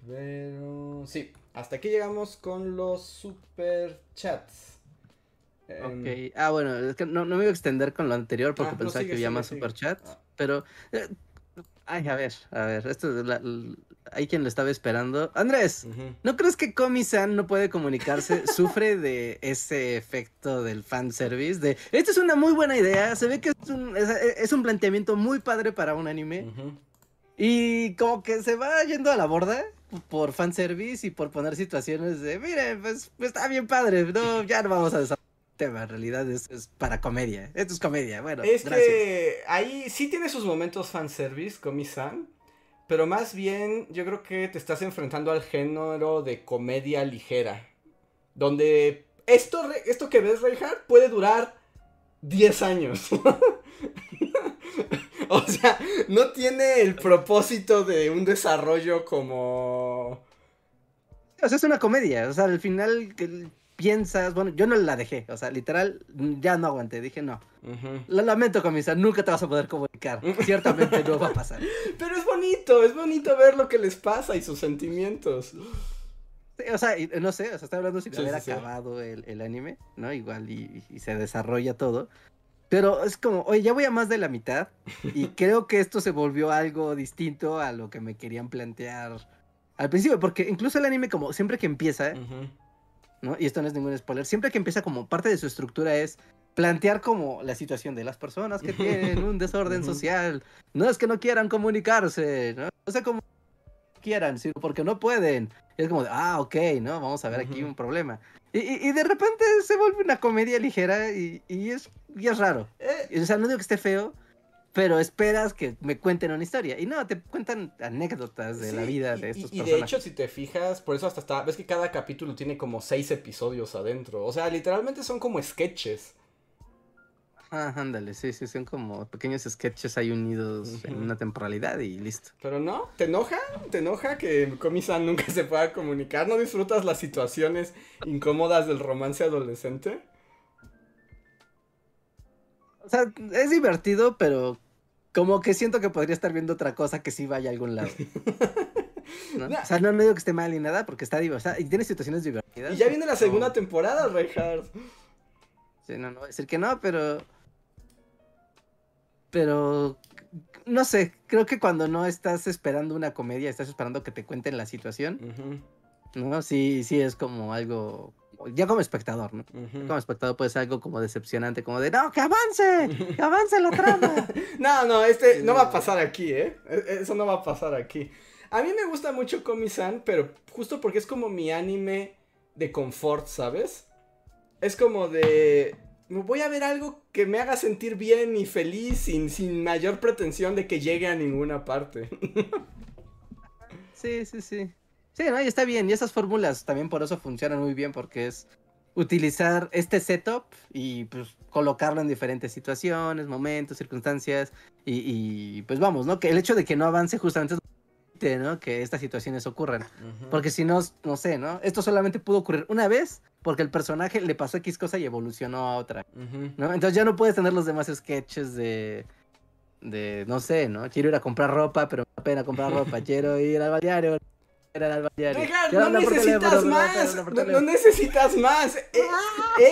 Speaker 1: Pero sí, hasta aquí llegamos con los super chats.
Speaker 2: Ok. Ah, bueno, es que no, no me iba a extender con lo anterior porque
Speaker 1: Ah, no,
Speaker 2: pensaba
Speaker 1: sigue,
Speaker 2: que había
Speaker 1: sigue,
Speaker 2: más
Speaker 1: sigue.
Speaker 2: superchats.
Speaker 1: Ah.
Speaker 2: Pero. eh, ay, a ver, a ver. Esto es la- hay quien lo estaba esperando. Andrés. ¿no crees que Komi-san no puede comunicarse? [laughs] Sufre de ese efecto del fanservice. De. Esta es una muy buena idea. Se ve que es un, es, es un planteamiento muy padre para un anime. Y como que se va yendo a la borda por fanservice y por poner situaciones de, mire, pues, pues, está bien padre, no, ya no vamos a desarrollar tema, en realidad es, es para comedia. Esto es comedia, bueno.
Speaker 1: Es
Speaker 2: gracias.
Speaker 1: que ahí sí tiene sus momentos fanservice, Komi-san. Pero más bien, yo creo que te estás enfrentando al género de comedia ligera. Donde esto, esto que ves, Reinhardt, puede durar 10 años. [laughs] o sea, no tiene el propósito de un desarrollo como...
Speaker 2: O sea, es una comedia. O sea, al final que piensas, bueno, yo no la dejé. O sea, literal, ya no aguanté. Dije, no.
Speaker 1: Ujú.
Speaker 2: Lo lamento, comisa, nunca te vas a poder comunicar. [laughs] Ciertamente no va a pasar.
Speaker 1: Pero es bonito, es bonito ver lo que les pasa y sus sentimientos.
Speaker 2: Sí, O sea, no sé, o sea, estoy hablando sin
Speaker 1: Sí,
Speaker 2: haber
Speaker 1: sí.
Speaker 2: acabado el, el anime, ¿no? Igual y, y se desarrolla todo. Pero es como, oye, ya voy a más de la mitad y [laughs] creo que esto se volvió algo distinto a lo que me querían plantear al principio, porque incluso el anime como siempre que empieza. ¿no? Y esto no es ningún spoiler, siempre que empieza como parte de su estructura es plantear como la situación de las personas que [laughs] tienen un desorden social. No es que no quieran comunicarse, ¿no? O sea, como quieran, sino porque no pueden. Y es como, de, ah, ok, ¿no? Vamos a ver aquí un problema. Y, y- y de repente se vuelve una comedia ligera y, y es, es raro.
Speaker 1: Eh,
Speaker 2: O sea, no digo que esté feo, pero esperas que me cuenten una historia. Y no, te cuentan anécdotas de la vida de estos
Speaker 1: y, de
Speaker 2: personajes.
Speaker 1: hecho, si te fijas, por eso hasta está. Ves que cada capítulo tiene como seis episodios adentro. O sea, literalmente son como sketches.
Speaker 2: Ah, ándale, sí, sí, son como pequeños sketches ahí unidos en una temporalidad y listo.
Speaker 1: Pero no, ¿te enoja? ¿Te enoja que Komi-san nunca se pueda comunicar? ¿No disfrutas las situaciones incómodas del romance adolescente?
Speaker 2: O sea, es divertido, pero como que siento que podría estar viendo otra cosa que sí vaya a algún lado. [laughs] ¿no?
Speaker 1: Nah.
Speaker 2: O sea, no, no digo que esté mal ni nada, porque está divertido. y tiene situaciones divertidas.
Speaker 1: Y ya viene la segunda
Speaker 2: No,
Speaker 1: temporada, Reinhardt.
Speaker 2: sí, no, no voy a decir que no, pero. Pero. No sé, creo que cuando no estás esperando una comedia, estás esperando que te cuenten la situación, ¿no? Sí, sí es como algo. Ya como espectador, ¿no?
Speaker 1: ujú.
Speaker 2: Como espectador puede ser algo como decepcionante, como de ¡No, que avance! ¡Que avance la trama! [laughs]
Speaker 1: No, no, este no va a pasar aquí, ¿eh? E- Eso no va a pasar aquí. A mí me gusta mucho Komi-san, pero justo porque es como mi anime de confort, ¿sabes? Es como de... Voy a ver algo que me haga sentir bien y feliz sin, sin mayor pretensión de que llegue a ninguna parte. [laughs]
Speaker 2: Sí, sí, sí. Sí, no, y está bien. Y esas fórmulas también por eso funcionan muy bien, porque es utilizar este setup y pues colocarlo en diferentes situaciones, momentos, circunstancias. Y, y, pues vamos, ¿no? Que el hecho de que no avance justamente es ¿no? Que estas situaciones ocurran. Porque si no, no sé, ¿no? Esto solamente pudo ocurrir una vez porque el personaje le pasó X cosa y evolucionó a otra. ¿no? Entonces ya no puedes tener los demás sketches de, de, no sé, ¿no? Quiero ir a comprar ropa, pero me da pena comprar ropa. [laughs] Quiero ir al balneario,
Speaker 1: Reinhardt,
Speaker 2: Quiero
Speaker 1: no
Speaker 2: por
Speaker 1: necesitas más. No, no necesitas más. Eh,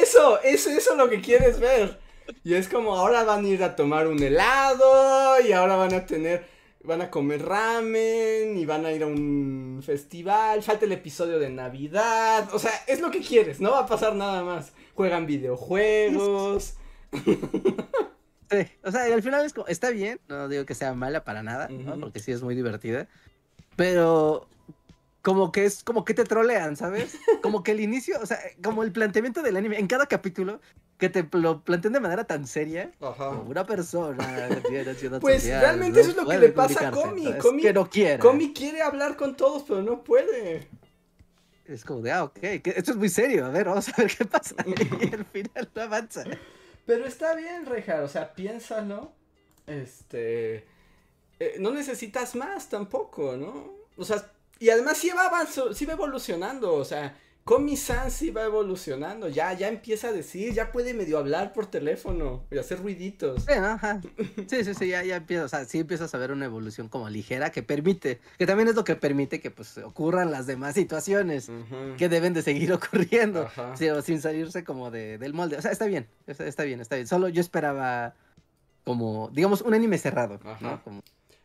Speaker 1: Eso, es eso lo que quieres ver. Y es como ahora van a ir a tomar un helado y ahora van a tener, van a comer ramen y van a ir a un festival. Falta el episodio de Navidad. O sea, es lo que quieres, no va a pasar nada más. Juegan videojuegos. [laughs]
Speaker 2: Sí, o sea, al final es como, está bien, no digo que sea mala para nada, ¿no? Porque sí es muy divertida. Pero como que es como que te trolean, ¿sabes? Como que el inicio, o sea, como el planteamiento del anime en cada capítulo que te lo plantean de manera tan seria.
Speaker 1: Ajá.
Speaker 2: Como una persona que tiene ansiedad
Speaker 1: Pues,
Speaker 2: social,
Speaker 1: realmente eso es lo que le pasa a Comi. Comi-
Speaker 2: que no quiere.
Speaker 1: Comi quiere hablar con todos, pero no puede.
Speaker 2: Es como de, ah, ok, que esto es muy serio, a ver, vamos a ver qué pasa. Y [laughs] al final no avanza.
Speaker 1: Pero está bien, Rejar, o sea, piénsalo. Este. eh, no necesitas más tampoco, ¿no? O sea, y además sí va, avanzo- sí va evolucionando, o sea, Komi-san sí va evolucionando, ya, ya empieza a decir, ya puede medio hablar por teléfono y hacer ruiditos.
Speaker 2: Sí. Ajá. sí, sí, sí, ya, ya empieza, o sea, sí empiezas a ver una evolución como ligera que permite, que también es lo que permite que pues ocurran las demás situaciones que deben de seguir [laughs] ocurriendo, o sin salirse como de, del molde. O sea, está bien, está, está bien, está bien. Solo yo esperaba como, digamos, un anime cerrado,
Speaker 1: Ajá.
Speaker 2: ¿no? Como,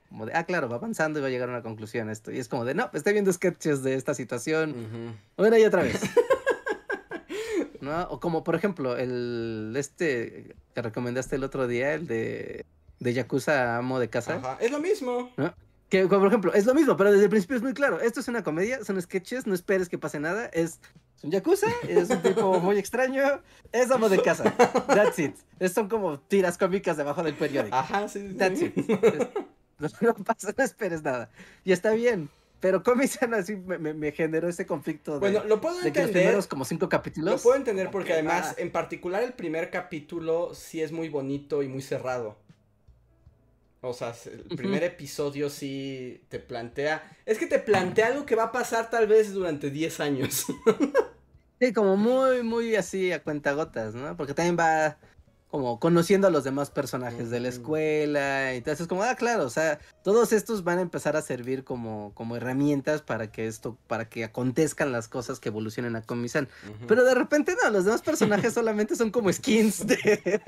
Speaker 2: como de, ah, claro, va avanzando y va a llegar a una conclusión esto. Y es como de, no, estoy viendo sketches de esta situación
Speaker 1: Ujú.
Speaker 2: una y otra vez. [laughs] ¿No? O como por ejemplo, el este que recomendaste el otro día, el de, de Yakuza Amo de Casa.
Speaker 1: Ajá, es lo mismo.
Speaker 2: Que como, por ejemplo, es lo mismo, pero desde el principio es muy claro. Esto es una comedia, son sketches, no esperes que pase nada. Es un yakuza, es un tipo muy extraño, es amo de casa. That's it. Es, son como tiras cómicas debajo del periódico.
Speaker 1: Ajá, sí, sí.
Speaker 2: That's it. Es- [laughs] [laughs] no pasa, no esperes nada. Y está bien. Pero Komi-san así me, me- me generó ese conflicto de,
Speaker 1: Bueno, lo puedo
Speaker 2: de que los
Speaker 1: entender.
Speaker 2: primeros como cinco capítulos.
Speaker 1: Lo puedo entender porque además,
Speaker 2: va.
Speaker 1: en particular, el primer capítulo sí es muy bonito y muy cerrado. O sea, el primer episodio sí te plantea. Es que te plantea algo que va a pasar tal vez durante 10 años. [laughs]
Speaker 2: Sí, como muy, muy así a cuentagotas, ¿no? Porque también va como conociendo a los demás personajes de la escuela y entonces como, ah, claro, o sea, todos estos van a empezar a servir como, como herramientas para que esto, para que acontezcan las cosas que evolucionen a Komi-san. Pero de repente no, los demás personajes [laughs] solamente son como skins de,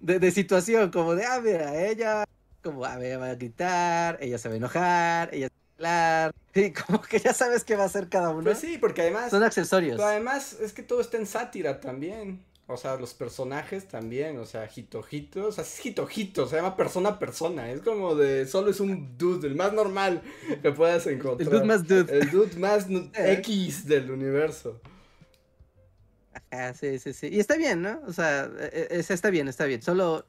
Speaker 2: de, de situación, como de, ah, mira, ella, como, a ver, va a gritar, ella se va a enojar, ella se va a hablar, [laughs] y como que ya sabes qué va a hacer cada uno.
Speaker 1: Pues sí, porque además.
Speaker 2: Son accesorios.
Speaker 1: Pero además es que todo está en sátira también. O sea, los personajes también, o sea, Hitojito, o sea, es Hitojito, se llama persona a persona, es como de, solo es un dude, el más normal que puedas encontrar.
Speaker 2: El dude más dude.
Speaker 1: El dude más [laughs]
Speaker 2: Eh.
Speaker 1: X del universo.
Speaker 2: Ajá, sí, sí, sí. Y está bien, ¿no? O sea, e- e- es- está bien, está bien. Solo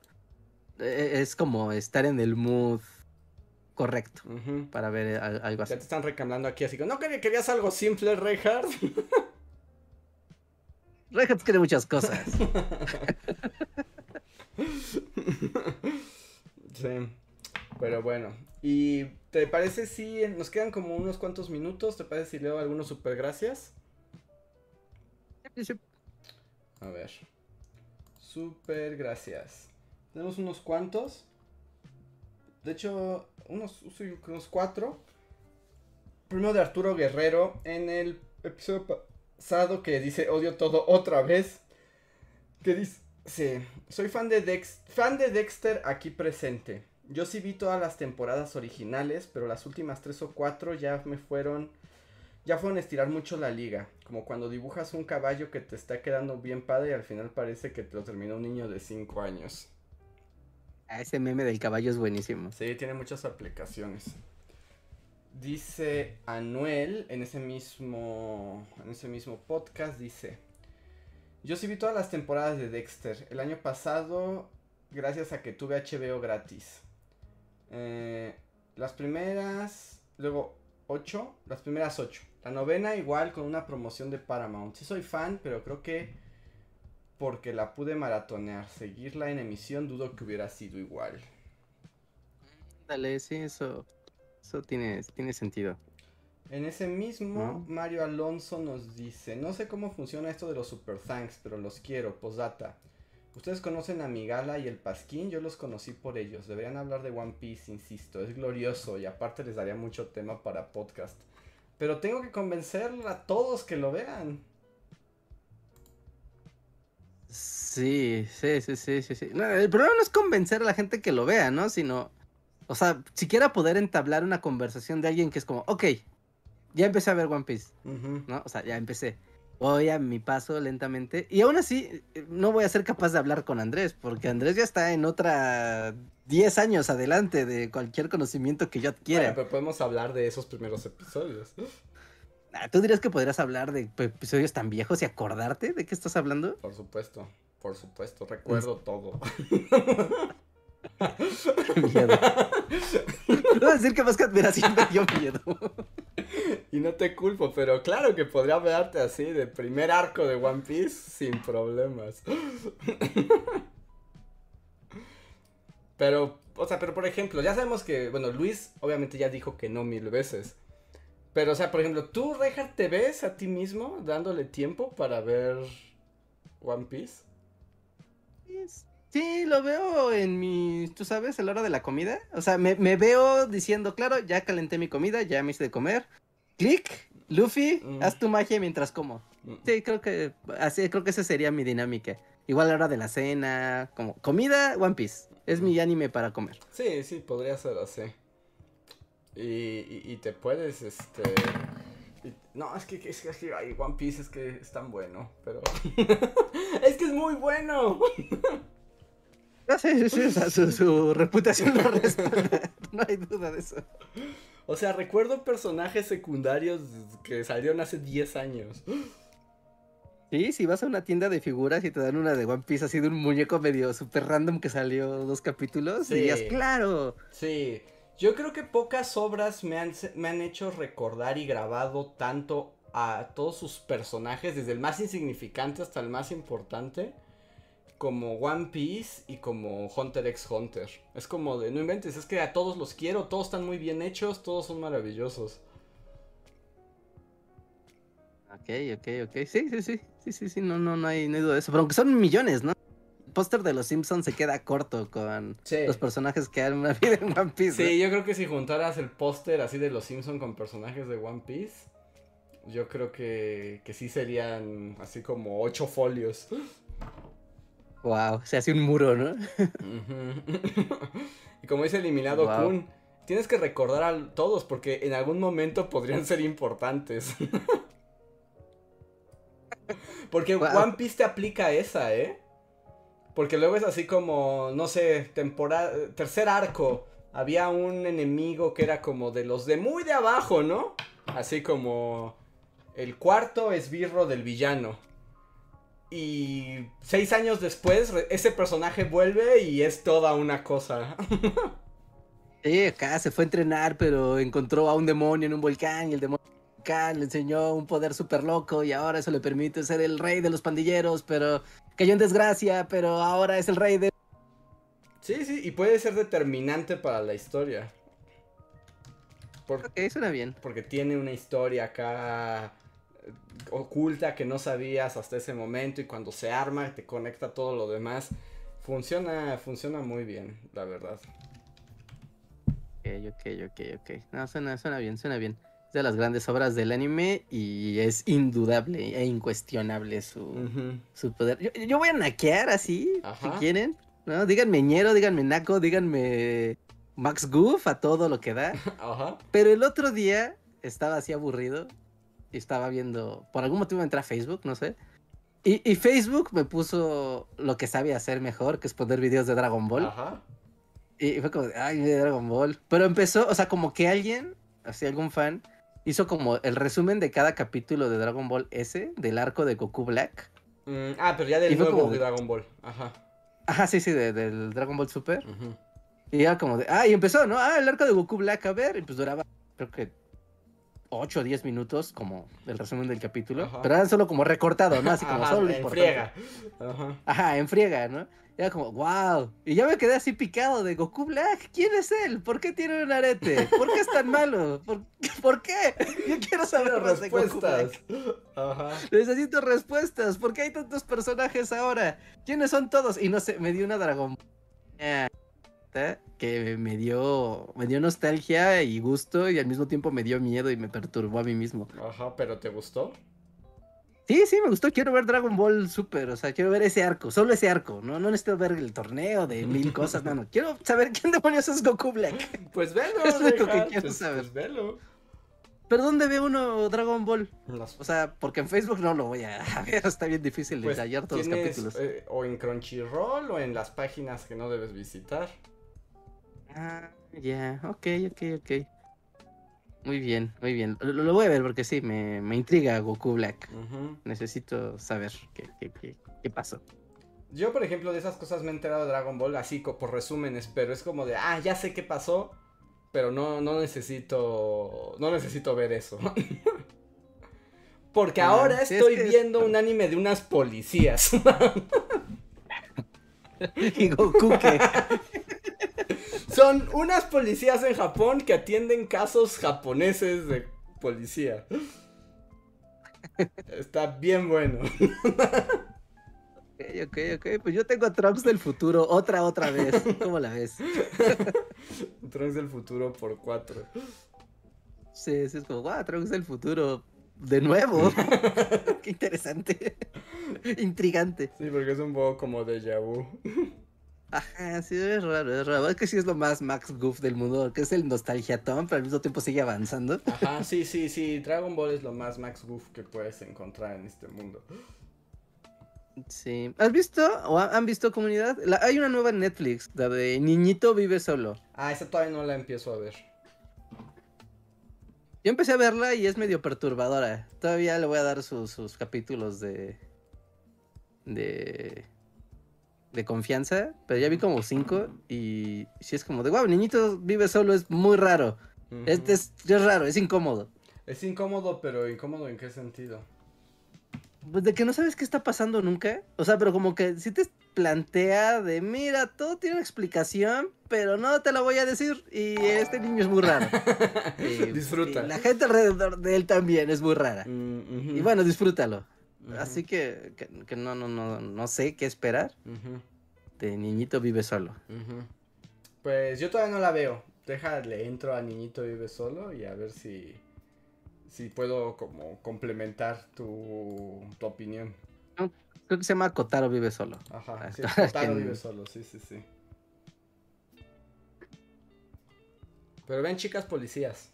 Speaker 2: e- es como estar en el mood correcto para ver al- algo
Speaker 1: Ya
Speaker 2: así.
Speaker 1: te están reclamando aquí así, como, ¿no que- querías algo simple, Reinhardt? [laughs]
Speaker 2: Rehat quiere muchas cosas. [laughs]
Speaker 1: sí, pero bueno. ¿Y te parece si nos quedan como unos cuantos minutos? ¿Te parece si leo algunos super gracias? A ver. Super gracias. Tenemos unos cuantos. De hecho, unos, unos cuatro. Primero de Arturo Guerrero en el episodio pasado que dice odio todo otra vez. Que dice, sí, soy fan de, Dex, fan de Dexter aquí presente. Yo sí vi todas las temporadas originales, pero las últimas tres o cuatro ya me fueron ya fueron a estirar mucho la liga. Como cuando dibujas un caballo que te está quedando bien padre y al final parece que te lo terminó un niño de 5 años.
Speaker 2: Ah, ese meme del caballo es buenísimo.
Speaker 1: Sí, tiene muchas aplicaciones. Dice Anuel en ese mismo en ese mismo podcast dice, "Yo sí vi todas las temporadas de Dexter el año pasado gracias a que tuve HBO gratis. Eh, las primeras, luego 8, las primeras 8. La novena igual con una promoción de Paramount. Sí soy fan, pero creo que porque la pude maratonear, seguirla en emisión dudo que hubiera sido igual.
Speaker 2: Dale, sí, eso, eso tiene, tiene sentido.
Speaker 1: En ese mismo,
Speaker 2: ¿No?
Speaker 1: Mario Alonso nos dice, no sé cómo funciona esto de los super thanks, pero los quiero, postdata. Ustedes conocen a Migala y el Pasquín, yo los conocí por ellos. Deberían hablar de One Piece, insisto, es glorioso y aparte les daría mucho tema para podcast. Pero tengo que convencer a todos que lo vean.
Speaker 2: Sí, sí, sí, sí, sí, sí. No, el problema no es convencer a la gente que lo vea, ¿no? Sino, o sea, siquiera poder entablar una conversación de alguien que es como, ok, ya empecé a ver One Piece. ¿no? O sea, ya empecé. Voy a mi paso lentamente. Y aún así, eh, no voy a ser capaz de hablar con Andrés, porque Andrés ya está en otra 10 años adelante de cualquier conocimiento que yo adquiera.
Speaker 1: Bueno, pero podemos hablar de esos primeros episodios.
Speaker 2: Ah, ¿Tú dirías que podrías hablar de episodios tan viejos y acordarte de qué estás hablando?
Speaker 1: Por supuesto, por supuesto, recuerdo todo. [laughs] [laughs]
Speaker 2: miedo. No decir que más que admiración me dio miedo.
Speaker 1: Y no te culpo, pero claro que podría hablarte así de primer arco de One Piece sin problemas. Pero, o sea, pero por ejemplo, ya sabemos que, bueno, Luis obviamente ya dijo que no mil veces. Pero, o sea, por ejemplo, ¿tú, Reinhardt, te ves a ti mismo dándole tiempo para ver One Piece?
Speaker 2: Sí, lo veo en mi, tú sabes, a la hora de la comida. O sea, me, me veo diciendo, claro, ya calenté mi comida, ya me hice de comer. Clic, Luffy,
Speaker 1: Mm.
Speaker 2: haz tu magia mientras como. Sí, creo que así, creo que esa sería mi dinámica. Igual a la hora de la cena, como comida, One Piece. Es mi anime para comer.
Speaker 1: Sí, sí, podría ser así. Y, y, y te puedes, este... y- no, es que, es que, es que ay, One Piece es que es tan bueno, pero... [laughs] es que es muy bueno. [laughs]
Speaker 2: No sé, sí, sí, o sea, su, su [laughs] reputación lo respalda. No hay duda de eso.
Speaker 1: O sea, recuerdo personajes secundarios que salieron hace 10 años.
Speaker 2: Sí, si vas a una tienda de figuras y te dan una de One Piece así de un muñeco medio super random que salió dos capítulos,
Speaker 1: Sí.
Speaker 2: dirías, claro.
Speaker 1: Sí, yo creo que pocas obras me han, me han hecho recordar y grabado tanto a todos sus personajes, desde el más insignificante hasta el más importante, como One Piece y como Hunter x Hunter. Es como de, no inventes, es que a todos los quiero, todos están muy bien hechos, todos son maravillosos.
Speaker 2: Ok, ok, ok. Sí, sí, sí. Sí, sí, sí. No, no, no hay, no hay duda de eso. Pero aunque son millones, ¿no? El póster de los Simpsons se queda corto con
Speaker 1: Sí.
Speaker 2: los personajes que dan una [laughs] vida en One Piece. ¿no?
Speaker 1: Sí, yo creo que si juntaras el póster así de los Simpson con personajes de One Piece, yo creo que, que sí serían así como ocho folios.
Speaker 2: Wow, se hace un muro, ¿no? [laughs]
Speaker 1: Y como dice eliminado
Speaker 2: Wow.
Speaker 1: Kun, tienes que recordar a todos porque en algún momento podrían ser importantes. [laughs] porque
Speaker 2: Wow.
Speaker 1: One Piece te aplica esa, ¿eh? Porque luego es así como, no sé, temporada, tercer arco. Había un enemigo que era como de los de muy de abajo, ¿no? Así como el cuarto esbirro del villano. Y seis años después, ese personaje vuelve y es toda una cosa.
Speaker 2: Sí, acá se fue a entrenar, pero encontró a un demonio en un volcán y el demonio le enseñó un poder súper loco y ahora eso le permite ser el rey de los pandilleros, pero cayó en desgracia, pero ahora es el rey de...
Speaker 1: Sí, sí, y puede ser determinante para la historia. Por-
Speaker 2: Ok, suena bien.
Speaker 1: porque tiene una historia acá oculta que no sabías hasta ese momento y cuando se arma te conecta todo lo demás. Funciona, funciona muy bien, la verdad.
Speaker 2: Ok, ok, ok, ok. No, suena, suena bien, suena bien. Es de las grandes obras del anime y es indudable e incuestionable su,
Speaker 1: Ujú.
Speaker 2: su poder. Yo, yo voy a naquear así,
Speaker 1: Ajá.
Speaker 2: si quieren. ¿no? Díganme ñero, díganme naco, díganme Max Goof a todo lo que da. [laughs]
Speaker 1: Ajá.
Speaker 2: Pero el otro día estaba así aburrido y estaba viendo, por algún motivo entré a Facebook, no sé. Y, y Facebook me puso lo que sabe hacer mejor, que es poner videos de Dragon Ball.
Speaker 1: Ajá.
Speaker 2: Y fue como, ay, de Dragon Ball. Pero empezó, o sea, como que alguien, así algún fan, hizo como el resumen de cada capítulo de Dragon Ball S, del arco de Goku Black.
Speaker 1: Mm, ah, pero ya del nuevo
Speaker 2: como de-
Speaker 1: Dragon Ball. Ajá.
Speaker 2: Ajá, sí, sí, de- del Dragon Ball Super.
Speaker 1: Ujú.
Speaker 2: Y era como de, ah, y empezó, ¿no? Ah, el arco de Goku Black, a ver. Y pues duraba, creo que 8 o 10 minutos, como el resumen del capítulo.
Speaker 1: Ajá.
Speaker 2: Pero eran solo como recortado, ¿no? Así como
Speaker 1: Ajá,
Speaker 2: solo lo
Speaker 1: en friega. Ajá.
Speaker 2: Ajá, en friega, ¿no? Era como, wow. Y ya me quedé así picado de Goku Black. ¿Quién es él? ¿Por qué tiene un arete? ¿Por qué es tan malo? ¿Por, ¿por qué? Yo quiero saber más de Goku
Speaker 1: respuestas.
Speaker 2: Black.
Speaker 1: Ajá.
Speaker 2: Necesito respuestas. ¿Por qué hay tantos personajes ahora? ¿Quiénes son todos? Y no sé, me dio una dragón que me dio me dio nostalgia y gusto y al mismo tiempo me dio miedo y me perturbó a mí mismo.
Speaker 1: Ajá, pero ¿te gustó?
Speaker 2: Sí, sí, me gustó. Quiero ver Dragon Ball Super. O sea, quiero ver ese arco. Solo ese arco. No, no necesito ver el torneo de mil [laughs] cosas. No, no. Quiero saber quién demonios es Goku Black. [laughs]
Speaker 1: Pues velo, [laughs]
Speaker 2: Es lo único que quiero
Speaker 1: pues-
Speaker 2: saber.
Speaker 1: pues velo.
Speaker 2: ¿Pero dónde ve uno Dragon Ball?
Speaker 1: Las-
Speaker 2: O sea, porque en Facebook no lo voy a ver. Está bien difícil de
Speaker 1: Pues
Speaker 2: hallar todos los capítulos.
Speaker 1: eh, o en Crunchyroll o en las páginas que no debes visitar.
Speaker 2: Ah, ya. Ok, ok, ok. Muy bien, muy bien. Lo, lo voy a ver porque sí, me, me intriga Goku Black. Necesito saber qué, qué, qué, qué pasó.
Speaker 1: Yo, por ejemplo, de esas cosas me he enterado de Dragon Ball así por resúmenes, pero es como de, ah, ya sé qué pasó, pero no, no necesito, no necesito ver eso. [laughs] Porque
Speaker 2: Ah,
Speaker 1: ahora
Speaker 2: es
Speaker 1: estoy
Speaker 2: es-
Speaker 1: viendo un anime de unas policías. [laughs] [laughs]
Speaker 2: Y Goku que...
Speaker 1: Son unas policías en Japón que atienden casos japoneses de policía. Está bien bueno.
Speaker 2: Ok, ok, ok. Pues yo tengo a Trunks del futuro otra, otra vez. ¿Cómo la ves?
Speaker 1: Trunks del futuro por cuatro.
Speaker 2: Sí, sí, es como, wow, Trunks del futuro. De nuevo. [laughs] Qué interesante. Intrigante.
Speaker 1: Sí, porque es un poco como déjà vu.
Speaker 2: Ajá, sí, es raro, es raro. Es que sí es lo más Max Goof del mundo, que es el nostalgiatón, pero al mismo tiempo sigue avanzando.
Speaker 1: Ajá, sí, sí, sí. Dragon Ball es lo más Max Goof que puedes encontrar en este mundo.
Speaker 2: Sí. ¿Has visto o ha- han visto comunidad? La- hay una nueva en Netflix, la de Niñito vive solo.
Speaker 1: Ah, esa todavía no la empiezo a ver.
Speaker 2: Yo empecé a verla y es medio perturbadora. Todavía le voy a dar sus, sus capítulos de, de, de confianza, pero ya vi como cinco y si es como de, wow, niñito vive solo, es muy raro. es,
Speaker 1: Ujú.
Speaker 2: es, es raro, es incómodo.
Speaker 1: Es incómodo, pero incómodo en qué sentido.
Speaker 2: Pues de que no sabes qué está pasando nunca. O sea, pero como que si te plantea de, mira, todo tiene una explicación, pero no te la voy a decir. Y este niño es muy raro. [laughs] Y-
Speaker 1: Disfruta.
Speaker 2: y la gente alrededor de él también es muy rara.
Speaker 1: Mm, ujú.
Speaker 2: Y bueno, disfrútalo. Así que, que, que no, no, no, no sé qué esperar. De niñito vive solo.
Speaker 1: Pues yo todavía no la veo. Déjale, entro a Niñito Vive Solo y a ver si, si puedo como complementar tu, tu opinión.
Speaker 2: Creo que se llama Kotaro vive solo.
Speaker 1: Ajá,
Speaker 2: Ah,
Speaker 1: sí, Kotaro Vive Solo, sí, sí, sí. Pero ven chicas policías.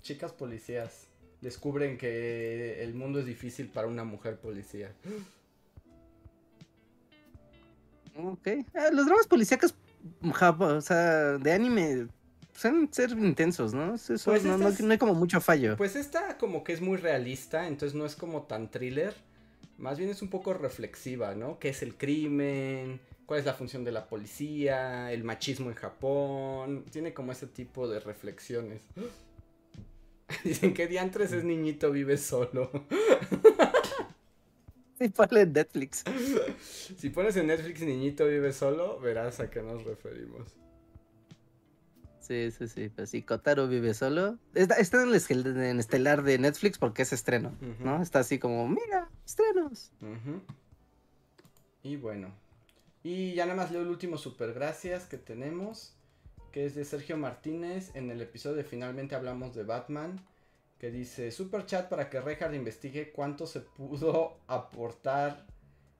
Speaker 1: Chicas policías. Descubren que el mundo es difícil para una mujer policía.
Speaker 2: Ok. Ah, los dramas policíacos, o sea, de anime, suelen ser intensos, ¿no? Eso
Speaker 1: Pues
Speaker 2: no, no- no hay como mucho fallo.
Speaker 1: Pues esta como que es muy realista, entonces no es como tan thriller, más bien es un poco reflexiva, ¿no? ¿Qué es el crimen? ¿Cuál es la función de la policía? ¿El machismo en Japón? Tiene como ese tipo de reflexiones. [laughs] Dicen que diantres es niñito vive solo. [laughs]
Speaker 2: Sí, ponle en Netflix. [laughs]
Speaker 1: si pones en Netflix niñito vive solo, verás a qué nos referimos.
Speaker 2: Sí, sí, sí. Pues sí, Kotaro vive solo. Está, está en, el en estelar de Netflix porque es estreno. ¿no? Está así como, mira, estrenos.
Speaker 1: Y bueno. Y ya nada más leo el último super gracias que tenemos. Que es de Sergio Martínez. En el episodio de Finalmente hablamos de Batman. Que dice, super chat para que Reinhardt investigue cuánto se pudo aportar.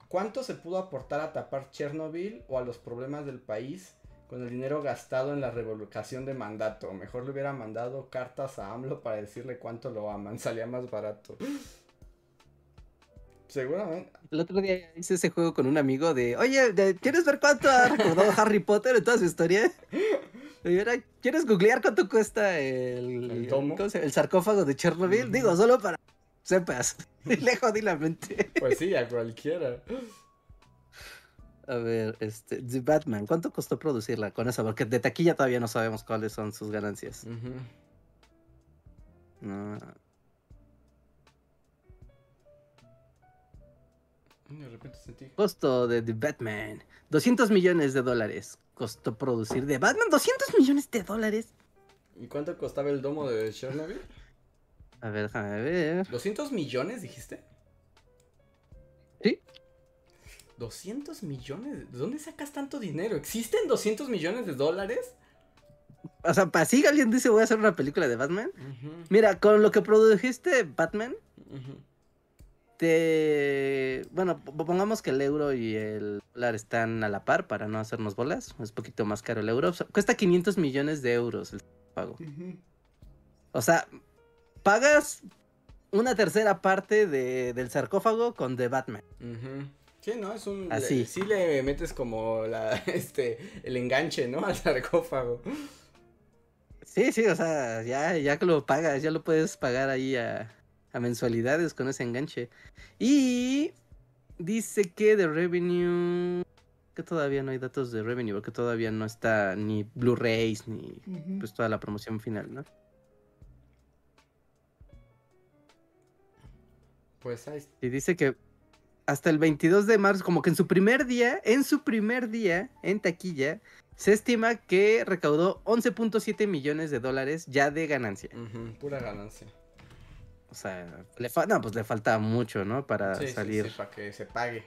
Speaker 1: ¿Cuánto se pudo aportar a tapar Chernobyl o a los problemas del país con el dinero gastado en la revocación de mandato? Mejor le hubiera mandado cartas a AMLO para decirle cuánto lo aman. [laughs] Salía más barato. [gasps] Seguramente.
Speaker 2: El otro día hice ese juego con un amigo de, oye, ¿quieres ver cuánto ha recaudado Harry Potter en toda su historia? [laughs] ¿quieres googlear cuánto cuesta el, sarcófago de Chernobyl? Digo, solo para sepas. [laughs] Le jodí la mente.
Speaker 1: Pues sí, a cualquiera.
Speaker 2: A ver, este, The Batman, ¿cuánto costó producirla con eso? Porque de taquilla todavía no sabemos cuáles son sus ganancias. No.
Speaker 1: De repente sentí.
Speaker 2: Costo de The Batman, 200 millones de dólares. Costó producir The Batman, 200 millones de dólares.
Speaker 1: ¿Y cuánto costaba el domo de Chernobyl?
Speaker 2: A ver, déjame ver.
Speaker 1: ¿200 millones dijiste?
Speaker 2: Sí.
Speaker 1: 200 millones. ¿De dónde sacas tanto dinero? ¿Existen 200 millones de dólares?
Speaker 2: O sea, para si alguien dice voy a hacer una película de Batman. Mira, con lo que produjiste Batman,
Speaker 1: ujú.
Speaker 2: Te... Bueno, pongamos que el euro y el dólar están a la par para no hacernos bolas. Es un poquito más caro el euro. O sea, cuesta 500 millones de euros el pago. O sea, pagas una tercera parte de- del sarcófago con The Batman.
Speaker 1: Sí, ¿no? Es un...
Speaker 2: Así.
Speaker 1: le- sí le metes como la, [laughs] este, el enganche, ¿no? Al sarcófago.
Speaker 2: Sí, sí, o sea, ya, ya que lo pagas, ya lo puedes pagar ahí a, a mensualidades con ese enganche. Y dice que de revenue, que todavía no hay datos de revenue, porque todavía no está ni Blu-rays ni pues toda la promoción final, ¿no?
Speaker 1: Pues ahí...
Speaker 2: Y dice que hasta el 22 de marzo, como que en su primer día, en su primer día en taquilla, se estima que recaudó 11.7 millones de dólares ya de ganancia.
Speaker 1: pura ganancia.
Speaker 2: O sea, le fa- no, pues le falta mucho, ¿no? Para
Speaker 1: Sí,
Speaker 2: salir.
Speaker 1: sí, para que se pague.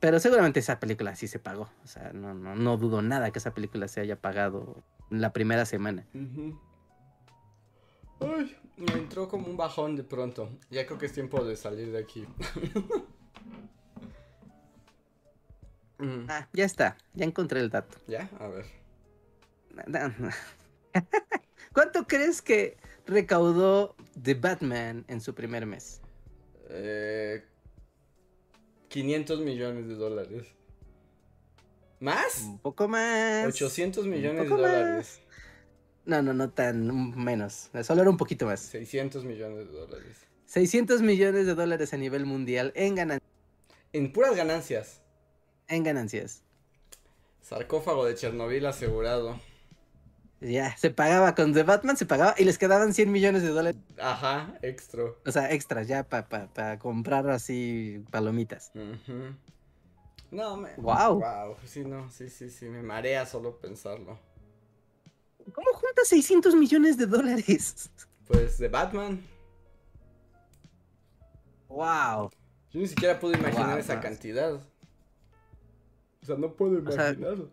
Speaker 2: Pero seguramente esa película sí se pagó. O sea, no, no, no dudo nada que esa película se haya pagado la primera semana.
Speaker 1: Ujú. Ay, me entró como un bajón de pronto. Ya creo que es tiempo de salir de aquí. [laughs] Mm,
Speaker 2: Ah, ya está. Ya encontré el dato.
Speaker 1: ¿Ya? A ver. [laughs]
Speaker 2: ¿Cuánto crees que recaudó The Batman en su primer mes?
Speaker 1: Eh, 500 millones de dólares. ¿Más?
Speaker 2: Un poco más.
Speaker 1: 800 millones de
Speaker 2: más.
Speaker 1: dólares.
Speaker 2: No, no, no tan menos. Solo era un poquito más.
Speaker 1: 600 millones de dólares.
Speaker 2: 600 millones de dólares a nivel mundial en ganancias.
Speaker 1: En puras ganancias.
Speaker 2: En ganancias.
Speaker 1: Sarcófago de Chernobyl asegurado.
Speaker 2: Ya, se pagaba con The Batman, se pagaba y les quedaban 100 millones de dólares.
Speaker 1: Ajá, extra.
Speaker 2: O sea, extras ya para comprar así palomitas.
Speaker 1: No, me.
Speaker 2: Wow.
Speaker 1: Wow, sí, no, sí, sí, sí, me marea solo pensarlo.
Speaker 2: ¿Cómo juntas 600 millones de dólares? [laughs]
Speaker 1: Pues de Batman.
Speaker 2: Wow.
Speaker 1: Yo ni siquiera puedo imaginar esa cantidad. O sea, no puedo imaginarlo.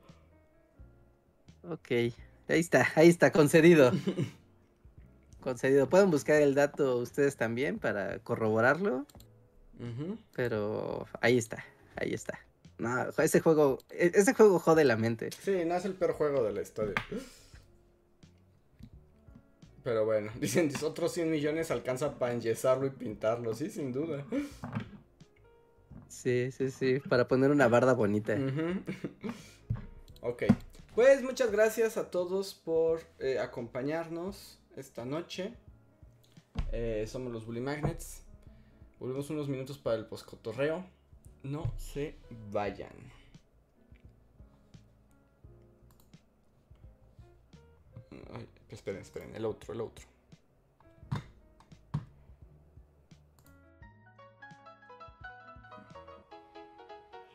Speaker 2: ok, ahí está, ahí está, concedido. [laughs] concedido. Pueden buscar el dato ustedes también para corroborarlo. Pero ahí está, ahí está. No, ese juego, e, ese juego jode la mente.
Speaker 1: Sí, no es el peor juego de la historia. Pero bueno, [laughs] dicen, otros 100 millones alcanza para enyesarlo y pintarlo, sí, sin duda.
Speaker 2: Sí, sí, sí, para poner una barda bonita. [laughs]
Speaker 1: ok, pues muchas gracias a todos por eh, acompañarnos esta noche. Eh, somos los Bully Magnets. Volvemos unos minutos para el poscotorreo. No se vayan. esperen, esperen, el otro, el otro.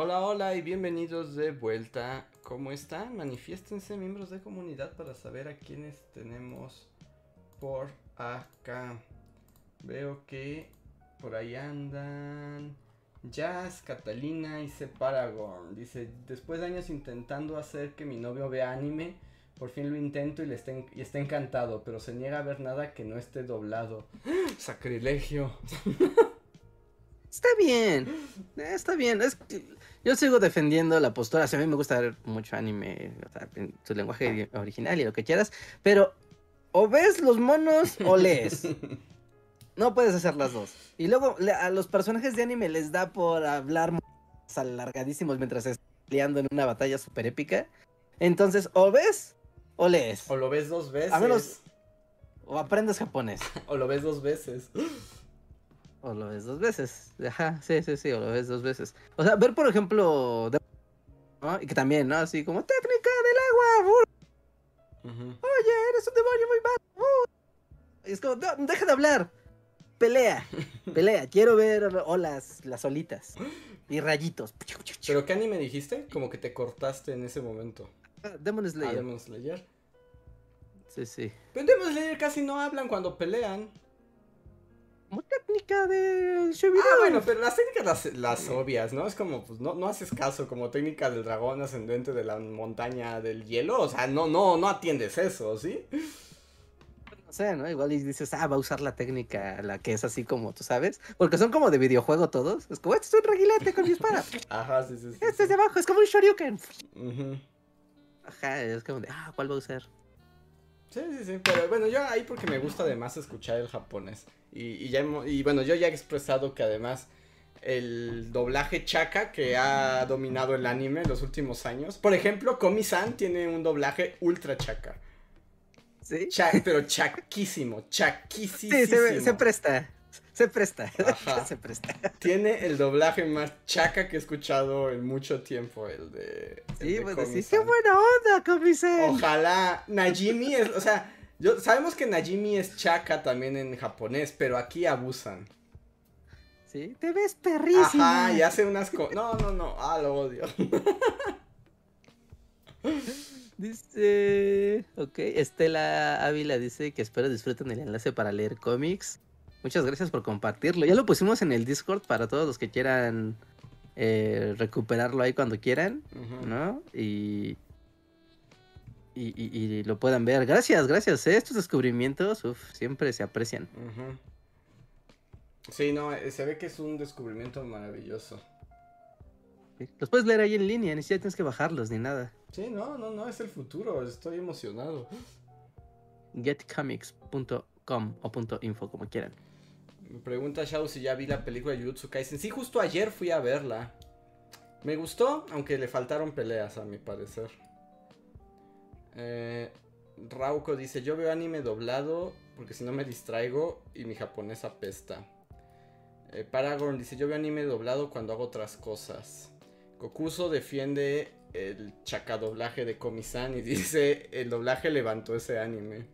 Speaker 1: Hola, hola y bienvenidos de vuelta. ¿Cómo están? Manifiéstense miembros de comunidad para saber a quiénes tenemos por acá. Veo que por ahí andan Jazz, Catalina y Separagon. Dice, después de años intentando hacer que mi novio vea anime, por fin lo intento y, le está, y está encantado, pero se niega a ver nada que no esté doblado. [gasps] ¡Sacrilegio! [laughs]
Speaker 2: Está bien, está bien. Es yo sigo defendiendo la postura. a mí me gusta ver mucho anime, en su lenguaje original y lo que quieras. Pero o ves los monos o lees. [laughs] No puedes hacer las dos. Y luego a los personajes de anime les da por hablar alargadísimos mientras están peleando en una batalla súper épica. Entonces, o ves o lees.
Speaker 1: O lo ves dos veces.
Speaker 2: A menos. O aprendes japonés. [laughs]
Speaker 1: o lo ves dos veces.
Speaker 2: O lo ves dos veces. Ajá, sí, sí, sí, o lo ves dos veces. O sea, ver, por ejemplo, ¿no? Y que también, ¿no? Así como técnica del agua. Oye, eres un demonio muy malo. Y es como, deja de hablar. Pelea, [laughs] pelea. Quiero ver olas, las olitas y rayitos.
Speaker 1: ¿Pero qué anime dijiste? Como que te cortaste en ese momento.
Speaker 2: Ah, Demon Slayer. Ah,
Speaker 1: Demon Slayer.
Speaker 2: Sí, sí.
Speaker 1: Pero Demon Slayer casi no hablan cuando pelean
Speaker 2: como técnica de
Speaker 1: Ah, bueno, pero las técnicas las, obvias, ¿no? Es como, pues no, no haces caso, como técnica del dragón ascendente de la montaña del hielo. O sea, no, no, no atiendes eso, ¿sí?
Speaker 2: No sé, ¿no? Igual dices, ah, va a usar la técnica, la que es así como, tú sabes. Porque son como de videojuego todos. Es como, este es un reguilete con mi espada.
Speaker 1: Ajá, sí, sí, sí.
Speaker 2: Este es de abajo, es como un shoryuken. Ajá, es como de, ah, ¿cuál va a usar?
Speaker 1: Sí, sí, sí, pero bueno, yo ahí porque me gusta además escuchar el japonés. Y, ya y bueno, yo ya he expresado que además el doblaje chaka que ha dominado el anime en los últimos años. Por ejemplo, Komi-san tiene un doblaje ultra chaka.
Speaker 2: ¿Sí?
Speaker 1: pero chaquísimo, chaquísimo.
Speaker 2: Sí, se, presta. Se presta. [laughs] se presta.
Speaker 1: Tiene el doblaje más chaca que he escuchado en mucho tiempo, el de.
Speaker 2: sí, pues decir, qué buena onda, Komi-san.
Speaker 1: Ojalá. Najimi es, o sea, yo, sabemos que Najimi es chaka también en japonés, pero aquí abusan.
Speaker 2: Sí, te ves perrísimo.
Speaker 1: Ajá, y hace unas cosas. No, no, no. Ah, lo odio. [laughs]
Speaker 2: dice. Ok, Estela Ávila dice que espero disfruten el enlace para leer cómics. Muchas gracias por compartirlo. Ya lo pusimos en el Discord para todos los que quieran eh, recuperarlo ahí cuando quieran, ¿no? Y y, lo puedan ver. Gracias, gracias. ¿eh? Estos descubrimientos uf, siempre se aprecian.
Speaker 1: Sí, no, eh, se ve que es un descubrimiento maravilloso.
Speaker 2: Los puedes leer ahí en línea, ni siquiera tienes que bajarlos ni nada.
Speaker 1: Sí, no, no, no, es el futuro, estoy emocionado.
Speaker 2: Getcomics.com o .info, como quieran.
Speaker 1: Me pregunta Shao si ya vi la película de Jujutsu Kaisen. Sí, justo ayer fui a verla. Me gustó, aunque le faltaron peleas, a mi parecer. Eh, Rauco dice, yo veo anime doblado porque si no me distraigo y mi japonés apesta. Eh, Paragon dice, yo veo anime doblado cuando hago otras cosas. Kokuso defiende el chacadoblaje de Komi-san y [laughs] dice, el doblaje levantó ese anime.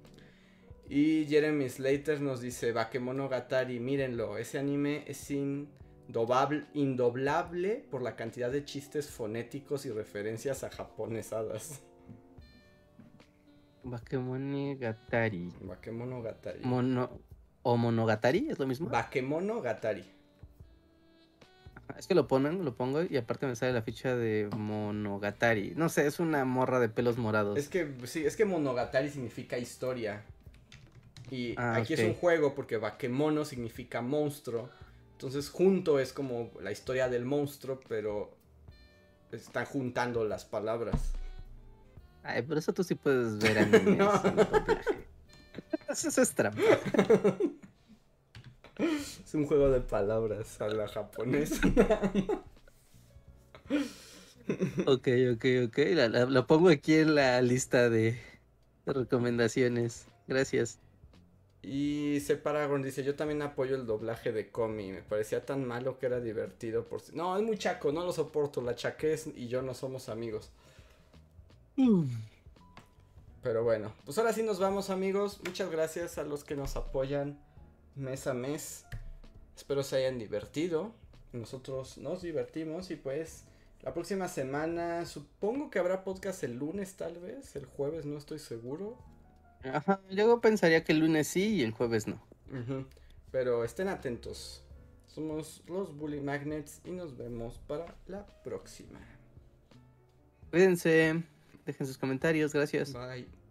Speaker 1: Y Jeremy Slater nos dice, Bakemonogatari, mírenlo, ese anime es indoblable por la cantidad de chistes fonéticos y referencias a japonesadas.
Speaker 2: Bakemonogatari.
Speaker 1: Bakemonogatari.
Speaker 2: Mono... ¿O Monogatari? ¿Es lo mismo?
Speaker 1: Bakemonogatari.
Speaker 2: Es que lo ponen, lo pongo y aparte me sale la ficha de Monogatari. No sé, es una morra de pelos morados.
Speaker 1: Es que, sí, es que Monogatari significa historia. Y ah, aquí es un juego porque Bakemono significa monstruo. Entonces junto es como la historia del monstruo, pero están juntando las palabras.
Speaker 2: Ay, por eso tú sí puedes ver [laughs] animes no. Eso es trampa.
Speaker 1: Es un juego de palabras a la japonesa.
Speaker 2: ok, ok, ok. lo pongo aquí en la lista de, recomendaciones. Gracias.
Speaker 1: Y Separagon dice, yo también apoyo el doblaje de Comi. Me parecía tan malo que era divertido. Por... No, es muy chaco, no lo soporto. La chaquez y yo no somos amigos. Pero bueno, pues ahora sí nos vamos amigos. Muchas gracias a los que nos apoyan mes a mes. Espero se hayan divertido. Nosotros nos divertimos y pues la próxima semana supongo que habrá podcast el lunes tal vez. El jueves no estoy seguro.
Speaker 2: Ajá, yo pensaría que el lunes sí y el jueves no.
Speaker 1: Pero estén atentos. Somos los Bully Magnets y nos vemos para la próxima.
Speaker 2: Cuídense. Dejen sus comentarios, gracias.
Speaker 1: Bye.